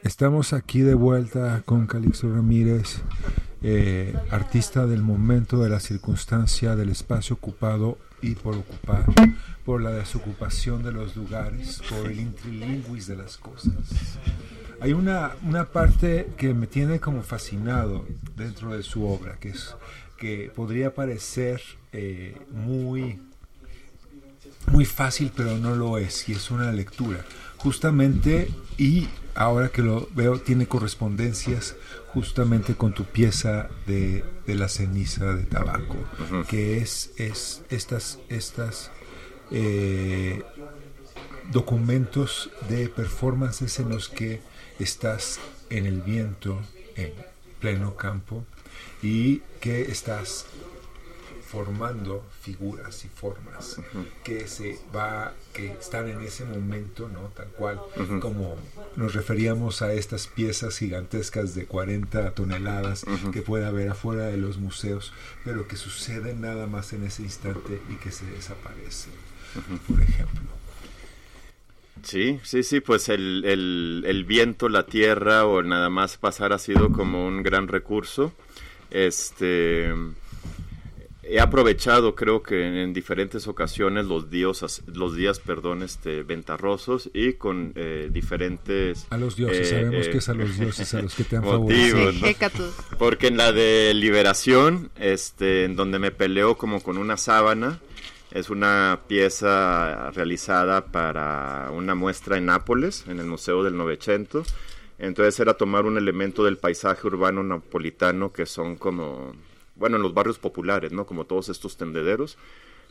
Speaker 4: Estamos aquí de vuelta con Calixto Ramírez, eh, artista del momento, de la circunstancia, del espacio ocupado y por ocupar, por la desocupación de los lugares, por el intrilingüis de las cosas. Hay una, una parte que me tiene como fascinado dentro de su obra, que es que podría parecer eh, muy muy fácil, pero no lo es, y es una lectura. Justamente, y ahora que lo veo, tiene correspondencias justamente con tu pieza de, de la ceniza de tabaco, que es, es estas, estas eh, documentos de performances en los que estás en el viento, en pleno campo, y que estás formando figuras y formas que se va que están en ese momento no tal cual como nos referíamos a estas piezas gigantescas de 40 toneladas que puede haber afuera de los museos pero que suceden nada más en ese instante y que se desaparecen por ejemplo.
Speaker 5: Sí, sí, sí, pues el, el, el viento, la tierra o nada más pasar ha sido como un gran recurso. Este, he aprovechado creo que en, diferentes ocasiones los días los días perdón este ventarrosos y con eh, diferentes
Speaker 4: a los dioses
Speaker 5: eh,
Speaker 4: sabemos
Speaker 5: eh,
Speaker 4: que es a los dioses a los que te han
Speaker 5: motivos,
Speaker 4: favorecido
Speaker 5: ¿no? porque en la de liberación este en donde me peleo como con una sábana es una pieza realizada para una muestra en Nápoles en el Museo del Novecento entonces era tomar un elemento del paisaje urbano napolitano que son como bueno, en los barrios populares, ¿no? Como todos estos tendederos,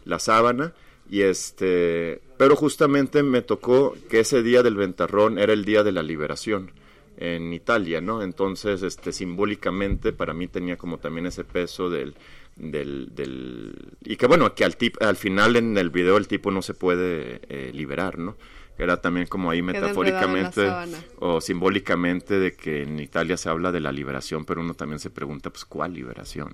Speaker 5: la sábana, y este, pero justamente me tocó que ese día del ventarrón era el día de la liberación en Italia, ¿no? Entonces, este, simbólicamente para mí tenía como también ese peso del, del, del y que bueno, que al, tip, al final en el video el tipo no se puede eh, liberar, ¿no? Era también como ahí metafóricamente o simbólicamente de que en Italia se habla de la liberación, pero uno también se pregunta, pues, ¿cuál liberación?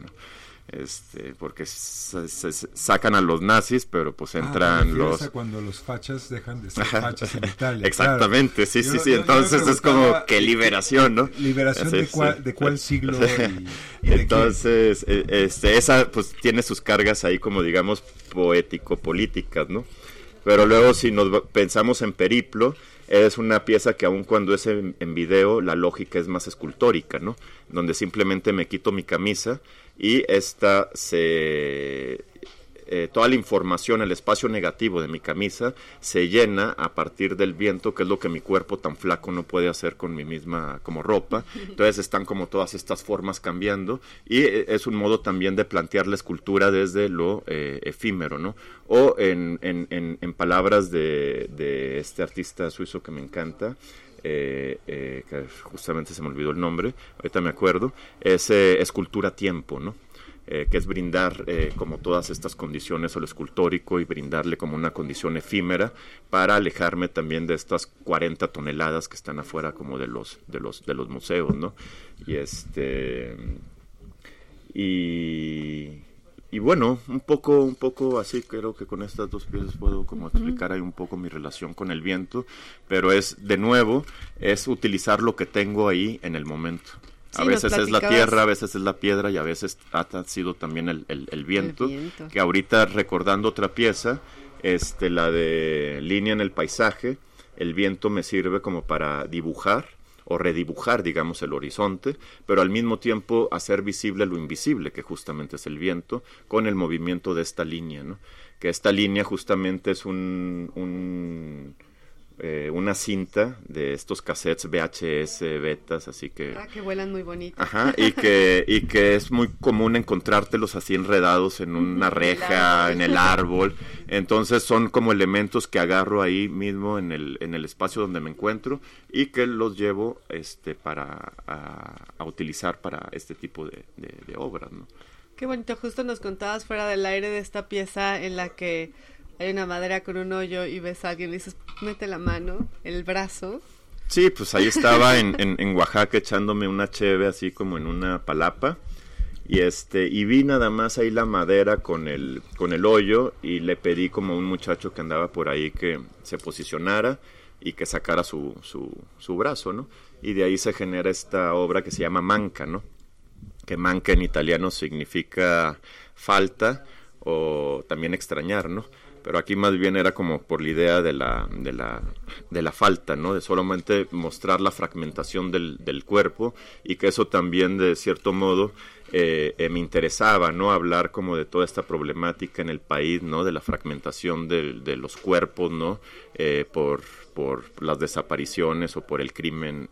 Speaker 5: Este, porque se, sacan a los nazis, pero pues ah, entran los...
Speaker 4: cuando los fachas dejan de ser fachas en Italia.
Speaker 5: Exactamente, sí, sí, sí, entonces es como, ¿qué liberación, no?
Speaker 4: ¿Liberación de, cuál, de cuál siglo?
Speaker 5: entonces, e, este, esa pues tiene sus cargas ahí como digamos poético-políticas, ¿no? Pero luego si nos pensamos en Periplo, es una pieza que aun cuando es en, en, video, la lógica es más escultórica, ¿no? Donde simplemente me quito mi camisa y esta se eh, toda la información, el espacio negativo de mi camisa se llena a partir del viento, que es lo que mi cuerpo tan flaco no puede hacer con mi misma como ropa. Entonces están como todas estas formas cambiando y eh, es un modo también de plantear la escultura desde lo eh, efímero, ¿no? O en, en, en, palabras de, de, este artista suizo que me encanta, que justamente se me olvidó el nombre, ahorita me acuerdo, es escultura tiempo, ¿no? Eh, que es brindar eh, como todas estas condiciones al escultórico y brindarle como una condición efímera para alejarme también de estas 40 toneladas que están afuera como de los de los de los museos, ¿no? Y este y y bueno, un poco, un poco así, creo que con estas dos piezas puedo como explicar ahí un poco mi relación con el viento, pero es, de nuevo, es utilizar lo que tengo ahí en el momento a veces es la tierra, a veces es la piedra y a veces ha sido también el, el, viento, Que ahorita recordando otra pieza, este, la de línea en el paisaje, el viento me sirve como para dibujar o redibujar, digamos, el horizonte, pero al mismo tiempo hacer visible lo invisible, que justamente es el viento, con el movimiento de esta línea, ¿no? Que esta línea justamente es un, un eh, una cinta de estos cassettes VHS, betas, así que...
Speaker 2: Ah, que vuelan muy bonito.
Speaker 5: Ajá, y que, y que es muy común encontrártelos así enredados en una reja, en el árbol. Entonces son como elementos que agarro ahí mismo en el, en el espacio donde me encuentro y que los llevo este, para, a, utilizar para este tipo de, de obras, ¿no?
Speaker 2: Qué bonito, justo nos contabas fuera del aire de esta pieza en la que hay una madera con un hoyo y ves a alguien y dices, mete la mano, el brazo.
Speaker 5: Sí, pues ahí estaba en, en, Oaxaca echándome una cheve así como en una palapa y este y vi nada más ahí la madera con el con el hoyo y le pedí como a un muchacho que andaba por ahí que se posicionara y que sacara su, su, su brazo, ¿no? Y de ahí se genera esta obra que se llama manca, ¿no? Que manca en italiano significa falta o también extrañar, ¿no? Pero aquí más bien era como por la idea de la, de la, de la falta, ¿no? De solamente mostrar la fragmentación del, del cuerpo y que eso también de cierto modo eh, eh, me interesaba, ¿no? Hablar como de toda esta problemática en el país, ¿no? De la fragmentación de, los cuerpos, ¿no? Eh, por, por las desapariciones o por el crimen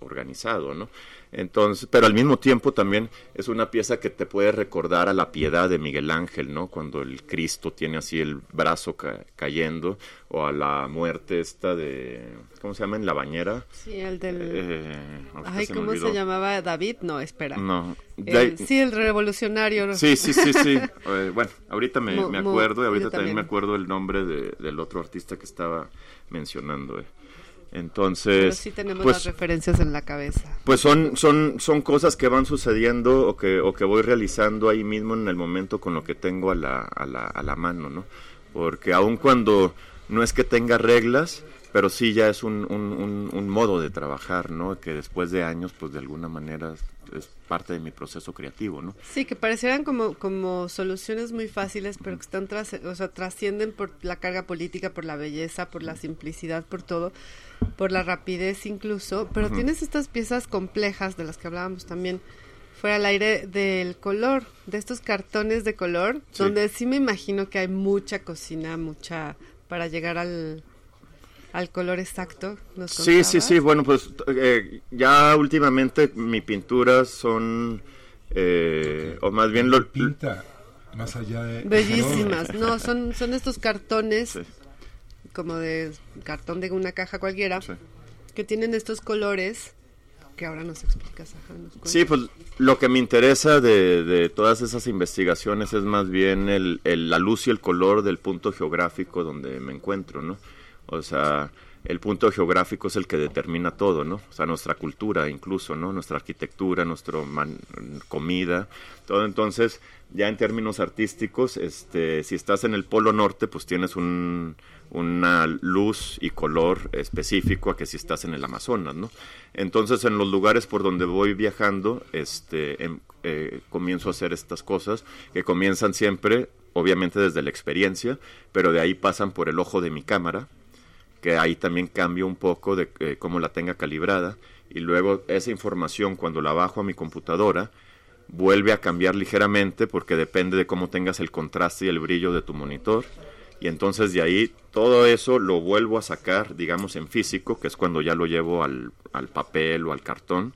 Speaker 5: organizado, ¿no? Entonces, pero al mismo tiempo también es una pieza que te puede recordar a la piedad de Miguel Ángel, ¿no? Cuando el Cristo tiene así el brazo cayendo, o a la muerte esta de, ¿cómo se llama? En la bañera.
Speaker 2: Sí, el del... Eh, ay, ¿cómo se llamaba? David, no, espera.
Speaker 5: No.
Speaker 2: sí, el revolucionario.
Speaker 5: Sí, sí, sí, sí. Eh, bueno, ahorita me, acuerdo y ahorita también. me acuerdo el nombre de, del otro artista que estaba mencionando. Eh. Entonces, Pero
Speaker 2: sí tenemos pues, las referencias en la cabeza.
Speaker 5: Pues son, son, son cosas que van sucediendo o que, o que voy realizando ahí mismo en el momento con lo que tengo a la, a la, a la mano, ¿no? Porque aun cuando no es que tenga reglas, pero sí ya es un, un, un, un modo de trabajar, ¿no? Que después de años, pues de alguna manera es parte de mi proceso creativo, ¿no?
Speaker 2: Sí, que parecieran como, como soluciones muy fáciles, pero que están tras, o sea, trascienden por la carga política, por la belleza, por la simplicidad, por todo, por la rapidez incluso, pero tienes estas piezas complejas de las que hablábamos también fuera al aire del color, de estos cartones de color,
Speaker 5: Sí.
Speaker 2: donde sí me imagino que hay mucha cocina, mucha para llegar al al color exacto. ¿nos
Speaker 5: Sí, sí, sí, bueno, pues eh, ya últimamente mi pinturas son, eh, o más bien lo...
Speaker 4: pinta más allá de
Speaker 2: Bellísimas, no, son, son estos cartones
Speaker 5: Sí,
Speaker 2: como de cartón de una caja cualquiera,
Speaker 5: sí.
Speaker 2: que tienen estos colores que ahora nos explicas. Ajá, nos.
Speaker 5: Sí, pues lo que me interesa de, de todas esas investigaciones es más bien el, el- la luz y el color del punto geográfico donde me encuentro, ¿no? O sea, el punto geográfico es el que determina todo, ¿no? O sea, nuestra cultura incluso, ¿no? Nuestra arquitectura, nuestra comida, todo. Entonces, ya en términos artísticos, este, si estás en el Polo Norte, pues tienes un, una luz y color específico a que si estás en el Amazonas, ¿no? Entonces, en los lugares por donde voy viajando, este, em- eh, comienzo a hacer estas cosas que comienzan siempre, obviamente desde la experiencia, pero de ahí pasan por el ojo de mi cámara, que ahí también cambio un poco de eh, cómo la tenga calibrada y luego esa información cuando la bajo a mi computadora vuelve a cambiar ligeramente porque depende de cómo tengas el contraste y el brillo de tu monitor. Y entonces de ahí todo eso lo vuelvo a sacar digamos en físico que es cuando ya lo llevo al, al papel o al cartón.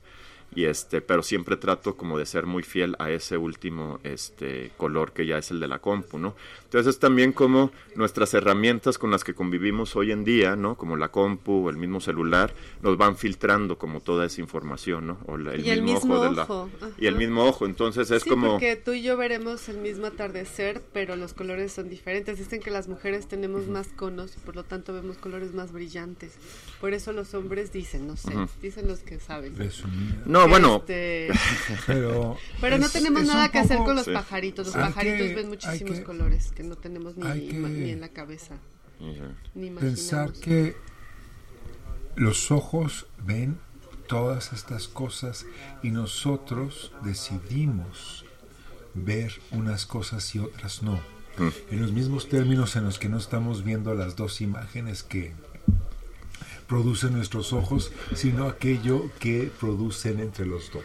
Speaker 5: Y este pero siempre trato como de ser muy fiel a ese último este color que ya es el de la compu no entonces es también como nuestras herramientas con las que convivimos hoy en día no como la compu o el mismo celular nos van filtrando como toda esa información no o la- el,
Speaker 2: Y el
Speaker 5: mismo,
Speaker 2: mismo
Speaker 5: ojo, de la
Speaker 2: ojo,
Speaker 5: y el mismo ojo entonces es
Speaker 2: sí,
Speaker 5: como
Speaker 2: porque tú y yo veremos el mismo atardecer, pero los colores son diferentes. Dicen que las mujeres tenemos más conos y por lo tanto vemos colores más brillantes. Por eso los hombres dicen, no sé, dicen los que saben.
Speaker 4: resumida.
Speaker 5: no
Speaker 2: que,
Speaker 5: bueno
Speaker 2: este,
Speaker 4: Pero,
Speaker 2: pero no
Speaker 4: es-
Speaker 2: tenemos
Speaker 4: es
Speaker 2: nada que hacer con los
Speaker 5: Sí.
Speaker 2: pajaritos. Los
Speaker 4: Hay
Speaker 2: pajaritos
Speaker 4: que-
Speaker 2: ven muchísimos
Speaker 4: que-
Speaker 2: colores que no tenemos ni,
Speaker 4: hay que
Speaker 2: ni en la cabeza, ni
Speaker 4: pensar que los ojos ven todas estas cosas y nosotros decidimos ver unas cosas y otras no. En los mismos términos en los que no estamos viendo las dos imágenes que producen nuestros ojos, sino aquello que producen entre los dos.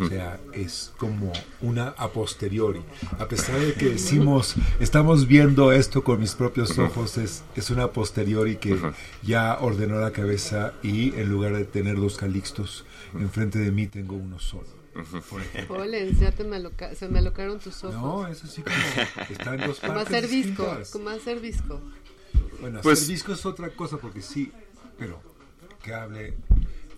Speaker 4: O sea, es como una a posteriori. A pesar de que decimos, estamos viendo esto con mis propios ojos, es, es una a posteriori que ya ordenó la cabeza y en lugar de tener dos calixtos enfrente de mí, tengo uno solo.
Speaker 2: Polen, ya te me aloca- se me alocaron tus ojos.
Speaker 4: No, es así como está en dos
Speaker 2: como
Speaker 4: partes
Speaker 2: hacer visco,
Speaker 4: distintas.
Speaker 2: como hacer visco.
Speaker 4: Bueno,
Speaker 5: Pues-
Speaker 4: hacer disco es otra cosa porque sí, pero que hable,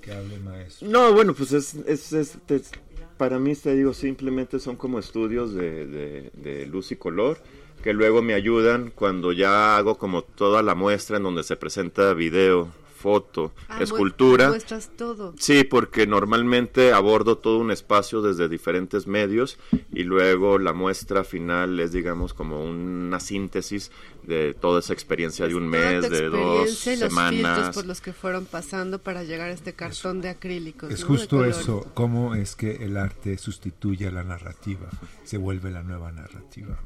Speaker 4: que hable maestro.
Speaker 5: No, bueno, pues es, es, es- es- para mí, te digo, simplemente son como estudios de, de- de luz y color que luego me ayudan cuando ya hago como toda la muestra en donde se presenta video, foto,
Speaker 2: Ah,
Speaker 5: escultura.
Speaker 2: Muestras todo.
Speaker 5: Sí, porque normalmente abordo todo un espacio desde diferentes medios y luego la muestra final es, digamos, como una síntesis de toda esa experiencia de un mes, de dos
Speaker 2: y los
Speaker 5: semanas.
Speaker 2: por los que fueron pasando para llegar a este cartón de acrílicos.
Speaker 4: Es
Speaker 2: ¿no?
Speaker 4: justo eso, cómo es que el arte sustituye a la narrativa, se vuelve la nueva narrativa.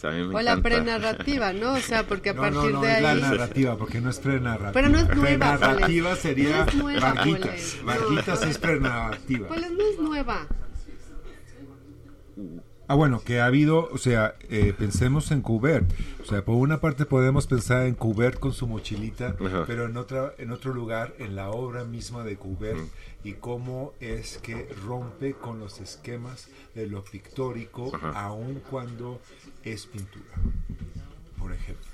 Speaker 5: O sea, a mí me
Speaker 2: O la prenarrativa, ¿no? O sea, porque a
Speaker 4: No, no,
Speaker 2: partir
Speaker 4: no
Speaker 2: de
Speaker 4: es la
Speaker 2: ahí...
Speaker 4: narrativa, porque no es prenarrativa.
Speaker 2: Pero no es nueva,
Speaker 4: Prenarrativa sería
Speaker 2: No es nueva,
Speaker 4: Marquitas.
Speaker 2: Poles.
Speaker 4: Marquitas es prenarrativa.
Speaker 2: Pues no es nueva.
Speaker 4: Ah, bueno, que ha habido, o sea, eh, pensemos en Kubert. O sea, por una parte podemos pensar en Kubert con su mochilita,
Speaker 5: Ajá.
Speaker 4: pero en otra, en otro lugar, en la obra misma de Kubert, y cómo es que rompe con los esquemas de lo pictórico,
Speaker 5: Ajá.
Speaker 4: aun cuando es pintura, por ejemplo.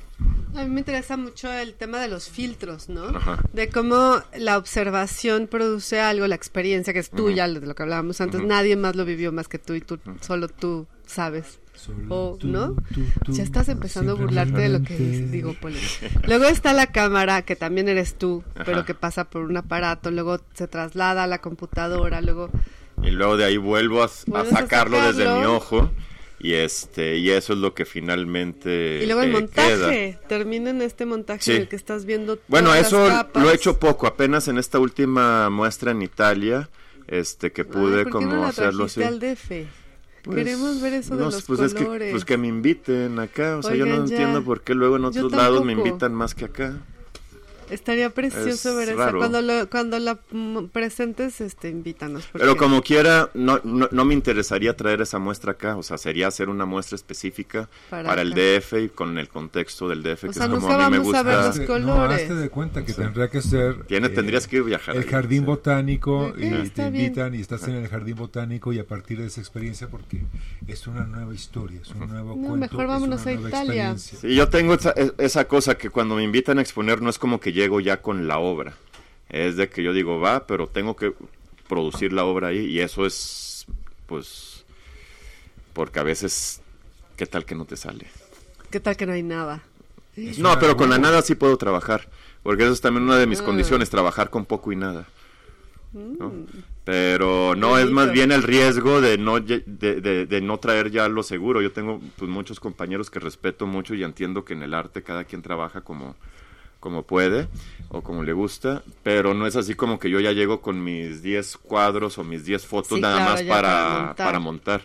Speaker 2: A mí me interesa mucho el tema de los filtros, ¿no?
Speaker 5: Ajá.
Speaker 2: De cómo la observación produce algo, la experiencia que es tuya, de lo que hablábamos antes. Nadie más lo vivió más que tú y tú, solo tú sabes.
Speaker 4: Solo
Speaker 2: O,
Speaker 4: tú,
Speaker 2: ¿no?
Speaker 4: tú, tú,
Speaker 2: Ya estás empezando a burlarte de lo que digo, Poli. Luego está la cámara, que también eres tú,
Speaker 5: Ajá.
Speaker 2: pero que pasa por un aparato, luego se traslada a la computadora, luego...
Speaker 5: Y luego de ahí vuelvo a, a sacarlo desde mi ojo y este y eso es lo que finalmente
Speaker 2: Y luego el
Speaker 5: eh,
Speaker 2: montaje,
Speaker 5: queda.
Speaker 2: termina en este montaje
Speaker 5: Sí.
Speaker 2: en el que estás viendo
Speaker 5: Bueno,
Speaker 2: todas
Speaker 5: eso
Speaker 2: las capas.
Speaker 5: lo he hecho poco, apenas en esta última muestra en Italia, este que
Speaker 2: Ay,
Speaker 5: pude
Speaker 2: ¿por qué
Speaker 5: como
Speaker 2: no la
Speaker 5: hacerlo así.
Speaker 2: al DF?
Speaker 5: Pues,
Speaker 2: Queremos ver eso de
Speaker 5: no,
Speaker 2: los
Speaker 5: pues es que
Speaker 2: colores.
Speaker 5: pues que me inviten acá, o sea, yo no
Speaker 2: Oigan, ya.
Speaker 5: entiendo por qué luego en otros lados me invitan más que acá.
Speaker 2: Estaría precioso
Speaker 5: Es
Speaker 2: ver esa.
Speaker 5: raro.
Speaker 2: Cuando, lo, cuando la presentes, este, invítanos. porque-
Speaker 5: Pero como quiera, no, no, no me interesaría traer esa muestra acá, o sea, sería hacer una muestra específica
Speaker 2: Para
Speaker 5: para, el. DF y con el contexto del DF,
Speaker 2: O
Speaker 5: que
Speaker 2: sea,
Speaker 5: es como a mí me
Speaker 2: vamos a ver
Speaker 5: gusta.
Speaker 2: los colores.
Speaker 4: No, de cuenta que tendría que ser...
Speaker 5: Tiene,
Speaker 4: eh,
Speaker 5: tendrías que viajar.
Speaker 4: El
Speaker 5: ahí,
Speaker 4: jardín
Speaker 5: sí.
Speaker 4: botánico y te
Speaker 2: bien.
Speaker 4: invitan y estás en el jardín botánico y a partir de esa experiencia porque es una nueva historia, es un nuevo
Speaker 2: No,
Speaker 4: cuento,
Speaker 2: mejor
Speaker 4: es
Speaker 2: vámonos
Speaker 4: una
Speaker 2: a
Speaker 4: nueva
Speaker 2: Italia.
Speaker 5: Sí, yo tengo esa, e- esa cosa que cuando me invitan a exponer no es como que llego ya con la obra. Es de que yo digo, va, pero tengo que producir la obra ahí y eso es, pues, porque a veces, ¿qué tal que no te sale?
Speaker 2: ¿Qué tal que no hay nada?
Speaker 4: Es
Speaker 5: No, pero con la nada sí puedo trabajar, porque eso es también una de mis
Speaker 2: Ah.
Speaker 5: condiciones, trabajar con poco y nada. ¿no?
Speaker 2: Mm.
Speaker 5: Pero no, es más bien el riesgo de no, lle- de, de- de no traer ya lo seguro. Yo tengo pues, muchos compañeros que respeto mucho y entiendo que en el arte cada quien trabaja como, como puede o como le gusta, pero no es así como que yo ya llego con mis 10 cuadros o mis 10 fotos
Speaker 2: Sí,
Speaker 5: nada
Speaker 2: claro,
Speaker 5: más
Speaker 2: para
Speaker 5: para,
Speaker 2: montar.
Speaker 5: para montar.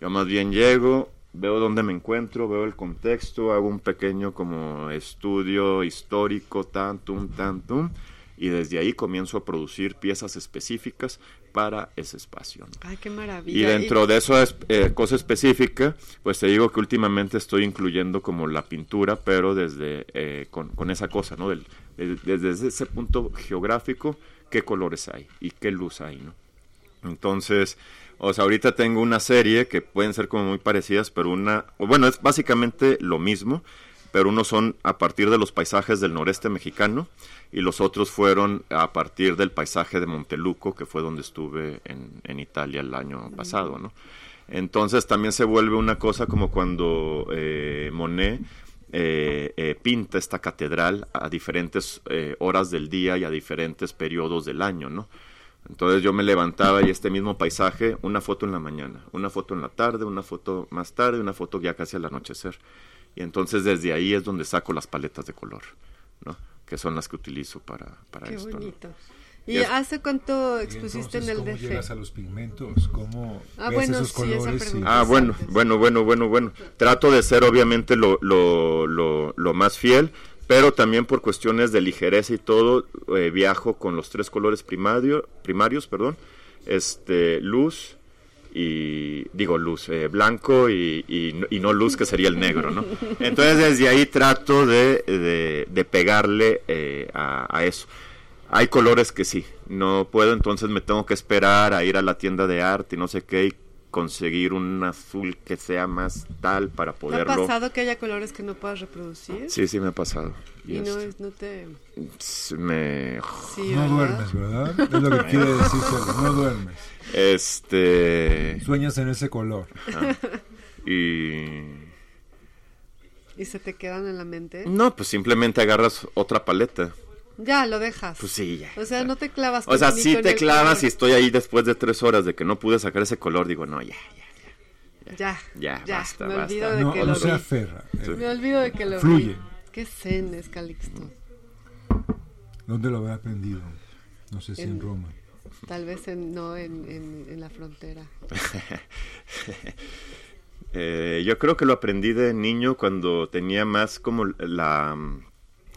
Speaker 5: Yo más bien llego, veo dónde me encuentro, veo el contexto, hago un pequeño como estudio histórico, tantum, tantum, y desde ahí comienzo a producir piezas específicas para ese espacio. ¿no?
Speaker 2: Ay, qué maravilla.
Speaker 5: Y dentro de esa es- eh, cosa específica, pues te digo que últimamente estoy incluyendo como la pintura, pero desde eh, con, con esa cosa, ¿no? Del- desde ese punto geográfico, qué colores hay y qué luz hay, ¿no? Entonces, o sea, ahorita tengo una serie que pueden ser como muy parecidas, pero una, bueno, es básicamente lo mismo, pero unos son a partir de los paisajes del noreste mexicano y los otros fueron a partir del paisaje de Monteluco, que fue donde estuve en, en Italia el año pasado, ¿no? Entonces también se vuelve una cosa como cuando eh, Monet eh, eh, pinta esta catedral a diferentes eh, horas del día y a diferentes periodos del año, ¿no? Entonces yo me levantaba y este mismo paisaje, una foto en la mañana, una foto en la tarde, una foto más tarde, una foto ya casi al anochecer. Y entonces desde ahí es donde saco las paletas de color, ¿no? Que son las que utilizo para, para
Speaker 2: Qué
Speaker 5: esto. ¿no?
Speaker 2: bonito.
Speaker 5: Y
Speaker 2: ¿Y
Speaker 5: es-
Speaker 2: hace cuánto expusiste en
Speaker 4: entonces,
Speaker 2: el
Speaker 4: ¿Cómo llegas a
Speaker 2: DF?
Speaker 4: los pigmentos? ¿Cómo
Speaker 2: Ah,
Speaker 4: ves
Speaker 2: bueno,
Speaker 4: esos
Speaker 2: sí, esa
Speaker 4: colores? y-
Speaker 2: pregunta.
Speaker 5: Ah, bueno, bueno, bueno, bueno, bueno. Trato de ser obviamente lo, lo, lo, lo más fiel, pero también por cuestiones de ligereza y todo, eh, viajo con los tres colores primario, primarios, perdón, este, luz y, digo luz, eh, blanco y, y, no- luz, que sería el negro, ¿no? Entonces desde ahí trato de, de, de pegarle eh, a, a eso. Hay colores que sí, no puedo, entonces me tengo que esperar a ir a la tienda de arte y no sé qué y conseguir un azul que sea más tal para
Speaker 2: ¿Te ha
Speaker 5: poderlo.
Speaker 2: pasado que haya colores que no puedas reproducir?
Speaker 5: Sí, sí me ha pasado. Y
Speaker 2: Y no, es, no te...
Speaker 5: me
Speaker 2: Sí,
Speaker 4: No
Speaker 2: ¿verdad?
Speaker 4: duermes, ¿verdad? Es lo que quiere decir Sergio, no duermes.
Speaker 5: este
Speaker 4: Sueñas en ese color.
Speaker 5: y
Speaker 2: ¿Y se te quedan en la mente?
Speaker 5: no, pues simplemente agarras otra paleta.
Speaker 2: Ya, lo dejas.
Speaker 5: Pues sí, ya.
Speaker 2: O sea, no te clavas.
Speaker 5: O sea,
Speaker 2: con
Speaker 5: te clavas y estoy ahí después de tres horas de que no pude sacar ese color, digo, no, ya, ya.
Speaker 2: Ya,
Speaker 5: Ya,
Speaker 2: ya,
Speaker 5: basta,
Speaker 2: me
Speaker 5: basta.
Speaker 2: olvido de
Speaker 4: No,
Speaker 2: que
Speaker 4: no
Speaker 2: lo
Speaker 4: se
Speaker 2: vi.
Speaker 4: aferra. Eh,
Speaker 2: Me olvido de que lo
Speaker 4: Fluye.
Speaker 2: vi. Qué zen es Calixto.
Speaker 4: ¿Dónde lo había aprendido? No sé si en
Speaker 2: En-
Speaker 4: Roma.
Speaker 2: Tal vez en, no en, en, en la frontera.
Speaker 5: Eh, yo creo que lo aprendí de niño cuando tenía más como la,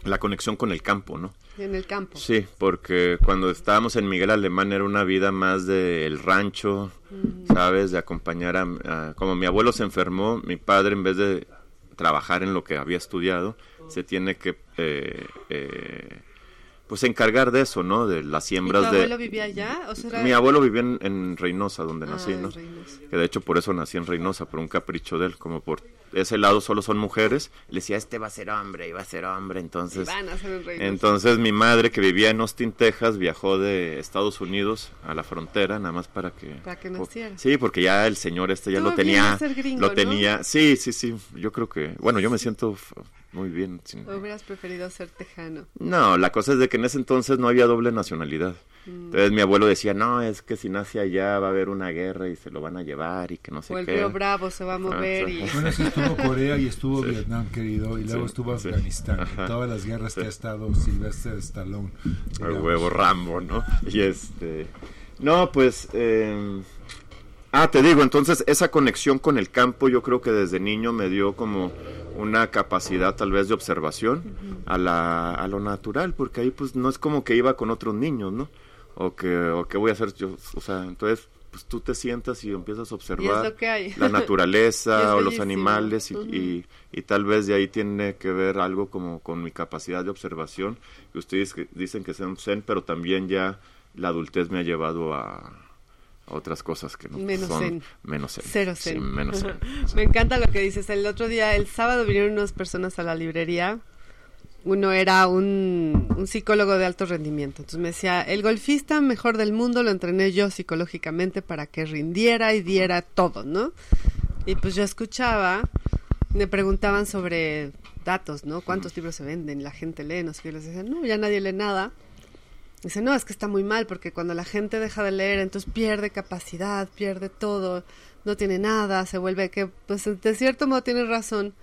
Speaker 5: la conexión con el campo, ¿no?
Speaker 2: En el campo.
Speaker 5: Sí, porque cuando estábamos en Miguel Alemán era una vida más del rancho, ¿sabes? De acompañar a, a- Como mi abuelo se enfermó, mi padre en vez de trabajar en lo que había estudiado, se tiene que... eh, eh, pues encargar de eso, ¿no? De las
Speaker 2: ¿Y tu
Speaker 5: siembras
Speaker 2: abuelo
Speaker 5: de...
Speaker 2: vivía allá? ¿O sea, era-
Speaker 5: Mi abuelo vivía en, en Reynosa, donde
Speaker 2: Ah,
Speaker 5: nací, ¿no? Que de hecho por eso nací en Reynosa, por un capricho de él, como por ese lado solo son mujeres. Le decía, este va a ser hombre, y va a ser hombre, entonces...
Speaker 2: Van a ser en Reynosa.
Speaker 5: Entonces mi madre que vivía en Austin, Texas, viajó de Estados Unidos a la frontera, nada más para que...
Speaker 2: Para que naciera.
Speaker 5: Sí, porque ya el señor este ya lo tenía...
Speaker 2: ser gringo,
Speaker 5: lo
Speaker 2: ¿no?
Speaker 5: tenía... Sí, sí, sí, yo creo que... Bueno, yo me siento muy bien. sin-
Speaker 2: ¿O hubieras preferido ser tejano?
Speaker 5: No, la cosa es de que en ese entonces no había doble nacionalidad. Entonces mi abuelo decía, no, es que si nace allá va a haber una guerra y se lo van a llevar y que no sé
Speaker 2: O el
Speaker 5: qué.
Speaker 2: río Bravo se va a mover y...
Speaker 4: Bueno, sí estuvo Corea y estuvo
Speaker 5: Sí.
Speaker 4: Vietnam, querido, y luego
Speaker 5: Sí,
Speaker 4: estuvo
Speaker 5: sí.
Speaker 4: Afganistán.
Speaker 5: Ajá.
Speaker 4: Todas las guerras
Speaker 5: Sí.
Speaker 4: que ha estado Sylvester Stallone.
Speaker 5: Al
Speaker 4: digamos.
Speaker 5: huevo Rambo, ¿no? Y este... No, pues... eh, Ah, te digo, entonces esa conexión con el campo yo creo que desde niño me dio como una capacidad tal vez de observación a, la, a lo natural, porque ahí pues no es como que iba con otros niños, ¿no? O que, o que voy a hacer yo, o sea, entonces pues tú te sientas y empiezas a observar
Speaker 2: lo que hay.
Speaker 5: la naturaleza o los animales y, y, y tal vez de ahí tiene que ver algo como con mi capacidad de observación que ustedes que dicen que sean zen pero también ya la adultez me ha llevado a otras cosas que no
Speaker 2: Menos
Speaker 5: son
Speaker 2: zen.
Speaker 5: menos zen
Speaker 2: Cero
Speaker 5: Sí, menos zen.
Speaker 2: Me encanta lo que dices. El otro día, el sábado, vinieron unas personas a la librería. Uno era un, un psicólogo de alto rendimiento. Entonces me decía, el golfista mejor del mundo lo entrené yo psicológicamente para que rindiera y diera todo, ¿no? Y pues yo escuchaba, me preguntaban sobre datos, ¿no? ¿Cuántos libros se venden? La gente lee, no sé qué. Les decía, no, ya nadie lee nada. Dice, no, es que está muy mal porque cuando la gente deja de leer, entonces pierde capacidad, pierde todo, no tiene nada, se vuelve que, pues de cierto modo tiene razón.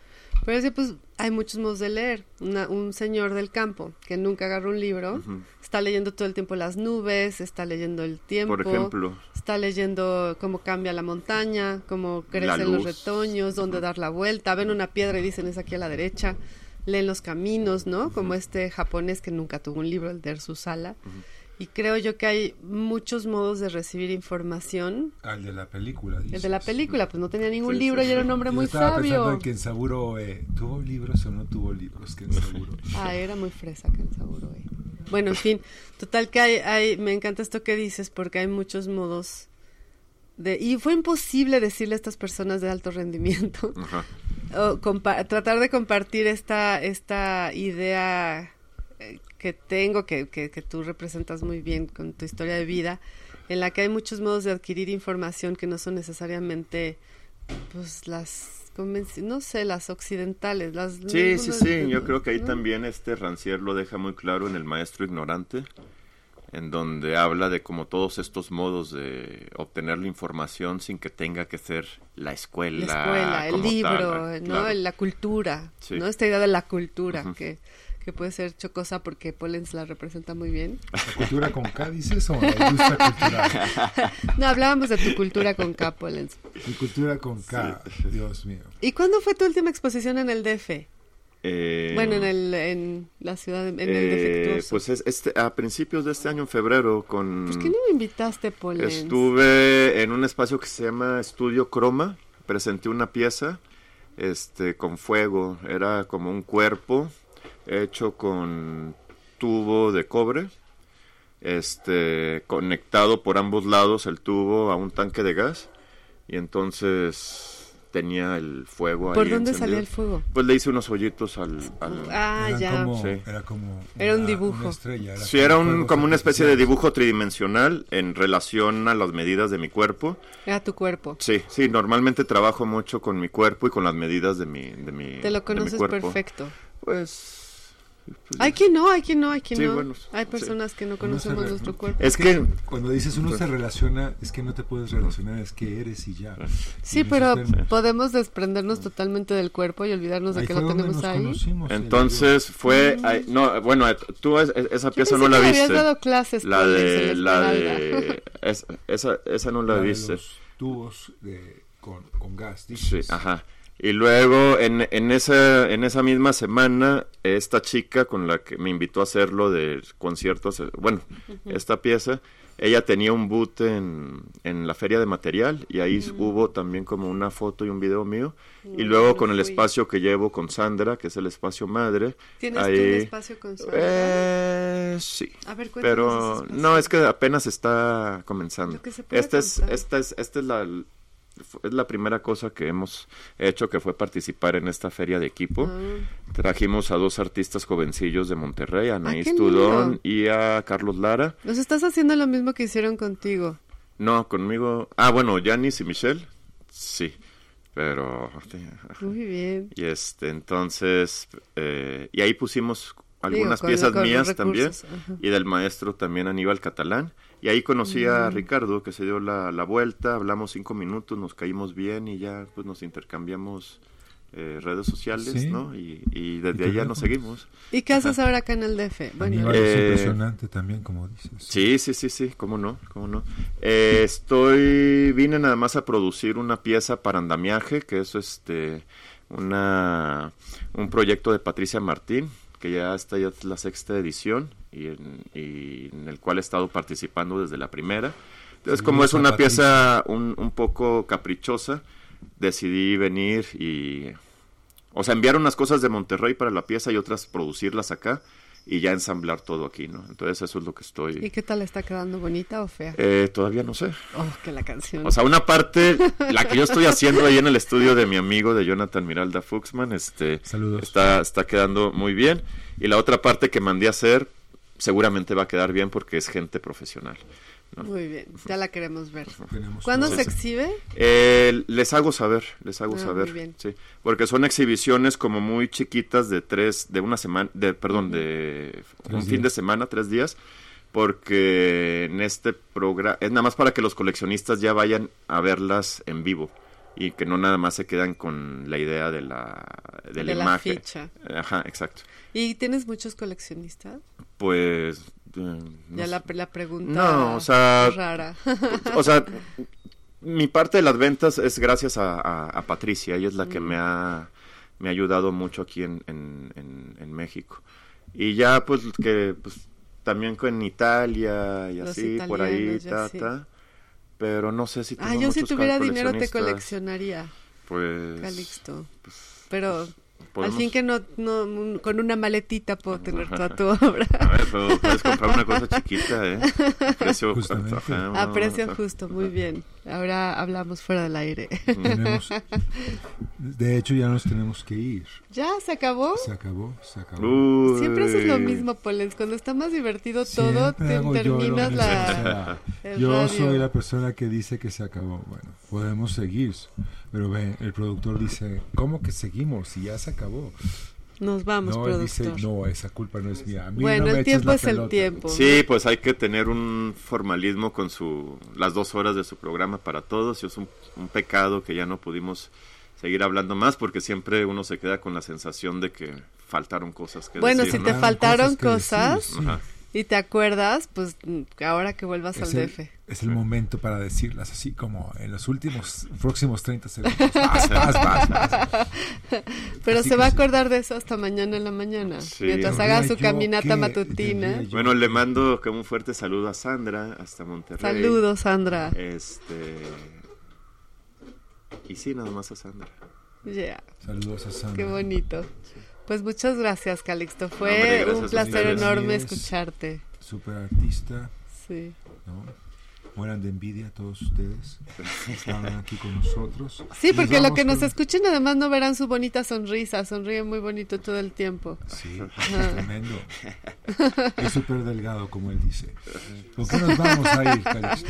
Speaker 2: Pero dice, pues hay muchos modos de leer. Una- un señor del campo que nunca agarró un libro, está leyendo todo el tiempo las nubes, está leyendo el tiempo,
Speaker 5: por ejemplo
Speaker 2: está leyendo cómo cambia la montaña, cómo crecen los retoños, dónde dar la vuelta, ven una piedra y dicen es aquí a la derecha, leen los caminos, ¿no? Como este japonés que nunca tuvo un libro, el de Sala. Y creo yo que hay muchos modos de recibir información.
Speaker 4: Al de la película.
Speaker 2: El de
Speaker 4: dices.
Speaker 2: la película, pues no tenía ningún
Speaker 5: Sí,
Speaker 2: libro
Speaker 5: sí.
Speaker 2: y era un hombre
Speaker 4: Yo
Speaker 2: muy
Speaker 4: estaba pensando
Speaker 2: sabio.
Speaker 4: en Kensaburo, eh, ¿tuvo libros o no tuvo libros Kensaburo?
Speaker 2: Ah, era muy fresa seguro. eh. Bueno, en fin, total que hay, hay, me encanta esto que dices porque hay muchos modos de y fue imposible decirle a estas personas de alto rendimiento
Speaker 5: Ajá.
Speaker 2: O tratar de compartir esta esta idea eh, que tengo que, que, que tú representas muy bien con tu historia de vida en la que hay muchos modos de adquirir información que no son necesariamente pues las no sé las occidentales las
Speaker 5: Sí, sí, sí, yo creo que ahí
Speaker 2: ¿no?
Speaker 5: también este Rancière lo deja muy claro en El Maestro Ignorante, en donde habla de como todos estos modos de obtener la información sin que tenga que ser la escuela.
Speaker 2: la escuela, el libro,
Speaker 5: tal,
Speaker 2: ¿no?
Speaker 5: claro.
Speaker 2: La cultura,
Speaker 5: Sí.
Speaker 2: ¿no? Esta idea de la cultura,
Speaker 5: Ujú.
Speaker 2: que, que puede ser chocosa porque Pollens la representa muy bien.
Speaker 4: ¿La cultura con K dices o la industria cultural?
Speaker 2: No, hablábamos de tu cultura con K, Pollens.
Speaker 4: Mi cultura con K, Dios mío.
Speaker 2: ¿Y cuándo fue tu última exposición en el DF?
Speaker 5: Eh,
Speaker 2: bueno, en, el, en la ciudad, en el
Speaker 5: eh,
Speaker 2: defectuoso.
Speaker 5: Pues es este, a principios de este año, en febrero, con...
Speaker 2: ¿Por qué no me invitaste, Pollens?
Speaker 5: Estuve en un espacio que se llama Estudio Croma, presenté una pieza este con fuego, era como un cuerpo hecho con tubo de cobre, este conectado por ambos lados el tubo a un tanque de gas y entonces tenía el fuego
Speaker 2: ¿Por
Speaker 5: ahí
Speaker 2: dónde
Speaker 5: encendido.
Speaker 2: salía el fuego?
Speaker 5: Pues le hice unos hoyitos al, al-
Speaker 2: Ah,
Speaker 4: Eran
Speaker 2: ya.
Speaker 4: Como,
Speaker 5: Sí.
Speaker 4: Era como.
Speaker 2: Era un
Speaker 4: una-
Speaker 2: dibujo.
Speaker 4: una estrella, era
Speaker 5: Sí, era un, como una especie de dibujo tridimensional en relación a las medidas de mi cuerpo.
Speaker 2: Era tu cuerpo.
Speaker 5: Sí, sí, normalmente trabajo mucho con mi cuerpo y con las medidas de mi, de mi,
Speaker 2: Te lo
Speaker 5: de mi
Speaker 2: conoces
Speaker 5: cuerpo.
Speaker 2: perfecto.
Speaker 5: Pues...
Speaker 2: Hay quien no, hay quien no, hay quien
Speaker 5: Sí,
Speaker 2: no.
Speaker 5: bueno,
Speaker 2: hay
Speaker 5: sí.
Speaker 2: personas que no conocemos
Speaker 4: re-
Speaker 2: nuestro cuerpo.
Speaker 5: Es que...
Speaker 4: Cuando dices uno se relaciona, es que no te puedes relacionar, es que eres y ya.
Speaker 2: Sí, pero podemos desprendernos totalmente del cuerpo y olvidarnos de
Speaker 4: Ahí
Speaker 2: que lo tenemos ahí.
Speaker 5: Entonces fue... ahí- no, bueno, eh, tú es- esa
Speaker 2: Yo
Speaker 5: pieza no la viste.
Speaker 2: habías dado clases
Speaker 5: La de... La de... es- esa, esa no la
Speaker 4: la de
Speaker 5: viste.
Speaker 4: los tubos de, con, con gas,
Speaker 5: Sí, ajá. Y luego en, en, esa, en esa misma semana, esta chica con la que me invitó a hacerlo de conciertos, eh, bueno, esta pieza, ella tenía un boot en, en la feria de material y ahí hubo también como una foto y un video mío. y luego con el espacio que llevo con Sandra, que es el espacio madre.
Speaker 2: ¿Tienes
Speaker 5: ahí,
Speaker 2: tú un espacio con Sandra?
Speaker 5: Eh, sí.
Speaker 2: A ver,
Speaker 5: Pero no, es que apenas está comenzando. Esta es, esta es, esta es la es la primera cosa que hemos hecho que fue participar en esta feria de equipo.
Speaker 2: Ah,
Speaker 5: Trajimos a dos artistas jovencillos de Monterrey, a Anaís
Speaker 2: qué
Speaker 5: Tudón
Speaker 2: lindo.
Speaker 5: y a Carlos Lara.
Speaker 2: Nos estás haciendo lo mismo que hicieron contigo.
Speaker 5: No, conmigo. Ah, bueno, Yanis y Michelle. Sí. Pero.
Speaker 2: Muy bien.
Speaker 5: Y este, entonces. eh, y ahí pusimos algunas piezas mías también
Speaker 2: ajá.
Speaker 5: y del maestro también Aníbal Catalán. Y ahí conocí
Speaker 2: Mm.
Speaker 5: a Ricardo, que se dio la, la vuelta, hablamos cinco minutos, nos caímos bien y ya pues nos intercambiamos eh, redes sociales,
Speaker 4: Sí.
Speaker 5: ¿no? Y, y desde
Speaker 4: Y
Speaker 5: ahí ya nos seguimos.
Speaker 2: ¿Y qué haces ahora acá en el DF? Bueno,
Speaker 4: es
Speaker 5: Eh,
Speaker 4: impresionante también, como dices.
Speaker 5: Sí, sí, sí, sí, cómo no, cómo no. Eh, estoy, vine nada más a producir una pieza para andamiaje, que es este, una, un proyecto de Patricia Martín, que ya está ya es la sexta edición y en, y en el cual he estado participando desde la primera. Entonces, como es
Speaker 4: a
Speaker 5: una pieza un, un poco caprichosa, decidí venir y, o sea, enviar unas cosas de Monterrey para la pieza y otras producirlas acá y ya ensamblar todo aquí, ¿no? Entonces eso es lo que estoy...
Speaker 2: ¿Y qué tal está quedando bonita o fea?
Speaker 5: Eh, todavía no sé.
Speaker 2: Oh, que la canción.
Speaker 5: O sea, una parte, la que yo estoy haciendo ahí en el estudio de mi amigo de Jonathan Miralda Fuxman, este,
Speaker 4: Saludos.
Speaker 5: está, está quedando muy bien. Y la otra parte que mandé a hacer, seguramente va a quedar bien porque es gente profesional. ¿no?
Speaker 2: Muy bien, ya la queremos ver.
Speaker 4: Tenemos
Speaker 2: ¿Cuándo se exhibe?
Speaker 5: Eh, les hago saber, les hago
Speaker 2: Ah,
Speaker 5: saber,
Speaker 2: muy bien.
Speaker 5: sí, porque son exhibiciones como muy chiquitas de tres, de una semana, de, perdón, de un fin de semana, tres días, porque en este programa es nada más para que los coleccionistas ya vayan a verlas en vivo y que no nada más se quedan con la idea de la de la
Speaker 2: De la
Speaker 5: imagen.
Speaker 2: ficha.
Speaker 5: Ajá, exacto.
Speaker 2: ¿Y tienes muchos coleccionistas?
Speaker 5: Pues eh, no
Speaker 2: ya la, la pregunta
Speaker 5: No, o sea,
Speaker 2: rara.
Speaker 5: o sea, mi parte de las ventas es gracias a, a- a Patricia, ella es la que me ha, me ha ayudado mucho aquí en, en, en- en México. Y ya pues que pues también con Italia y
Speaker 2: Los
Speaker 5: así, por ahí, ta,
Speaker 2: sí.
Speaker 5: ta. Pero no sé si
Speaker 2: ah, yo si tuviera dinero te coleccionaría,
Speaker 5: Pues,
Speaker 2: Calixto. Pero
Speaker 5: podemos-
Speaker 2: al fin que no, no, con una maletita puedo tener toda tu obra.
Speaker 5: A ver, pero puedes comprar una cosa chiquita, ¿eh? A Precio, ajá,
Speaker 2: A precio justo, muy bien. Ahora hablamos fuera del aire.
Speaker 4: Tenemos- de hecho, ya nos tenemos que ir.
Speaker 2: ¿Ya se acabó?
Speaker 4: Se acabó, se acabó.
Speaker 5: Uy.
Speaker 2: Siempre haces lo mismo, Polens. Cuando está más divertido todo, te
Speaker 4: yo
Speaker 2: terminas
Speaker 4: mismo,
Speaker 2: la...
Speaker 4: yo
Speaker 2: radio.
Speaker 4: soy la persona que dice que se acabó. Bueno, podemos seguir, pero ve, el productor dice, ¿cómo que seguimos si ya se acabó?
Speaker 2: Nos vamos,
Speaker 4: no, él
Speaker 2: productor.
Speaker 4: dice, no, esa culpa no es mía. A mí
Speaker 2: bueno,
Speaker 4: no me
Speaker 2: el tiempo es el
Speaker 4: pelota".
Speaker 2: tiempo.
Speaker 5: Sí, pues hay que tener un formalismo con su las dos horas de su programa para todos y es un, un pecado que ya no pudimos seguir hablando más porque siempre uno se queda con la sensación de que faltaron cosas que
Speaker 2: Bueno,
Speaker 5: decir,
Speaker 2: si
Speaker 5: ¿no?
Speaker 2: te faltaron
Speaker 4: que decir,
Speaker 2: cosas,
Speaker 4: sí.
Speaker 5: Ajá.
Speaker 2: Y te acuerdas, pues ahora que vuelvas
Speaker 4: Es
Speaker 2: al
Speaker 4: el,
Speaker 2: DF.
Speaker 4: es el momento para decirlas así como en los últimos próximos 30 segundos. Vas, vas, vas, vas.
Speaker 2: Pero
Speaker 4: Así
Speaker 2: se va a
Speaker 4: sí.
Speaker 2: acordar de eso hasta mañana en la mañana.
Speaker 5: Sí.
Speaker 2: Mientras haga su caminata
Speaker 4: que-
Speaker 2: matutina.
Speaker 5: Bueno, le mando como un fuerte saludo a Sandra hasta Monterrey.
Speaker 2: Saludos, Sandra.
Speaker 5: Este y sí, nada más a Sandra.
Speaker 2: Yeah,
Speaker 4: Saludos a Sandra.
Speaker 2: qué bonito. Pues muchas gracias, Calixto. Fue
Speaker 5: Hombre, gracias
Speaker 2: un placer enorme escucharte.
Speaker 4: Super artista,
Speaker 2: Sí.
Speaker 4: ¿no? Mueran de envidia todos ustedes. Estaban aquí con nosotros.
Speaker 2: Sí, porque lo que nos
Speaker 4: con-
Speaker 2: escuchen además no verán su bonita sonrisa, sonríe muy bonito todo el tiempo.
Speaker 4: Sí,
Speaker 2: Ajá.
Speaker 4: tremendo. Es súper delgado, como él dice. ¿Por qué nos vamos a ir, Calixto?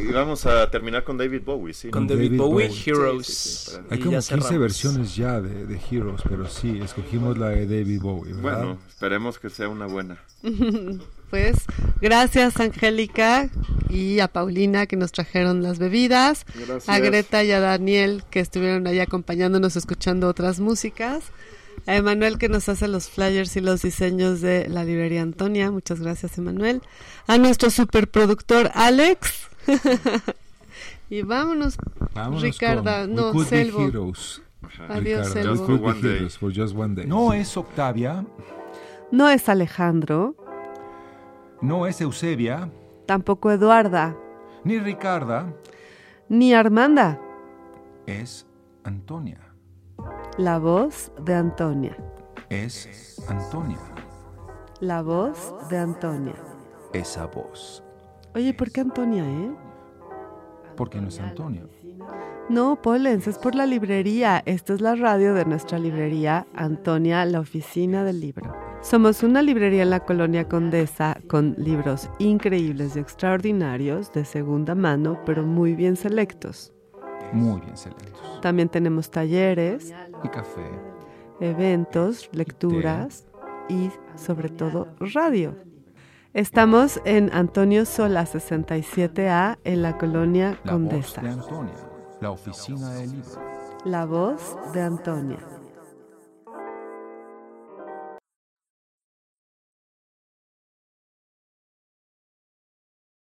Speaker 5: Y vamos a terminar con David Bowie, sí.
Speaker 3: Con. David,
Speaker 4: David
Speaker 3: Bowie,
Speaker 4: Bowie.
Speaker 3: Heroes.
Speaker 5: Sí, sí, sí,
Speaker 4: Hay como
Speaker 3: ya
Speaker 4: 15
Speaker 3: cerramos.
Speaker 4: versiones ya de, de Heroes, pero sí, escogimos la de David Bowie, ¿verdad?
Speaker 5: Bueno, esperemos que sea una buena.
Speaker 2: Pues gracias Angélica y a Paulina que nos trajeron las bebidas,
Speaker 5: Gracias.
Speaker 2: a Greta y a Daniel que estuvieron ahí acompañándonos escuchando otras músicas, a Emanuel que nos hace los flyers y los diseños de la librería Antonia, muchas gracias Emanuel, a nuestro superproductor Alex y vámonos
Speaker 4: Vámonos
Speaker 2: Ricarda,
Speaker 4: con
Speaker 2: no, Selvo. Adiós,
Speaker 4: Ricardo.
Speaker 2: Selvo.
Speaker 1: No es Octavia,
Speaker 2: No es Alejandro,
Speaker 1: no es Eusebia,
Speaker 2: tampoco Eduarda,
Speaker 1: ni Ricarda,
Speaker 2: ni Armanda,
Speaker 1: es Antonia.
Speaker 2: la voz de Antonia.
Speaker 1: Es Antonia.
Speaker 2: La voz de Antonia.
Speaker 1: Esa voz.
Speaker 2: Oye, ¿por qué Antonia, eh?
Speaker 1: Porque no es Antonia.
Speaker 2: No, Polens, es por la librería. Esta es la radio de nuestra librería, Antonia, la oficina del libro. Somos una librería en la colonia Condesa con libros increíbles y extraordinarios de segunda mano, pero muy bien selectos.
Speaker 1: Muy bien selectos.
Speaker 2: También tenemos talleres,
Speaker 1: Y café.
Speaker 2: eventos, lecturas, y sobre todo radio. Estamos en Antonio Sola 67A en la colonia
Speaker 4: La
Speaker 2: Condesa.
Speaker 4: voz de Antonia, la oficina del libro.
Speaker 2: La voz de Antonia.